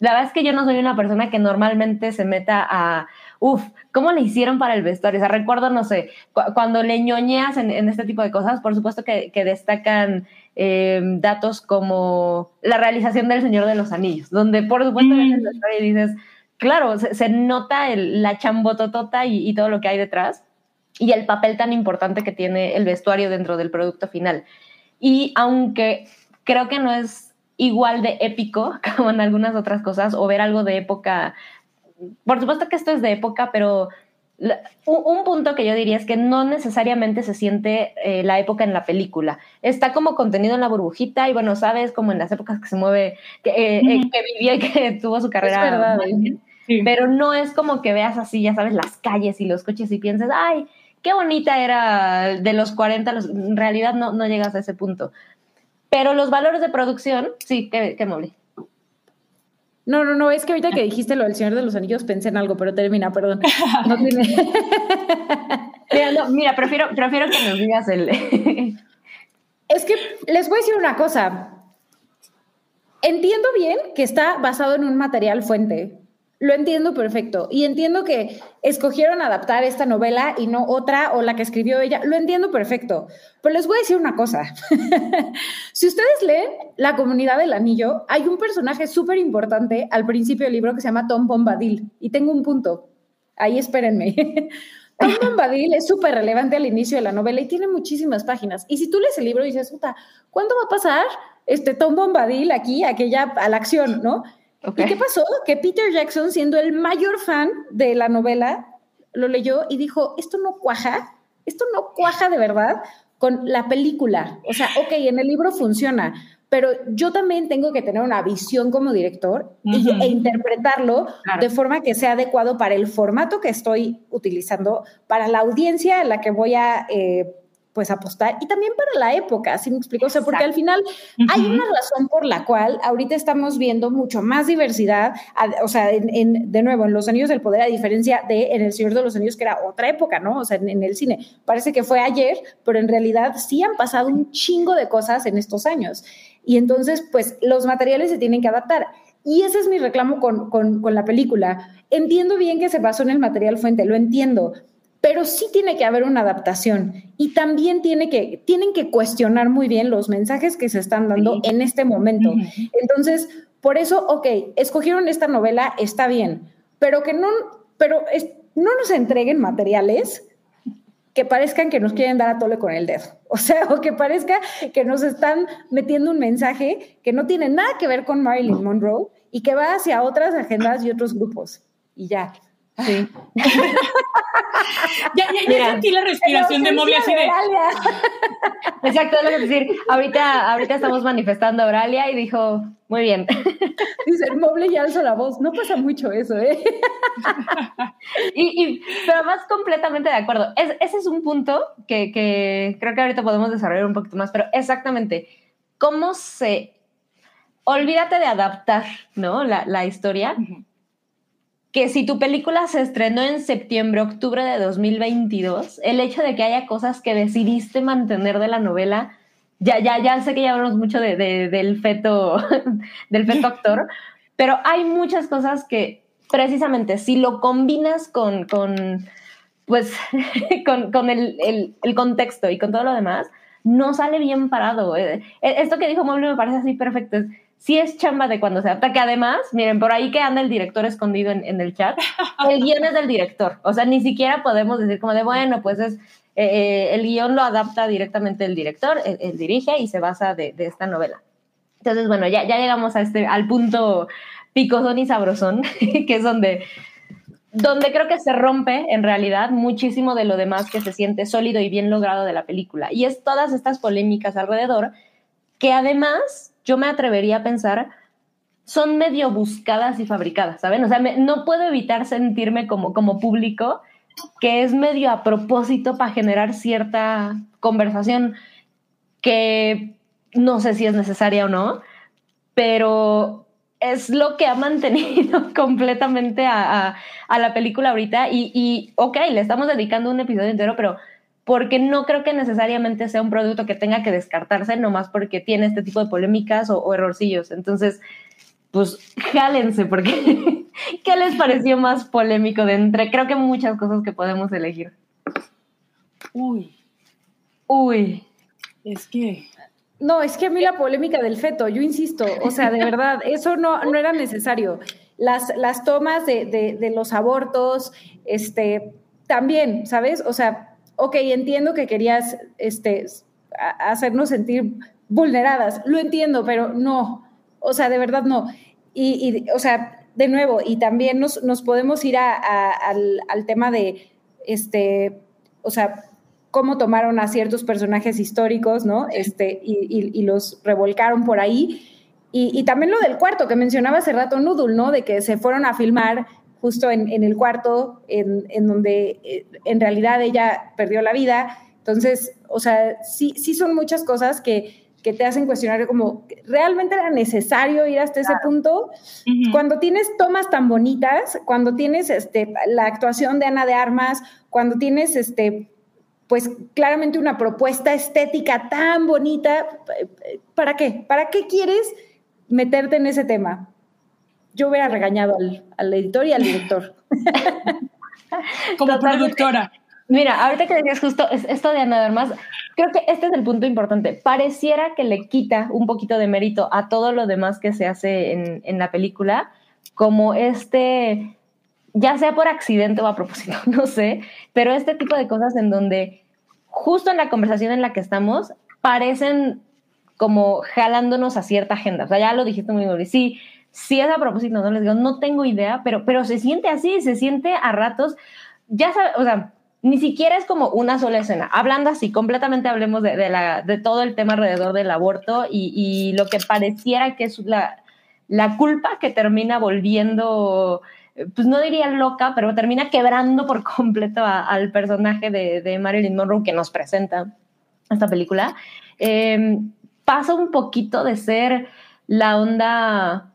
La verdad es que yo no soy una persona que normalmente se meta a, uff, ¿cómo le hicieron para el vestuario? O sea, recuerdo, no sé, cuando le ñoñeas en, este tipo de cosas, por supuesto que, destacan em, datos como la realización del Señor de los Anillos, donde por supuesto ves el mm. vestuario y dices, claro, se, nota la chambototota y, y todo lo que hay detrás y el papel tan importante que tiene el vestuario dentro del producto final. Y aunque creo que no es igual de épico <laughs> como en algunas otras cosas, o ver algo de época, por supuesto que esto es de época, pero un, punto que yo diría es que no necesariamente se siente eh, la época en la película. Está como contenido en la burbujita y bueno, sabes, como en las épocas que se mueve, que, eh, eh, que vivió y <laughs> que tuvo su carrera. Es verdad, Pero no es como que veas así, ya sabes, las calles y los coches y pienses, ay, qué bonita era de los 40, en realidad no, no llegas a ese punto. Pero los valores de producción, sí, qué, qué noble. No, no, no, es que ahorita que dijiste lo del Señor de los Anillos pensé en algo, pero termina, perdón. No tiene... <laughs> mira, mira, prefiero, prefiero que nos digas el... <laughs> es que les voy a decir una cosa. Entiendo bien que está basado en un material fuente, lo entiendo perfecto. Y entiendo que escogieron adaptar esta novela y no otra o la que escribió ella. Lo entiendo perfecto. Pero les voy a decir una cosa. <laughs> si ustedes leen La comunidad del anillo, hay un personaje súper importante al principio del libro que se llama Tom Bombadil. Y tengo un punto. Ahí espérenme. <laughs> Tom Bombadil es súper relevante al inicio de la novela y tiene muchísimas páginas. Y si tú lees el libro y dices, puta, ¿cuándo va a pasar este Tom Bombadil aquí, aquella, a la acción, no? ¿Y qué pasó? Que Peter Jackson, siendo el mayor fan de la novela, lo leyó y dijo, esto no cuaja, esto no cuaja de verdad con la película. O sea, ok, en el libro funciona, pero yo también tengo que tener una visión como director e interpretarlo de forma que sea adecuado para el formato que estoy utilizando, para la audiencia a la que voy a eh, pues apostar y también para la época, ¿sí me explico? O sea, porque al final hay una razón por la cual ahorita estamos viendo mucho más diversidad, o sea, en, de nuevo, en Los Anillos del Poder, a diferencia de en El Señor de los Anillos, que era otra época, ¿no? O sea, en, el cine. Parece que fue ayer, pero en realidad sí han pasado un chingo de cosas en estos años. Y entonces, pues los materiales se tienen que adaptar. Y ese es mi reclamo con, con, con la película. Entiendo bien que se basó en el material fuente, lo entiendo, pero sí tiene que haber una adaptación y también tiene que, tienen que cuestionar muy bien los mensajes que se están dando en este momento. Entonces, por eso, ok, escogieron esta novela, está bien, pero que no, pero no nos entreguen materiales que parezcan que nos quieren dar a tole con el dedo. O sea, <laughs> o que parezca que nos están metiendo un mensaje que no tiene nada que ver con Marilyn Monroe y que va hacia otras agendas y otros grupos. Y ya. Sí. <laughs> ya, ya, sentí la respiración de Mobley así de. <laughs> Exacto, es decir. Ahorita, ahorita estamos manifestando a Auralia y dijo, muy bien. <laughs> Dice, Mobley ya alzó la voz. No pasa mucho eso, ¿eh? y, y, pero además, completamente de acuerdo. ese es un punto que, que creo que ahorita podemos desarrollar un poquito más, pero exactamente, ¿cómo se. Olvídate de adaptar, ¿no? La, la historia que si tu película se estrenó en septiembre, octubre de 2022, el hecho de que haya cosas que decidiste mantener de la novela, ya, ya, ya sé que ya hablamos mucho de, del feto, <laughs> del feto actor, pero hay muchas cosas que precisamente si lo combinas con, con pues, <laughs> con, con el, el, contexto y con todo lo demás, no sale bien parado. Eh, esto que dijo Mobley me parece así perfecto sí es chamba de cuando se adapta, que además, miren, por ahí que anda el director escondido en, el chat, <laughs> el guion es del director, o sea, ni siquiera podemos decir como de, bueno, pues es, eh, eh, el guion lo adapta directamente el director, él, dirige y se basa de, esta novela. Entonces, bueno, ya, ya llegamos a este, al punto picosón y sabrosón, <laughs> que es donde, donde creo que se rompe en realidad muchísimo de lo demás que se siente sólido y bien logrado de la película. Y es todas estas polémicas alrededor, que además yo me atrevería a pensar, son medio buscadas y fabricadas, ¿saben? O sea, no puedo evitar sentirme como, como público que es medio a propósito para generar cierta conversación que no sé si es necesaria o no, pero es lo que ha mantenido <laughs> completamente a, la película ahorita y, y, ok, le estamos dedicando un episodio entero, pero porque no creo que necesariamente sea un producto que tenga que descartarse nomás porque tiene este tipo de polémicas o, errorcillos. Entonces, pues jálense, porque <laughs> ¿qué les pareció más polémico de entre? Creo que muchas cosas que podemos elegir. Uy. Uy. Es que. No, es que a mí la polémica del feto, yo insisto, o sea, de verdad, <laughs> eso no, no era necesario. Las, las tomas de, de, los abortos, este, también, ¿sabes? O sea, ok, entiendo que querías este, hacernos sentir vulneradas, lo entiendo, pero no, o sea, de verdad no. Y, o sea, de nuevo, y también nos, nos podemos ir al, al, tema de, este, o sea, cómo tomaron a ciertos personajes históricos, ¿no? Este, y, y los revolcaron por ahí. Y, también lo del cuarto que mencionaba hace rato Noodle, ¿no? De que se fueron a filmar justo en, en el cuarto en, en, donde eh, en realidad ella perdió la vida. Entonces, o sea, sí, sí son muchas cosas que, que te hacen cuestionar como, ¿realmente era necesario ir hasta ese punto? Cuando tienes tomas tan bonitas, cuando tienes este, la actuación de Ana de Armas, cuando tienes este, pues claramente una propuesta estética tan bonita, ¿para qué? ¿Para qué quieres meterte en ese tema? Yo hubiera regañado al, al editor y al director. <laughs> Como productora. Mira, ahorita que decías justo esto de Ana de Armas, creo que este es el punto importante. Pareciera que le quita un poquito de mérito a todo lo demás que se hace en, en la película, como este, ya sea por accidente o a propósito, <laughs> no sé, pero este tipo de cosas en donde justo en la conversación en la que estamos parecen como jalándonos a cierta agenda. O sea, ya lo dijiste muy bien. Sí, sí es a propósito, no les digo, no tengo idea, pero, pero se siente así, se siente a ratos, ya sabes, o sea, ni siquiera es como una sola escena. Hablando así, completamente hablemos de, la, de todo el tema alrededor del aborto y, lo que pareciera que es la, la, culpa que termina volviendo, pues no diría loca, pero termina quebrando por <laughs> completo al personaje de, Marilyn Monroe que nos presenta esta película. Em, pasa un poquito de ser la onda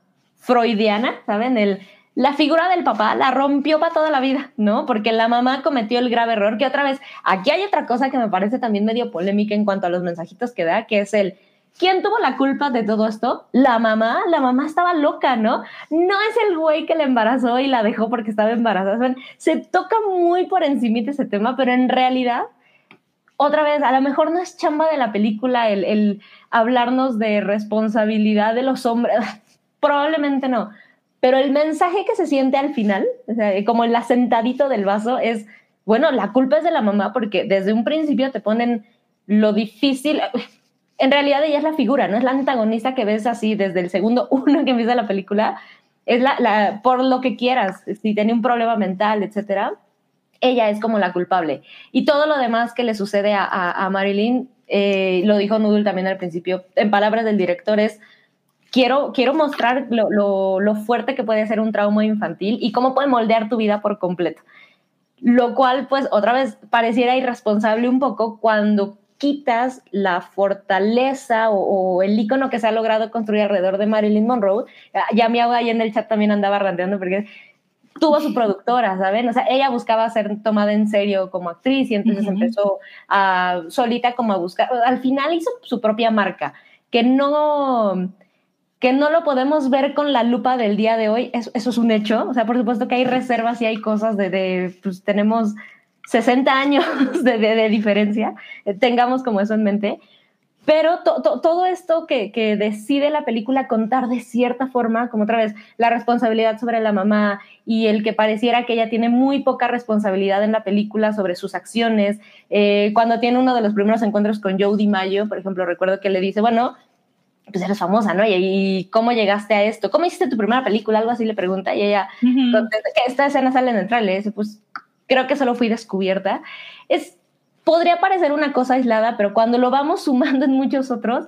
freudiana, ¿saben? El la figura del papá la rompió para toda la vida, ¿no? Porque la mamá cometió el grave error, que otra vez, aquí hay otra cosa que me parece también medio polémica en cuanto a los mensajitos que da, que es el, ¿quién tuvo la culpa de todo esto? La mamá, la mamá estaba loca, ¿no? No es el güey que la embarazó y la dejó porque estaba embarazada. Se toca muy por encima de ese tema, pero en realidad otra vez, a lo mejor no es chamba de la película el, el, hablarnos de responsabilidad de los hombres, <laughs> probablemente no, pero el mensaje que se siente al final, como el asentadito del vaso, es, bueno, la culpa es de la mamá porque desde un principio te ponen lo difícil. <laughs> En realidad ella es la figura, no es la antagonista que ves así desde el segundo <laughs> uno que empieza la película. Es la, por lo que quieras, si tiene un problema mental, etcétera, ella es como la culpable. Y todo lo demás que le sucede a, Marilyn, eh, lo dijo Noodle también al principio, en palabras del director, es quiero, quiero mostrar lo, lo, fuerte que puede ser un trauma infantil y cómo puede moldear tu vida por completo. Lo cual, pues, otra vez pareciera irresponsable un poco cuando quitas la fortaleza o, el icono que se ha logrado construir alrededor de Marilyn Monroe. Ya mi agua ahí en el chat también andaba ranteando porque tuvo su productora, ¿saben? O sea, ella buscaba ser tomada en serio como actriz y entonces empezó a solita como a buscar, al final hizo su propia marca, que no, que no lo podemos ver con la lupa del día de hoy, eso, es un hecho. O sea, por supuesto que hay reservas y hay cosas de, pues tenemos 60 años <laughs> de, diferencia, eh, tengamos como eso en mente. Pero todo esto que, que, decide la película contar de cierta forma, como otra vez, la responsabilidad sobre la mamá y el que pareciera que ella tiene muy poca responsabilidad en la película sobre sus acciones. Eh, cuando tiene uno de los primeros encuentros con Joe DiMaggio, por ejemplo, recuerdo que le dice, bueno, pues eres famosa, ¿no? Y, cómo llegaste a esto? ¿Cómo hiciste tu primera película? Algo así le pregunta y ella contesta que esta escena sale en el trailer. Y pues creo que solo fui descubierta. Es, podría parecer una cosa aislada, pero cuando lo vamos sumando en muchos otros,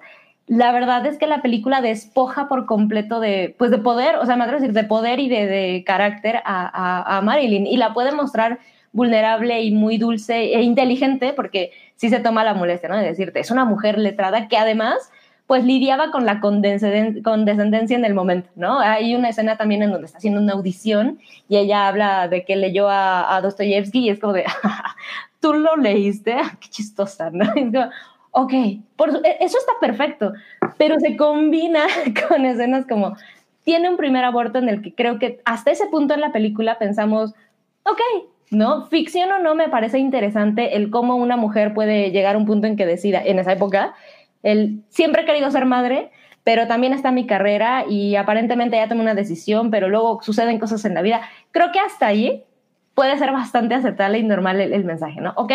la verdad es que la película despoja por completo de, pues de poder, o sea, me atrevo a decir, de poder y de, de carácter a, a, a Marilyn y la puede mostrar vulnerable y muy dulce e inteligente porque sí se toma la molestia, ¿no? De decirte, es una mujer letrada que además pues lidiaba con la condescendencia en el momento, ¿no? Hay una escena también en donde está haciendo una audición y ella habla de que leyó a, a Dostoyevsky y es como de, tú lo leíste, ah, qué chistosa, ¿no? ok, por, e, eso está perfecto, pero se combina <laughs> con escenas como tiene un primer aborto en el que creo que hasta ese punto en la película pensamos, ok, ¿no? Ficción o no, me parece interesante el cómo una mujer puede llegar a un punto en que decida, en esa época, el siempre he querido ser madre, pero también está mi carrera y aparentemente ya tomé una decisión, pero luego suceden cosas en la vida. Creo que hasta ahí puede ser bastante aceptable y normal el, el mensaje, ¿no? Ok,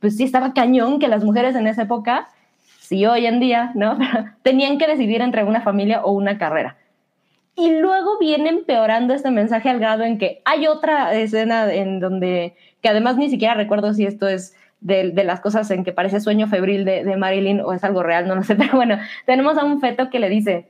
pues sí estaba cañón que las mujeres en esa época, sí hoy en día, ¿no? <laughs> Tenían que decidir entre una familia o una carrera. Y luego viene empeorando este mensaje al grado en que hay otra escena en donde, que además ni siquiera recuerdo si esto es de, de las cosas en que parece sueño febril de, de, Marilyn o es algo real, no lo sé, <laughs> pero bueno, tenemos a un feto que le dice,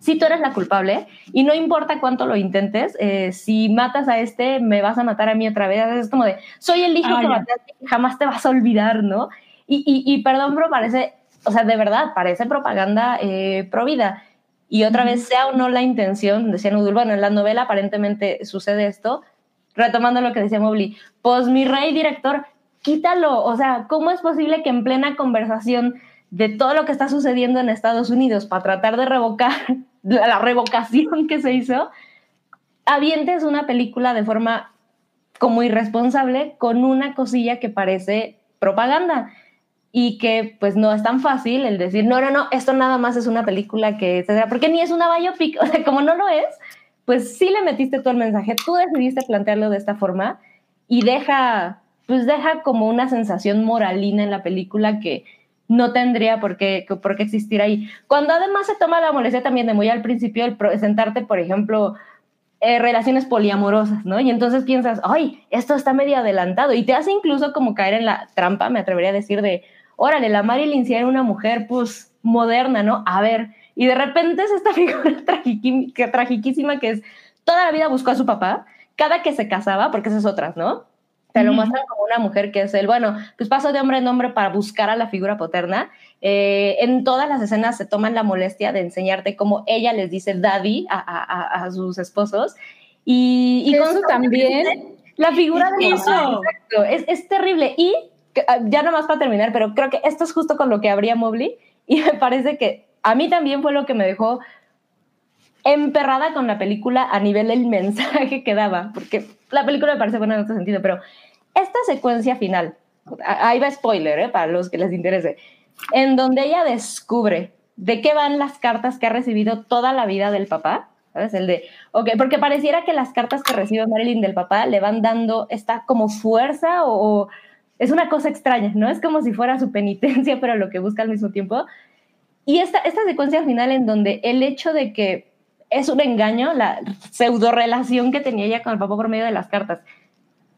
si tú eres la culpable y no importa cuánto lo intentes, eh, si matas a este, me vas a matar a mí otra vez. Es como de, soy el hijo ah, que mataste, jamás te vas a olvidar, ¿no? Y, y, y, perdón, pero parece, o sea, de verdad, parece propaganda eh, pro vida. Y otra vez, sea o no la intención, decía Nudul, bueno, en la novela aparentemente sucede esto, retomando lo que decía Mobley, pues mi rey director, quítalo, o sea, ¿cómo es posible que en plena conversación de todo lo que está sucediendo en Estados Unidos para tratar de revocar <laughs> la revocación que se hizo, avientes una película de forma como irresponsable con una cosilla que parece propaganda? y que pues no es tan fácil el decir, no, no, no, esto nada más es una película que, porque ni es una biopic, <laughs> o sea, como no lo es, pues sí le metiste tú el mensaje, tú decidiste plantearlo de esta forma y deja, pues deja como una sensación moralina en la película que no tendría por qué, por qué existir ahí. Cuando además se toma la molestia también de muy al principio el presentarte, por ejemplo, eh, relaciones poliamorosas, ¿no? Y entonces piensas, ay, esto está medio adelantado y te hace incluso como caer en la trampa, me atrevería a decir, de, órale, la Marilyn sí era una mujer, pues, moderna, ¿no? A ver, y de repente es esta <laughs> figura tragiquísima que es, toda la vida buscó a su papá, cada que se casaba, porque esas otras, ¿no? Te lo muestran como una mujer que es el, bueno, pues paso de hombre en hombre para buscar a la figura paterna. Eh, en todas las escenas se toman la molestia de enseñarte cómo ella les dice daddy a, a, a sus esposos. Y, y eso también. La figura de eso. Es, es terrible. Y Ah, ya nomás para terminar, pero creo que esto es justo con lo que habría Mobley y me parece que a mí también fue lo que me dejó emperrada con la película a nivel del mensaje que daba, porque la película me parece buena en otro sentido, pero esta secuencia final, ahí va spoiler, ¿eh? para los que les interese, en donde ella descubre de qué van las cartas que ha recibido toda la vida del papá, ¿sabes? El de, ok, porque pareciera que las cartas que recibe Marilyn del papá le van dando esta como fuerza o, o es una cosa extraña, ¿no? Es como si fuera su penitencia, pero lo que busca al mismo tiempo. Y esta, esta secuencia final en donde el hecho de que es un engaño, la pseudo relación que tenía ella con el papá por medio de las cartas,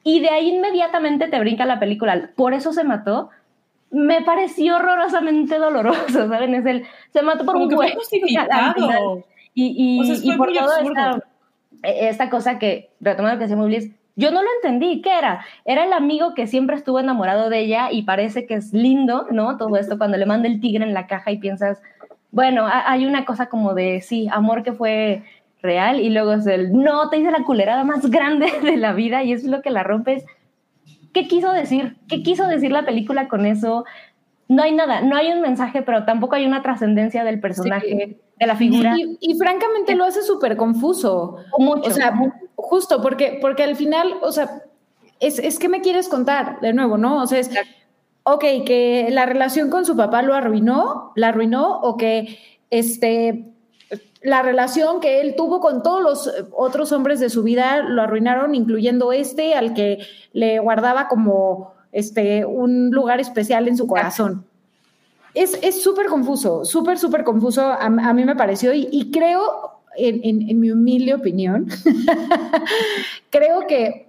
y de ahí inmediatamente te brinca la película, por eso se mató, me pareció horrorosamente doloroso, <laughs> ¿saben? Es el, se mató por un huevo. Y, y, y por todo esta, esta, cosa que, retomando lo que decía Mubliz, yo no lo entendí, ¿qué era? Era el amigo que siempre estuvo enamorado de ella y parece que es lindo, ¿no? Todo esto cuando le manda el tigre en la caja y piensas, bueno, hay una cosa como de, sí, amor que fue real y luego es el, no, te hice la culerada más grande <laughs> de la vida y eso es lo que la rompes. ¿Qué quiso decir? ¿Qué quiso decir la película con eso? No hay nada, no hay un mensaje, pero tampoco hay una trascendencia del personaje, de la figura. Y, francamente lo hace súper confuso. Mucho. O sea, Justo, porque, porque al final, o sea, es, es que me quieres contar de nuevo, ¿no? O sea, es, ok, que la relación con su papá lo arruinó, la arruinó, o que este, la relación que él tuvo con todos los otros hombres de su vida lo arruinaron, incluyendo este, al que le guardaba como este, un lugar especial en su corazón. Es súper confuso, súper, súper confuso, a, a, mí me pareció, y, y creo, en, mi humilde opinión, <laughs> creo que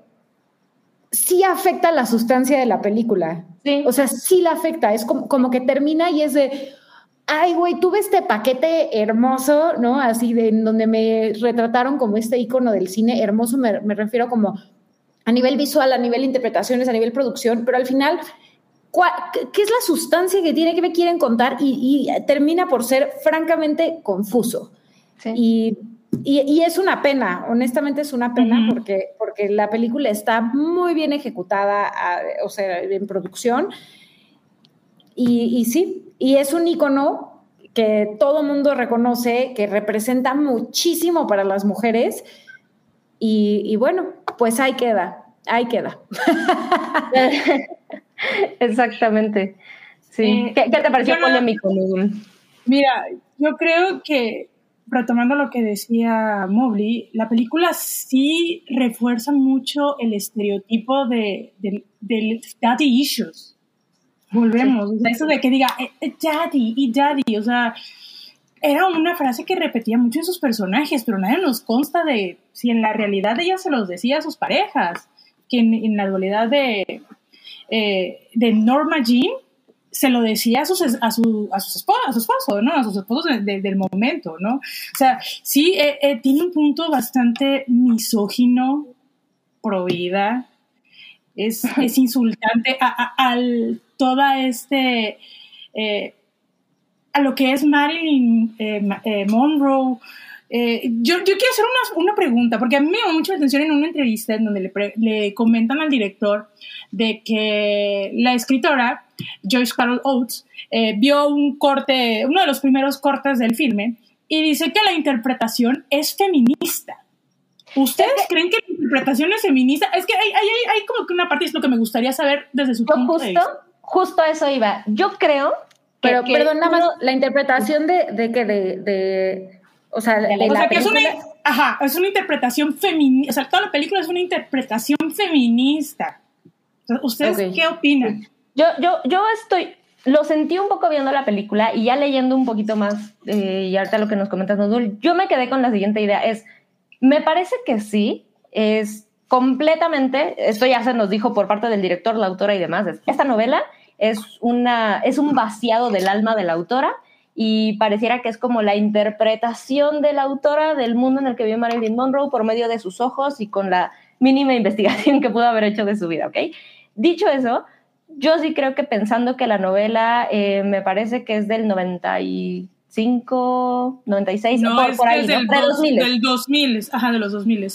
sí afecta la sustancia de la película. O sea, sí la afecta. Es como, que termina y es de, ay, güey, tuve este paquete hermoso, ¿no? Así de en donde me retrataron como este icono del cine hermoso, me, refiero como a nivel visual, a nivel interpretaciones, a nivel producción, pero al final, ¿qué es la sustancia que tiene que me quieren contar? y termina por ser francamente confuso. Y, y, es una pena, honestamente es una pena porque, porque la película está muy bien ejecutada, o sea, en producción. Y, y, sí, y es un icono que todo mundo reconoce, que representa muchísimo para las mujeres. Y, bueno, pues ahí queda, ahí queda. <laughs> Exactamente. Sí. Eh, ¿Qué, te pareció polémico, Mira, yo creo que, retomando lo que decía Mobley, la película sí refuerza mucho el estereotipo de, del daddy issues. Volvemos, eso de que diga eh, eh, daddy y daddy, o sea, era una frase que repetía mucho en sus personajes, pero nadie nos consta de si en la realidad ella se los decía a sus parejas, que en, la dualidad de, eh, de Norma Jean se lo decía a sus, a su, a sus esposos, a su esposo, ¿no? A sus esposos del momento, ¿no? O sea, sí, eh, eh, tiene un punto bastante misógino, pro vida, es, <laughs> es insultante a, al toda este, eh, a lo que es Marilyn Monroe, yo, yo, quiero hacer una, una, pregunta, porque a mí me llamó mucho la atención en una entrevista en donde le, le comentan al director de que la escritora Joyce Carol Oates, eh, vio un corte, uno de los primeros cortes del filme, y dice que la interpretación es feminista. ¿Ustedes creen que la interpretación es feminista? Es que hay, hay, hay, como que una parte, es lo que me gustaría saber desde su punto justo, de vista. Justo a eso iba. Yo creo Pero, perdón, nada más, la interpretación de, de que de, de, o sea, de, la que es una, ajá, es una interpretación feminista, o sea, toda la película es una interpretación feminista. ¿Ustedes qué opinan? Yo, yo, yo estoy, lo sentí un poco viendo la película y ya leyendo un poquito más, eh, y ahorita lo que nos comentas, Nodul, yo me quedé con la siguiente idea, es, me parece que sí, es completamente, esto ya se nos dijo por parte del director, la autora y demás, es, esta novela es, una, es un vaciado del alma de la autora y pareciera que es como la interpretación de la autora del mundo en el que vive Marilyn Monroe por medio de sus ojos y con la mínima investigación que pudo haber hecho de su vida, ¿ok? Dicho eso, yo sí creo que pensando que la novela eh, me parece que es del 95, 96, no, por, ahí, del, ¿no? 2000. Del 2000, ajá, de los 2000.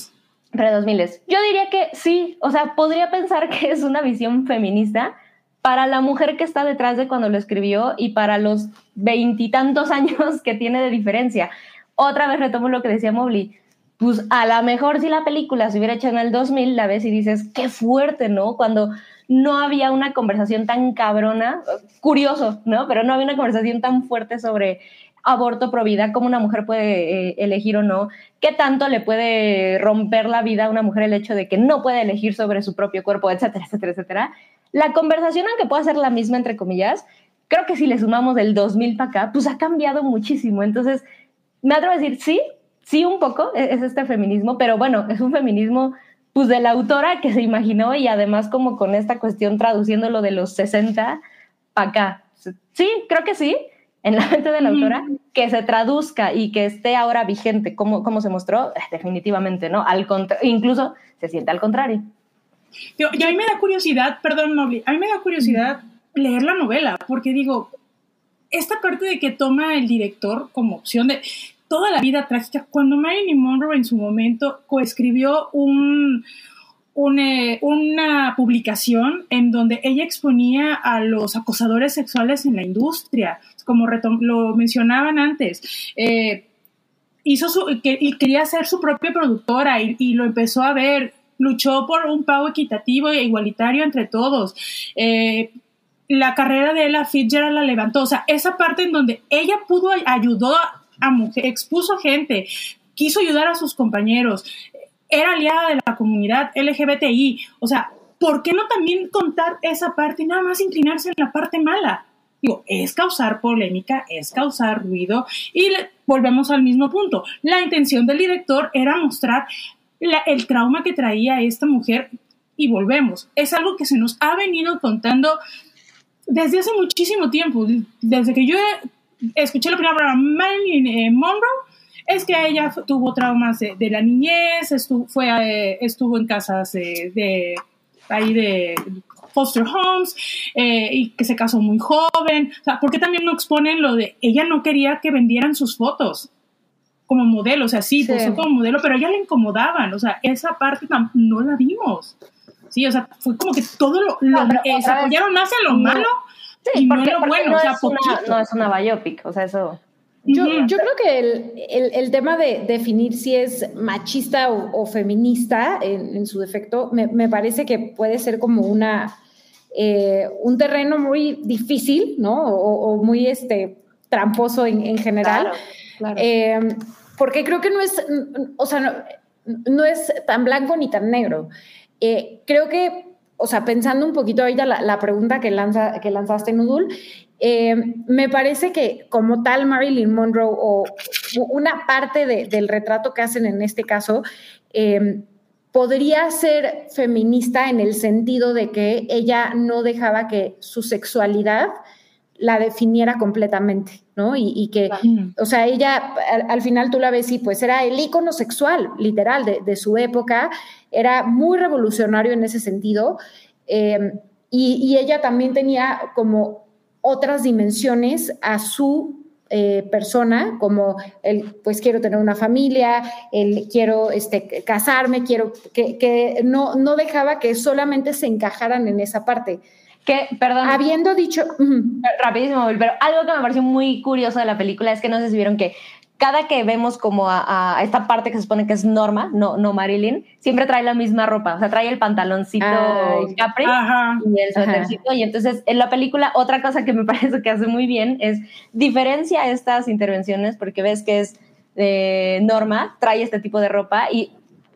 Pre 2000. Yo diría que sí, o sea, podría pensar <laughs> que es una visión feminista para la mujer que está detrás de cuando lo escribió y para los veintitantos <laughs> años que tiene de diferencia. Otra vez retomo lo que decía Mobley. Pues a lo mejor si la película se hubiera hecho en el 2000, la ves y dices, qué fuerte, ¿no? Cuando no había una conversación tan cabrona, curioso, ¿no? Pero no había una conversación tan fuerte sobre aborto pro vida, cómo una mujer puede eh, elegir o no, qué tanto le puede romper la vida a una mujer el hecho de que no puede elegir sobre su propio cuerpo, etcétera, etcétera, etcétera. La conversación, aunque pueda ser la misma, entre comillas, creo que si le sumamos del 2000 para acá, pues ha cambiado muchísimo. Entonces, me atrevo a decir, sí, sí un poco, e-, es este feminismo, pero bueno, es un feminismo pues de la autora que se imaginó y además como con esta cuestión traduciéndolo de los 60 para acá. Sí, creo que sí, en la mente de la autora, que se traduzca y que esté ahora vigente como, como se mostró, eh, definitivamente, ¿no? Al incluso se siente al contrario. y a mí me da curiosidad, perdón, Nobly, a mí me da curiosidad leer la novela, porque digo, esta parte de que toma el director como opción de toda la vida trágica. Cuando Marilyn Monroe en su momento coescribió un, eh, una publicación en donde ella exponía a los acosadores sexuales en la industria, como lo mencionaban antes. Eh, hizo que, y quería ser su propia productora y, lo empezó a ver, luchó por un pago equitativo e igualitario entre todos. Eh, la carrera de Ella Fitzgerald la levantó, o sea, esa parte en donde ella pudo, ayudó a mujer, expuso gente, quiso ayudar a sus compañeros, era aliada de la comunidad LGBTI. O sea, ¿por qué no también contar esa parte y nada más inclinarse en la parte mala? Digo, es causar polémica, es causar ruido y volvemos al mismo punto. La intención del director era mostrar el trauma que traía esta mujer y volvemos. Es algo que se nos ha venido contando desde hace muchísimo tiempo, desde que yo escuché la primera palabra Marilyn eh, Monroe, es que ella tuvo traumas de, la niñez, estuvo, fue, eh, estuvo en casas de, ahí de foster homes eh, y que se casó muy joven. O sea, ¿por qué también no exponen lo de ella no quería que vendieran sus fotos? como modelo, o sea, sí, pues como modelo, pero a ella le incomodaban, o sea, esa parte no la vimos. Sí, o sea, fue como que todo lo, se apoyaron más en lo malo Sí, porque, no, es una, no es una biopic, o sea, eso. Yo, yo creo que el, el, tema de definir si es machista o, feminista en, su defecto, me, me, parece que puede ser como una, eh, un terreno muy difícil, ¿no? O, muy este, tramposo en, en general. Eh, porque creo que no es, o sea, no, no es tan blanco ni tan negro. Eh, creo que, o sea, pensando un poquito ahorita la, la pregunta que, lanza, que lanzaste, Nudul, eh, me parece que como tal Marilyn Monroe o una parte del retrato que hacen en este caso eh, podría ser feminista en el sentido de que ella no dejaba que su sexualidad la definiera completamente, ¿no? Y, que, o sea, ella al, final tú la ves y pues era el ícono sexual, literal, de, su época, era muy revolucionario en ese sentido, eh, y, ella también tenía como otras dimensiones a su eh, persona, como el, pues quiero tener una familia, el quiero este, casarme, quiero que, que no, no dejaba que solamente se encajaran en esa parte. Que, perdón. Habiendo dicho. Rapidísimo, pero algo que me pareció muy curioso de la película es que no sé si vieron que cada que vemos como a, esta parte que se supone que es Norma, no, no Marilyn, siempre trae la misma ropa, o sea, trae el pantaloncito Capri y el suétercito. Y entonces en la película otra cosa que me <laughs> parece que hace muy bien es diferencia estas intervenciones porque ves que es eh, Norma, trae este tipo de ropa y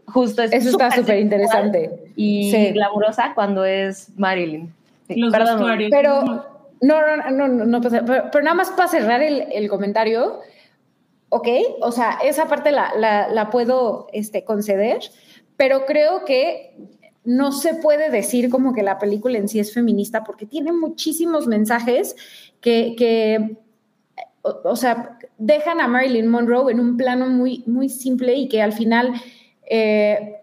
justo es Eso está súper interesante. Y sí. glamurosa cuando es Marilyn. Perdón, pero no, no, no, no, no pero, pero, nada más para cerrar el, el comentario, ok, o sea, esa parte la, la, puedo este, conceder, pero creo que no se puede decir como que la película en sí es feminista porque tiene muchísimos mensajes que, que o, sea, dejan a Marilyn Monroe en un plano muy, muy simple y que al final... Eh,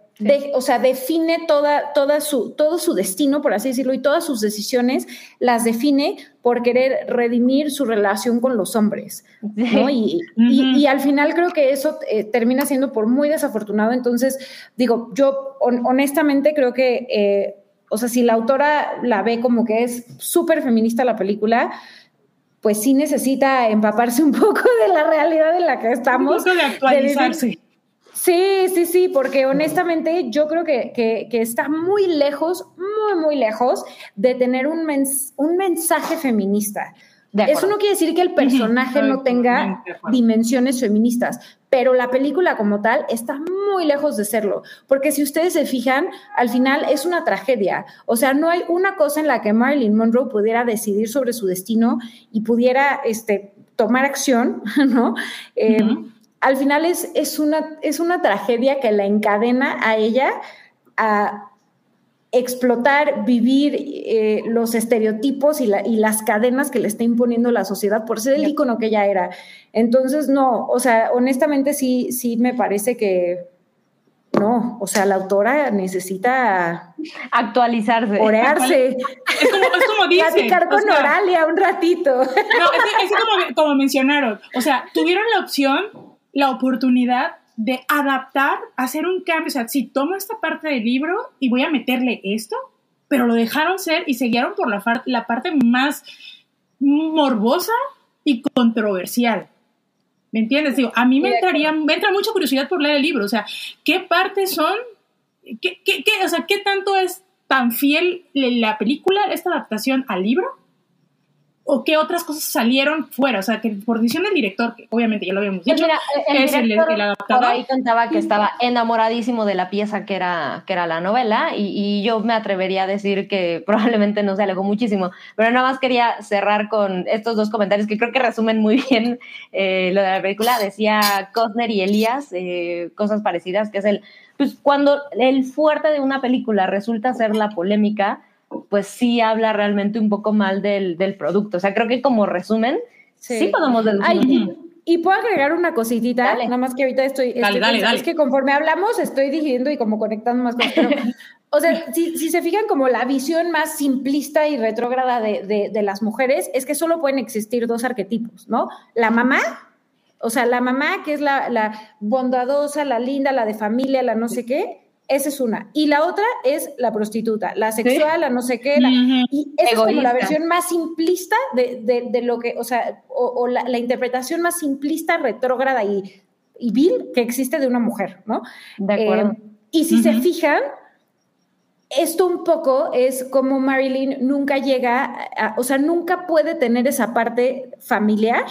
o sea, define toda, toda su, todo su destino, por así decirlo, y todas sus decisiones las define por querer redimir su relación con los hombres. ¿no? Y, y, al final creo que eso eh, termina siendo por muy desafortunado. Entonces, digo, yo honestamente creo que, eh, o sea, si la autora la ve como que es súper feminista la película, pues sí necesita empaparse <laughs> un poco de la realidad en la que estamos. Un poco de actualizarse. Sí, sí, sí, porque honestamente yo creo que, que, está muy lejos, muy, muy lejos de tener un, un mensaje feminista. Eso no quiere decir que el personaje no tenga dimensiones feministas, pero la película como tal está muy lejos de serlo, porque si ustedes se fijan, al final es una tragedia. O sea, no hay una cosa en la que Marilyn Monroe pudiera decidir sobre su destino y pudiera este, tomar acción, <laughs> ¿no? Eh, al final es, es, una, es una tragedia que la encadena a ella a explotar, vivir eh, los estereotipos y, y, las cadenas que le está imponiendo la sociedad por ser el ícono que ella era. Entonces, no, o sea, honestamente sí, sí me parece que no, o sea, la autora necesita actualizarse, orearse. Es como, es como <laughs> dice. Platicar con Oralia un ratito. No, es, como, como mencionaron, o sea, tuvieron la opción la oportunidad de adaptar, hacer un cambio. O sea, si tomo esta parte del libro y voy a meterle esto, pero lo dejaron ser y se guiaron por la, la parte más morbosa y controversial. ¿Me entiendes? Digo, a mí me entraría, me entra mucha curiosidad por leer el libro. O sea, ¿qué partes son? ¿Qué, qué, qué, o sea, ¿qué tanto es tan fiel la película, esta adaptación al libro? O qué otras cosas salieron fuera, o sea, que por decisión del director, que obviamente ya lo habíamos dicho, el es el, adaptador. ahí contaba que estaba enamoradísimo de la pieza que era, que era la novela, y, yo me atrevería a decir que <laughs> probablemente no se alejó muchísimo, pero nada más quería cerrar con estos dos comentarios que creo que resumen muy <laughs> bien eh, lo de la película. Decía Cosner y Elías eh, cosas parecidas, que es el, pues cuando el fuerte de una película resulta ser la polémica, pues sí habla realmente un poco mal del, del producto. O sea, creo que como resumen, sí, podemos deducir. y puedo agregar una cositita, nada más que ahorita estoy, dale, dale, es que conforme hablamos estoy diciendo y como conectando más cosas. <laughs> o sea, si, si, se fijan como la visión más simplista y retrógrada de, de, de, las mujeres es que solo pueden existir dos arquetipos, ¿no? La mamá, o sea, la mamá que es la, la bondadosa, la linda, la de familia, la no sé qué, Esa es una. Y la otra es la prostituta, la sexual, la no sé qué. La, y esa es como la versión más simplista de, de- de lo que, o sea, o, o la, la interpretación más simplista, retrógrada y, y vil que existe de una mujer, ¿no? De acuerdo. Eh, y si se fijan, esto un poco es como Marilyn nunca llega, a- o sea, nunca puede tener esa parte familiar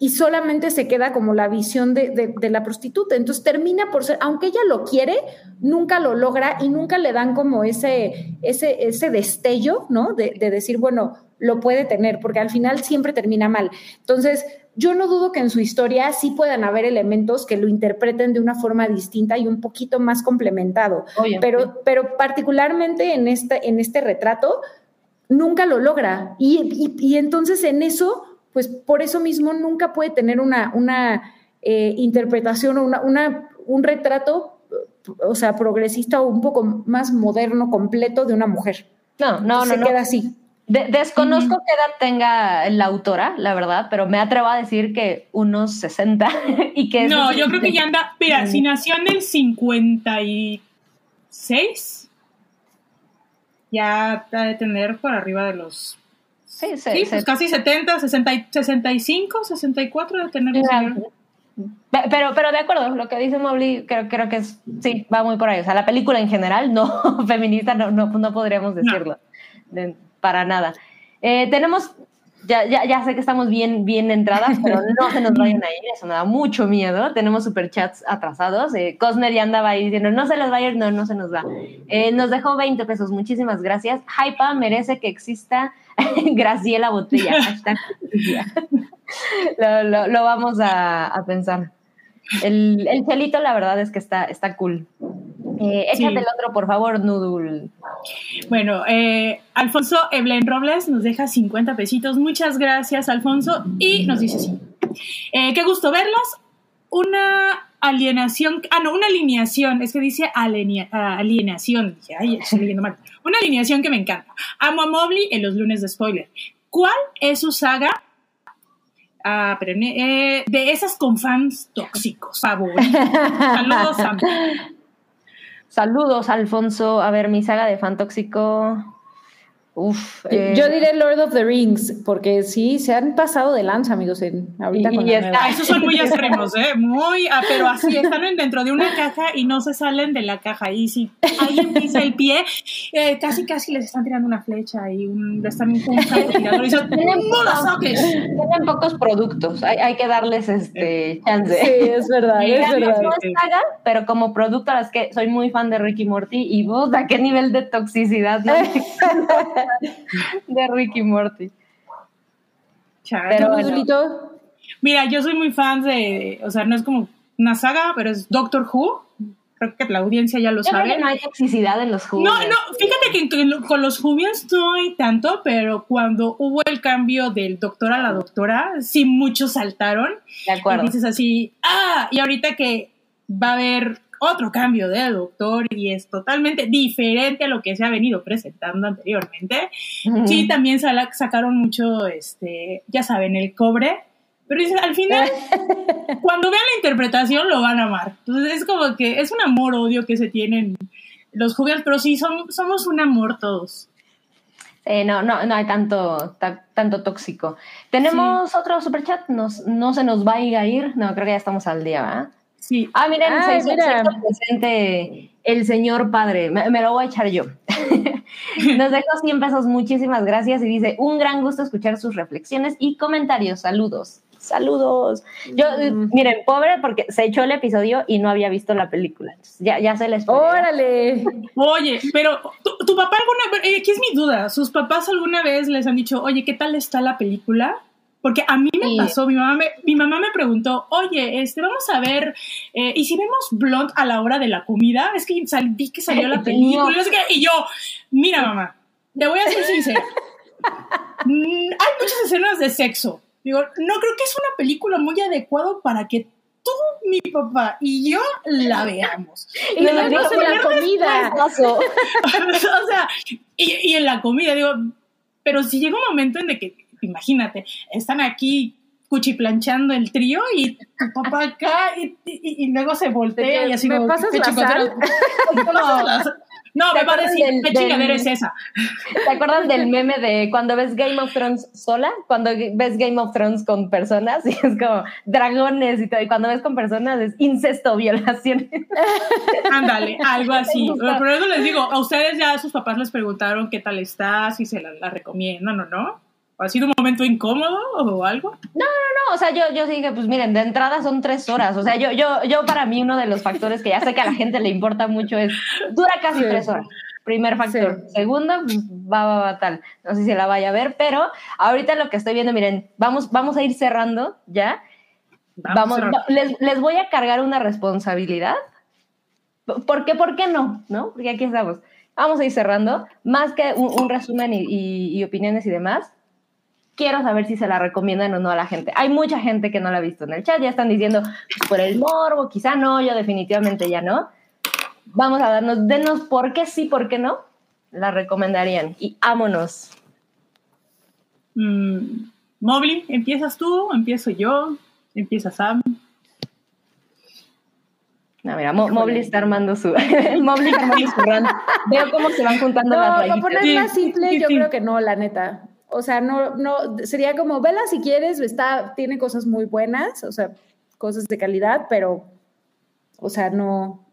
y solamente se queda como la visión de, de- de la prostituta. Entonces termina por ser, aunque ella lo quiere, nunca lo logra y nunca le dan como ese, ese, ese destello, ¿no? De, de decir, bueno, lo puede tener, porque al final siempre termina mal. Entonces, yo no dudo que en su historia sí puedan haber elementos que lo interpreten de una forma distinta y un poquito más complementado. Pero, pero particularmente en este, en este retrato, nunca lo logra. Y, y- y entonces en eso, pues por eso mismo nunca puede tener una, una eh, interpretación o una, una- un retrato, o sea, progresista o un poco más moderno, completo de una mujer. No, no, no, se no. queda así. De- desconozco qué edad tenga la autora, la verdad, pero me atrevo a decir que unos 60 <laughs> y que... No, yo creo que ya anda. Mira, si nació en el 56, ya ha de tener por arriba de los. Sí, Sí, pues casi 70, 60, y- 65, 64 de tener. Pe- Pero, pero de acuerdo, lo que dice Mobley creo, creo que es, sí, va muy por ahí. O sea, la película en general, no <laughs> feminista, no, no, no podríamos decirlo. De- para nada. Eh, tenemos, ya, ya, ya sé que estamos bien, bien entradas, <laughs> pero no se nos vayan a ir, eso me da mucho miedo. Tenemos superchats atrasados. Eh, Cosner ya andaba ahí diciendo, no se los va a ir, no, no se nos va. Eh, nos dejó 20 pesos, muchísimas gracias. Hypa merece que exista <laughs> Graciela Botella. Hashtag <laughs> lo, lo, lo vamos a, a pensar. El, el chelito, la verdad es que está, está cool. Eh, Sí. échate el otro, por favor, Nudul. Bueno, eh, Alfonso Eblen Robles nos deja 50 pesitos. Muchas gracias, Alfonso. Y nos dice así. Eh, qué gusto verlos. Una alienación, ah, no, una alineación, es que dice alinea- ah, alienación. Dije, ay, estoy <laughs> leyendo mal. Una alineación que me encanta. Amo a Mobley en los lunes de spoiler. ¿Cuál es su saga? Ah, pero, eh, de esas con fans tóxicos, favoritos. Saludos. <laughs> Saludos, Alfonso. A ver, mi saga de fan tóxico. Uf. eh, Yo diré Lord of the Rings, porque sí, se han pasado de lanza, amigos, en, ahorita Y- con y la está- nueva. Ah, esos son muy <laughs> extremos, ¿eh? Muy, ah, pero así, <laughs> están en- dentro de una caja y no se salen de la caja. Y si alguien pisa el pie, eh, casi casi les están tirando una flecha y un, le están un <laughs> francotirador y dicen, ¡no la saques! Tienen pocos productos. Hay, hay que darles este chance. Sí, es verdad, Sí, es Ya, verdad. No es saga, pero como producto, es que soy muy fan de Ricky Morty y puta, qué nivel de toxicidad ¿no? <laughs> de Ricky Morty. Chale. Pero ¿Tú, bueno. Mira, yo soy muy fan de, o sea, no es como una saga, pero es Doctor Who. Creo que la audiencia ya lo Yo creo sabe. que no hay toxicidad en los jugos. No, no, fíjate que en- con los Jubians no hay tanto, pero cuando hubo el cambio del doctor a la doctora, sí muchos saltaron. De acuerdo. Y dices así, ah, y ahorita que va a haber otro cambio de doctor y es totalmente diferente a lo que se ha venido presentando anteriormente. Sí, también sacaron mucho, este, ya saben, el cobre. Pero al final, <laughs> cuando vean la interpretación lo van a amar. Entonces es como que es un amor-odio que se tienen los jóvenes, pero sí, son, somos un amor todos. Eh, no, no, no hay tanto, ta- tanto tóxico. ¿Tenemos otro superchat? Nos, ¿No se nos va a ir? No, creo que ya estamos al día, ¿verdad? Sí. Ah, miren, Ay, se, mira. se presente el señor padre. Me, me lo voy a echar yo. <laughs> Nos dejó 100 pesos, muchísimas gracias. Y dice, un gran gusto escuchar sus reflexiones y comentarios. Saludos. Saludos. Yo, eh, Mm. miren, pobre porque se echó el episodio y no había visto la película. Entonces, ya, ya se les Órale. Oye, pero tu, tu papá alguna vez, eh, aquí es mi duda, ¿sus papás alguna vez les han dicho, oye, ¿qué tal está la película? Porque a mí me Sí. pasó, mi mamá me, mi mamá me preguntó, oye, este, vamos a ver, eh, ¿y si vemos Blonde a la hora de la comida? Es que sal- vi que salió la película, y no sé qué, y yo, mira mamá, te voy a ser sincera, <laughs> Mm, hay muchas escenas de sexo. Digo, no creo que es una película muy adecuada para que tú, mi papá y yo la <laughs> veamos. Y No, lo no, vemos en la comida. <laughs> o sea, y, y en la comida, digo, pero si llega un momento en que, imagínate, están aquí cuchiplanchando el trío y tu papá acá y, y, y luego se voltea y así ¿Me como, pasas ¿qué la sal? <laughs> <laughs> No, ¿Te me va a acuerdas decir, del- ¿qué chingadera es esa? ¿Te acuerdas del meme de cuando ves Game of Thrones sola? Cuando ves Game of Thrones con personas y es como dragones y todo. Y cuando ves con personas es incesto, violación. <laughs> Ándale, algo así. Por eso les digo, a ustedes ya sus papás les preguntaron qué tal está, si se la, la recomiendan o no. ¿Ha sido un momento incómodo o algo? No, o sea, yo, yo dije, pues miren, de entrada son tres horas. O sea, yo, yo, yo para mí uno de los factores que ya sé que a la gente le importa mucho es, dura casi Sí. tres horas. Primer factor. Sí. Segundo, pues, va, va, va, tal. No sé si la vaya a ver, pero ahorita lo que estoy viendo, miren, vamos, vamos a ir cerrando ya. Vamos, a- les, les voy a cargar una responsabilidad. ¿Por qué? ¿Por qué no? ¿No? Porque aquí estamos. Vamos a ir cerrando. Más que un, un resumen y, y- y opiniones y demás, quiero saber si se la recomiendan o no a la gente. Hay mucha gente que no la ha visto en el chat, ya están diciendo pues, por el morbo, quizá no, yo definitivamente ya no. Vamos a darnos, denos por qué sí, por qué no, la recomendarían. Y ámonos. Mm, Mobley, ¿empiezas tú? ¿Empiezo yo? ¿Empieza Sam? No, mira, Mo- Mobley <laughs> está armando su. Mobley está armando su. Veo cómo se van juntando No, las para rayitas. ponerla Sí, simple, sí, yo sí. creo que no, la neta. O sea, no, no, sería como, vela si quieres, está, tiene cosas muy buenas, o sea, cosas de calidad, pero, o sea, no,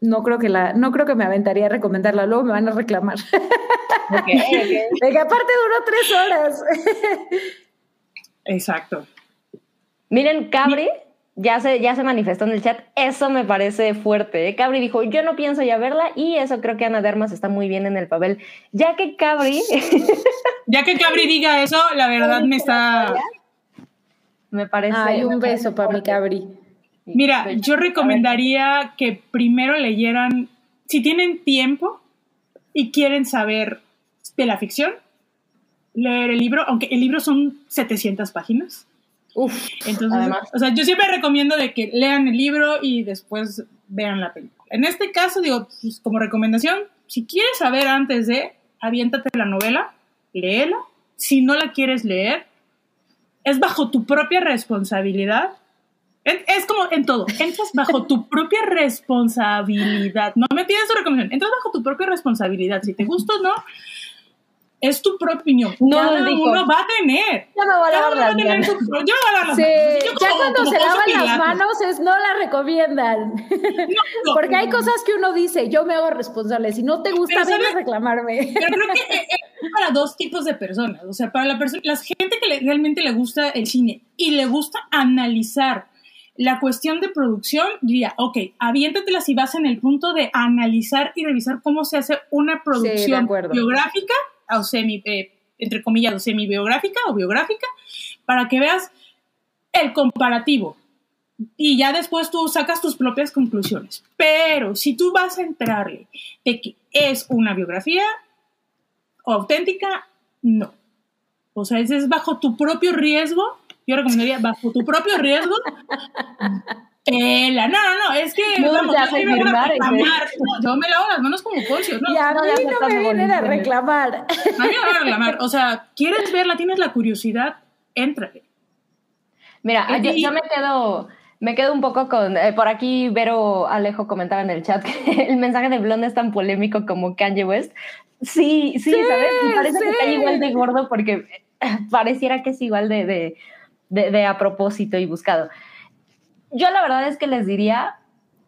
no creo que la, no creo que me aventaría a recomendarla, luego me van a reclamar. <laughs> <laughs> De que aparte duró tres horas. <laughs> Exacto. Miren, Cabri ya se, ya se manifestó en el chat. Eso me parece fuerte. ¿eh? Cabri dijo, yo no pienso ya verla y eso creo que Ana Dermas está muy bien en el papel. Ya que Cabri, <laughs> Ya que Cabri diga eso, la verdad me está... me parece... Ay, un parece beso para mi cabri. Mira, yo recomendaría que primero leyeran, si tienen tiempo y quieren saber de la ficción, leer el libro, aunque el libro son 700 páginas. Uf, Entonces, Además. o sea, yo siempre recomiendo de que lean el libro y después vean la película. En este caso, digo, pues, como recomendación, si quieres saber antes de, aviéntate la novela, léela. Si no la quieres leer, es bajo tu propia responsabilidad. Es, es como en todo, entras bajo tu propia responsabilidad. No me pides tu recomendación, entras bajo tu propia responsabilidad. Si te gusta o no, es tu propia opinión. No, Cada uno va a tener. Ya me voy a lavar las manos. su- yo me voy a lavar las Sí, manos. Yo ya como- cuando como se lavan las manos es no la recomiendan. No, <laughs> Porque hay cosas que uno dice, yo me hago responsable. Si no te gusta, ven a reclamarme. Pero creo que <laughs> eh, eh, es para dos tipos de personas. O sea, para la, persona la gente que le- realmente le gusta el cine y le gusta analizar la cuestión de producción, diría, ok, aviéntatela si vas en el punto de analizar y revisar cómo se hace una producción biográfica o semi, eh, entre comillas, o semi-biográfica o biográfica, para que veas el comparativo. Y ya después tú sacas tus propias conclusiones. Pero si tú vas a entrarle de que es una biografía auténtica, no. O sea, es bajo tu propio riesgo. Yo recomendaría bajo tu propio riesgo. Pela. No, no, no, es que No vamos, yo me firmar, reclamar. No, yo me lavo las manos como Poncio. No, y a no, ya no me vienen a favoreciendo. reclamar. <laughs> a mí me van a reclamar. O sea, ¿quieres verla? ¿Tienes la curiosidad? Éntrale. Mira, yo, yo me quedo, me quedo un poco con, eh, por aquí Vero Alejo comentaba en el chat que <laughs> el mensaje de Blonde es tan polémico como Kanye West. Sí, sí, ¿sabes? Me parece que está igual de gordo porque eh, pareciera que es igual de, de, de, de a propósito y buscado. Yo la verdad es que les diría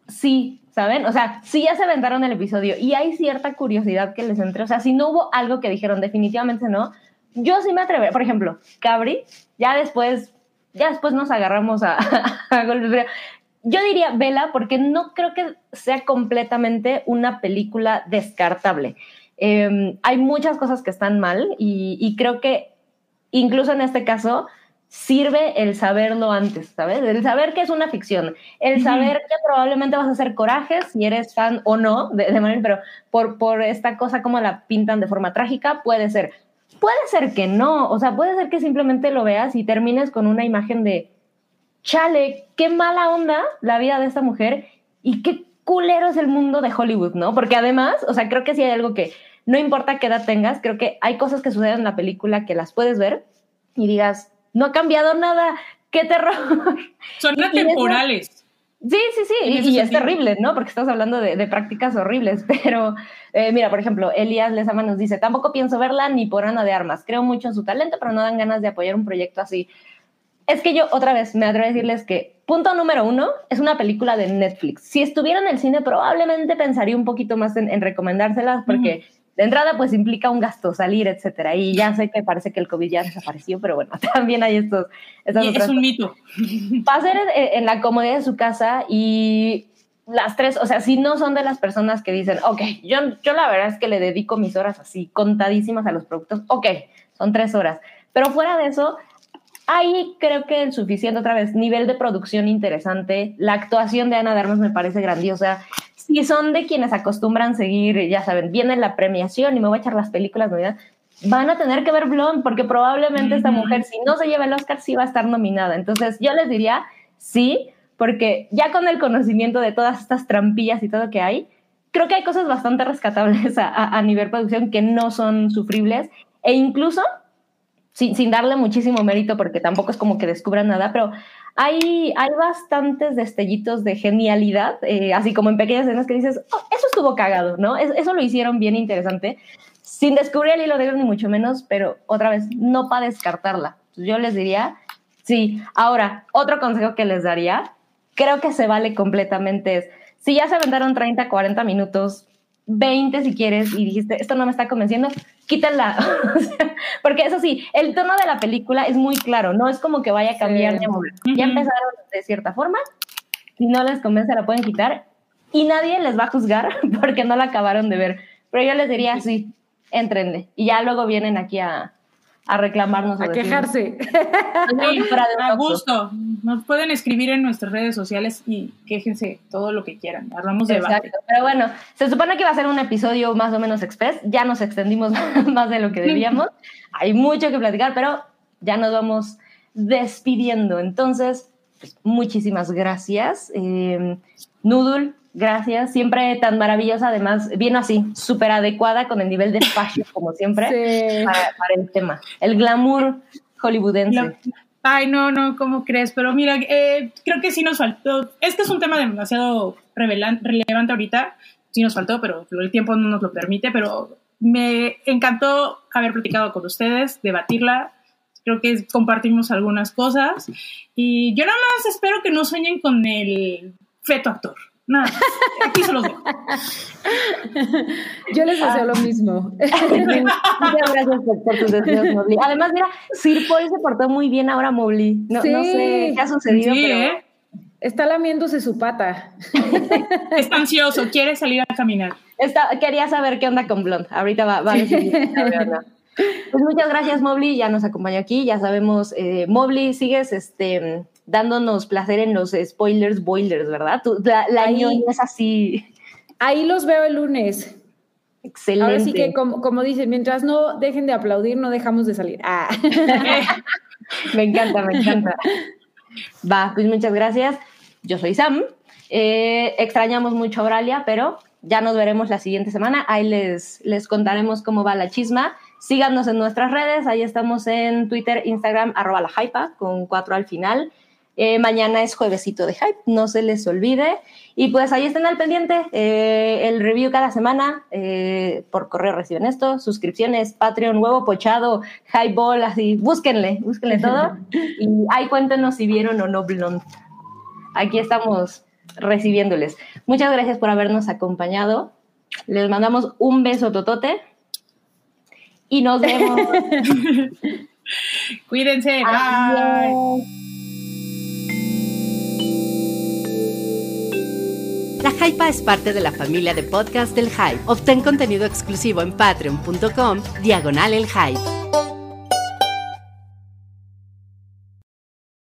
sí, ¿saben? O sea, si ya se aventaron el episodio y hay cierta curiosidad que les entre, o sea, si no hubo algo que dijeron definitivamente no, yo sí me atrevería, por ejemplo, Cabri, ya después, ya después nos agarramos a, <laughs> a yo diría vela porque no creo que sea completamente una película descartable. Eh, hay muchas cosas que están mal y creo que incluso en este caso sirve el saberlo antes, ¿sabes? El saber que es una ficción, el saber que probablemente vas a hacer corajes si eres fan o no de, de Marvel, pero por, por esta cosa como la pintan de forma trágica, puede ser. Puede ser que no, o sea, puede ser que simplemente lo veas y termines con una imagen de, chale, qué mala onda la vida de esta mujer y qué culero es el mundo de Hollywood, ¿no? Porque además, o sea, creo que sí hay algo que no importa qué edad tengas, creo que hay cosas que suceden en la película que las puedes ver y digas, no ha cambiado nada. ¡Qué terror! Son <laughs> atemporales. Sí, sí, sí, y, es terrible, ¿no? Porque estamos hablando de, prácticas horribles, <laughs> pero eh, mira, por ejemplo, Elías Lezama nos dice, tampoco pienso verla ni por Ana de Armas, creo mucho en su talento, pero no dan ganas de apoyar un proyecto así. Es que yo, otra vez, me atrevo a decirles que, punto número uno, es una película de Netflix. Si estuviera en el cine, probablemente pensaría un poquito más en, recomendárselas, porque de entrada, pues implica un gasto, salir, etcétera. Y ya sé que parece que el COVID ya desapareció, pero bueno, <laughs> también hay estos. es un mito. Va a ser en, la comodidad de su casa y las tres, o sea, si no son de las personas que dicen, ok, yo, yo la verdad es que le dedico mis horas así, contadísimas a los productos, ok, son tres horas. Pero fuera de eso, hay creo que el suficiente otra vez nivel de producción interesante. La actuación de Ana de Armas me parece grandiosa si son de quienes acostumbran seguir, ya saben, viene la premiación y me voy a echar las películas de van a tener que ver Blonde porque probablemente esta mujer, si no se lleva el Oscar, sí va a estar nominada. Entonces, yo les diría sí, porque ya con el conocimiento de todas estas trampillas y todo que hay, creo que hay cosas bastante rescatables a, a, nivel producción que no son sufribles e incluso, sin, sin darle muchísimo mérito porque tampoco es como que descubran nada, pero hay, hay bastantes destellitos de genialidad, eh, así como en pequeñas escenas que dices, oh, eso estuvo cagado, ¿no? eso lo hicieron bien interesante, sin descubrir el hilo negro ni mucho menos, pero otra vez, no para descartarla. Yo les diría, sí. Ahora, otro consejo que les daría, creo que se vale completamente es, si ya se aventaron 30, 40 minutos 20 si quieres y dijiste, esto no me está convenciendo, quítala. <laughs> Porque eso sí, el tono de la película es muy claro, no es como que vaya a cambiar de Ya empezaron de cierta forma, si no les convence la pueden quitar y nadie les va a juzgar <laughs> porque no la acabaron de ver. Pero yo les diría, sí, entrenle. Y ya luego vienen aquí a, a reclamarnos. A quejarse. <laughs> a gusto. Nos pueden escribir en nuestras redes sociales y quéjense todo lo que quieran. Hablamos de Exacto. Pero bueno, se supone que va a ser un episodio más o menos express. Ya nos extendimos <laughs> más de lo que debíamos. Hay mucho que platicar, pero ya nos vamos despidiendo. Entonces, pues, muchísimas gracias. Eh, Noodle, Gracias, siempre tan maravillosa, además, bien así, súper adecuada con el nivel de fashion, como siempre, para, el tema. El glamour hollywoodense. ay, no, no, ¿cómo crees? Pero mira, eh, creo que sí nos faltó. Este es un tema demasiado relevante ahorita, sí nos faltó, pero el tiempo no nos lo permite. Pero me encantó haber platicado con ustedes, debatirla. Creo que compartimos algunas cosas. Y yo nada más espero que no sueñen con el feto actor. Nada, aquí se los dejo. <laughs> Yo les deseo lo mismo. <laughs> Muchas gracias por, tus deseos, <laughs> Mobley. Además, mira, Sir Paul se portó muy bien ahora, Mobley. No, no sé qué ha sucedido, pero... ¿eh? Está lamiéndose su pata. Está ansioso, quiere salir a caminar. Está, quería saber qué onda con Blond. Ahorita va, va a decir. Pues muchas gracias, Mobley. Ya nos acompañó aquí. Ya sabemos, eh, Mobley, sigues este, dándonos placer en los spoilers boilers, ¿verdad? la, la es así. Ahí los veo el lunes. Excelente. Ahora sí que, como, como dicen, mientras no dejen de aplaudir, no dejamos de salir. Ah. <laughs> me encanta, me encanta. Va, pues muchas gracias. Yo soy Sam. Eh, extrañamos mucho a Auralia, pero ya nos veremos la siguiente semana. Ahí les, les contaremos cómo va la chisma. Síganos en nuestras redes. Ahí estamos en Twitter, Instagram, arroba la hypa, con cuatro al final. Eh, mañana es juevesito de hype, no se les olvide. Y pues ahí estén al pendiente. Eh, el review cada semana. Eh, por correo reciben esto. Suscripciones, Patreon, huevo pochado, highball, así. Búsquenle, búsquenle todo. <laughs> y ahí cuéntenos si vieron o no Blond. Aquí estamos recibiéndoles. Muchas gracias por habernos acompañado. Les mandamos un beso totote. Y nos vemos. <laughs> Cuídense. Bye. La Hypa es parte de la familia de podcast del Hype. Obtén contenido exclusivo en patreon.com, diagonal el Hype.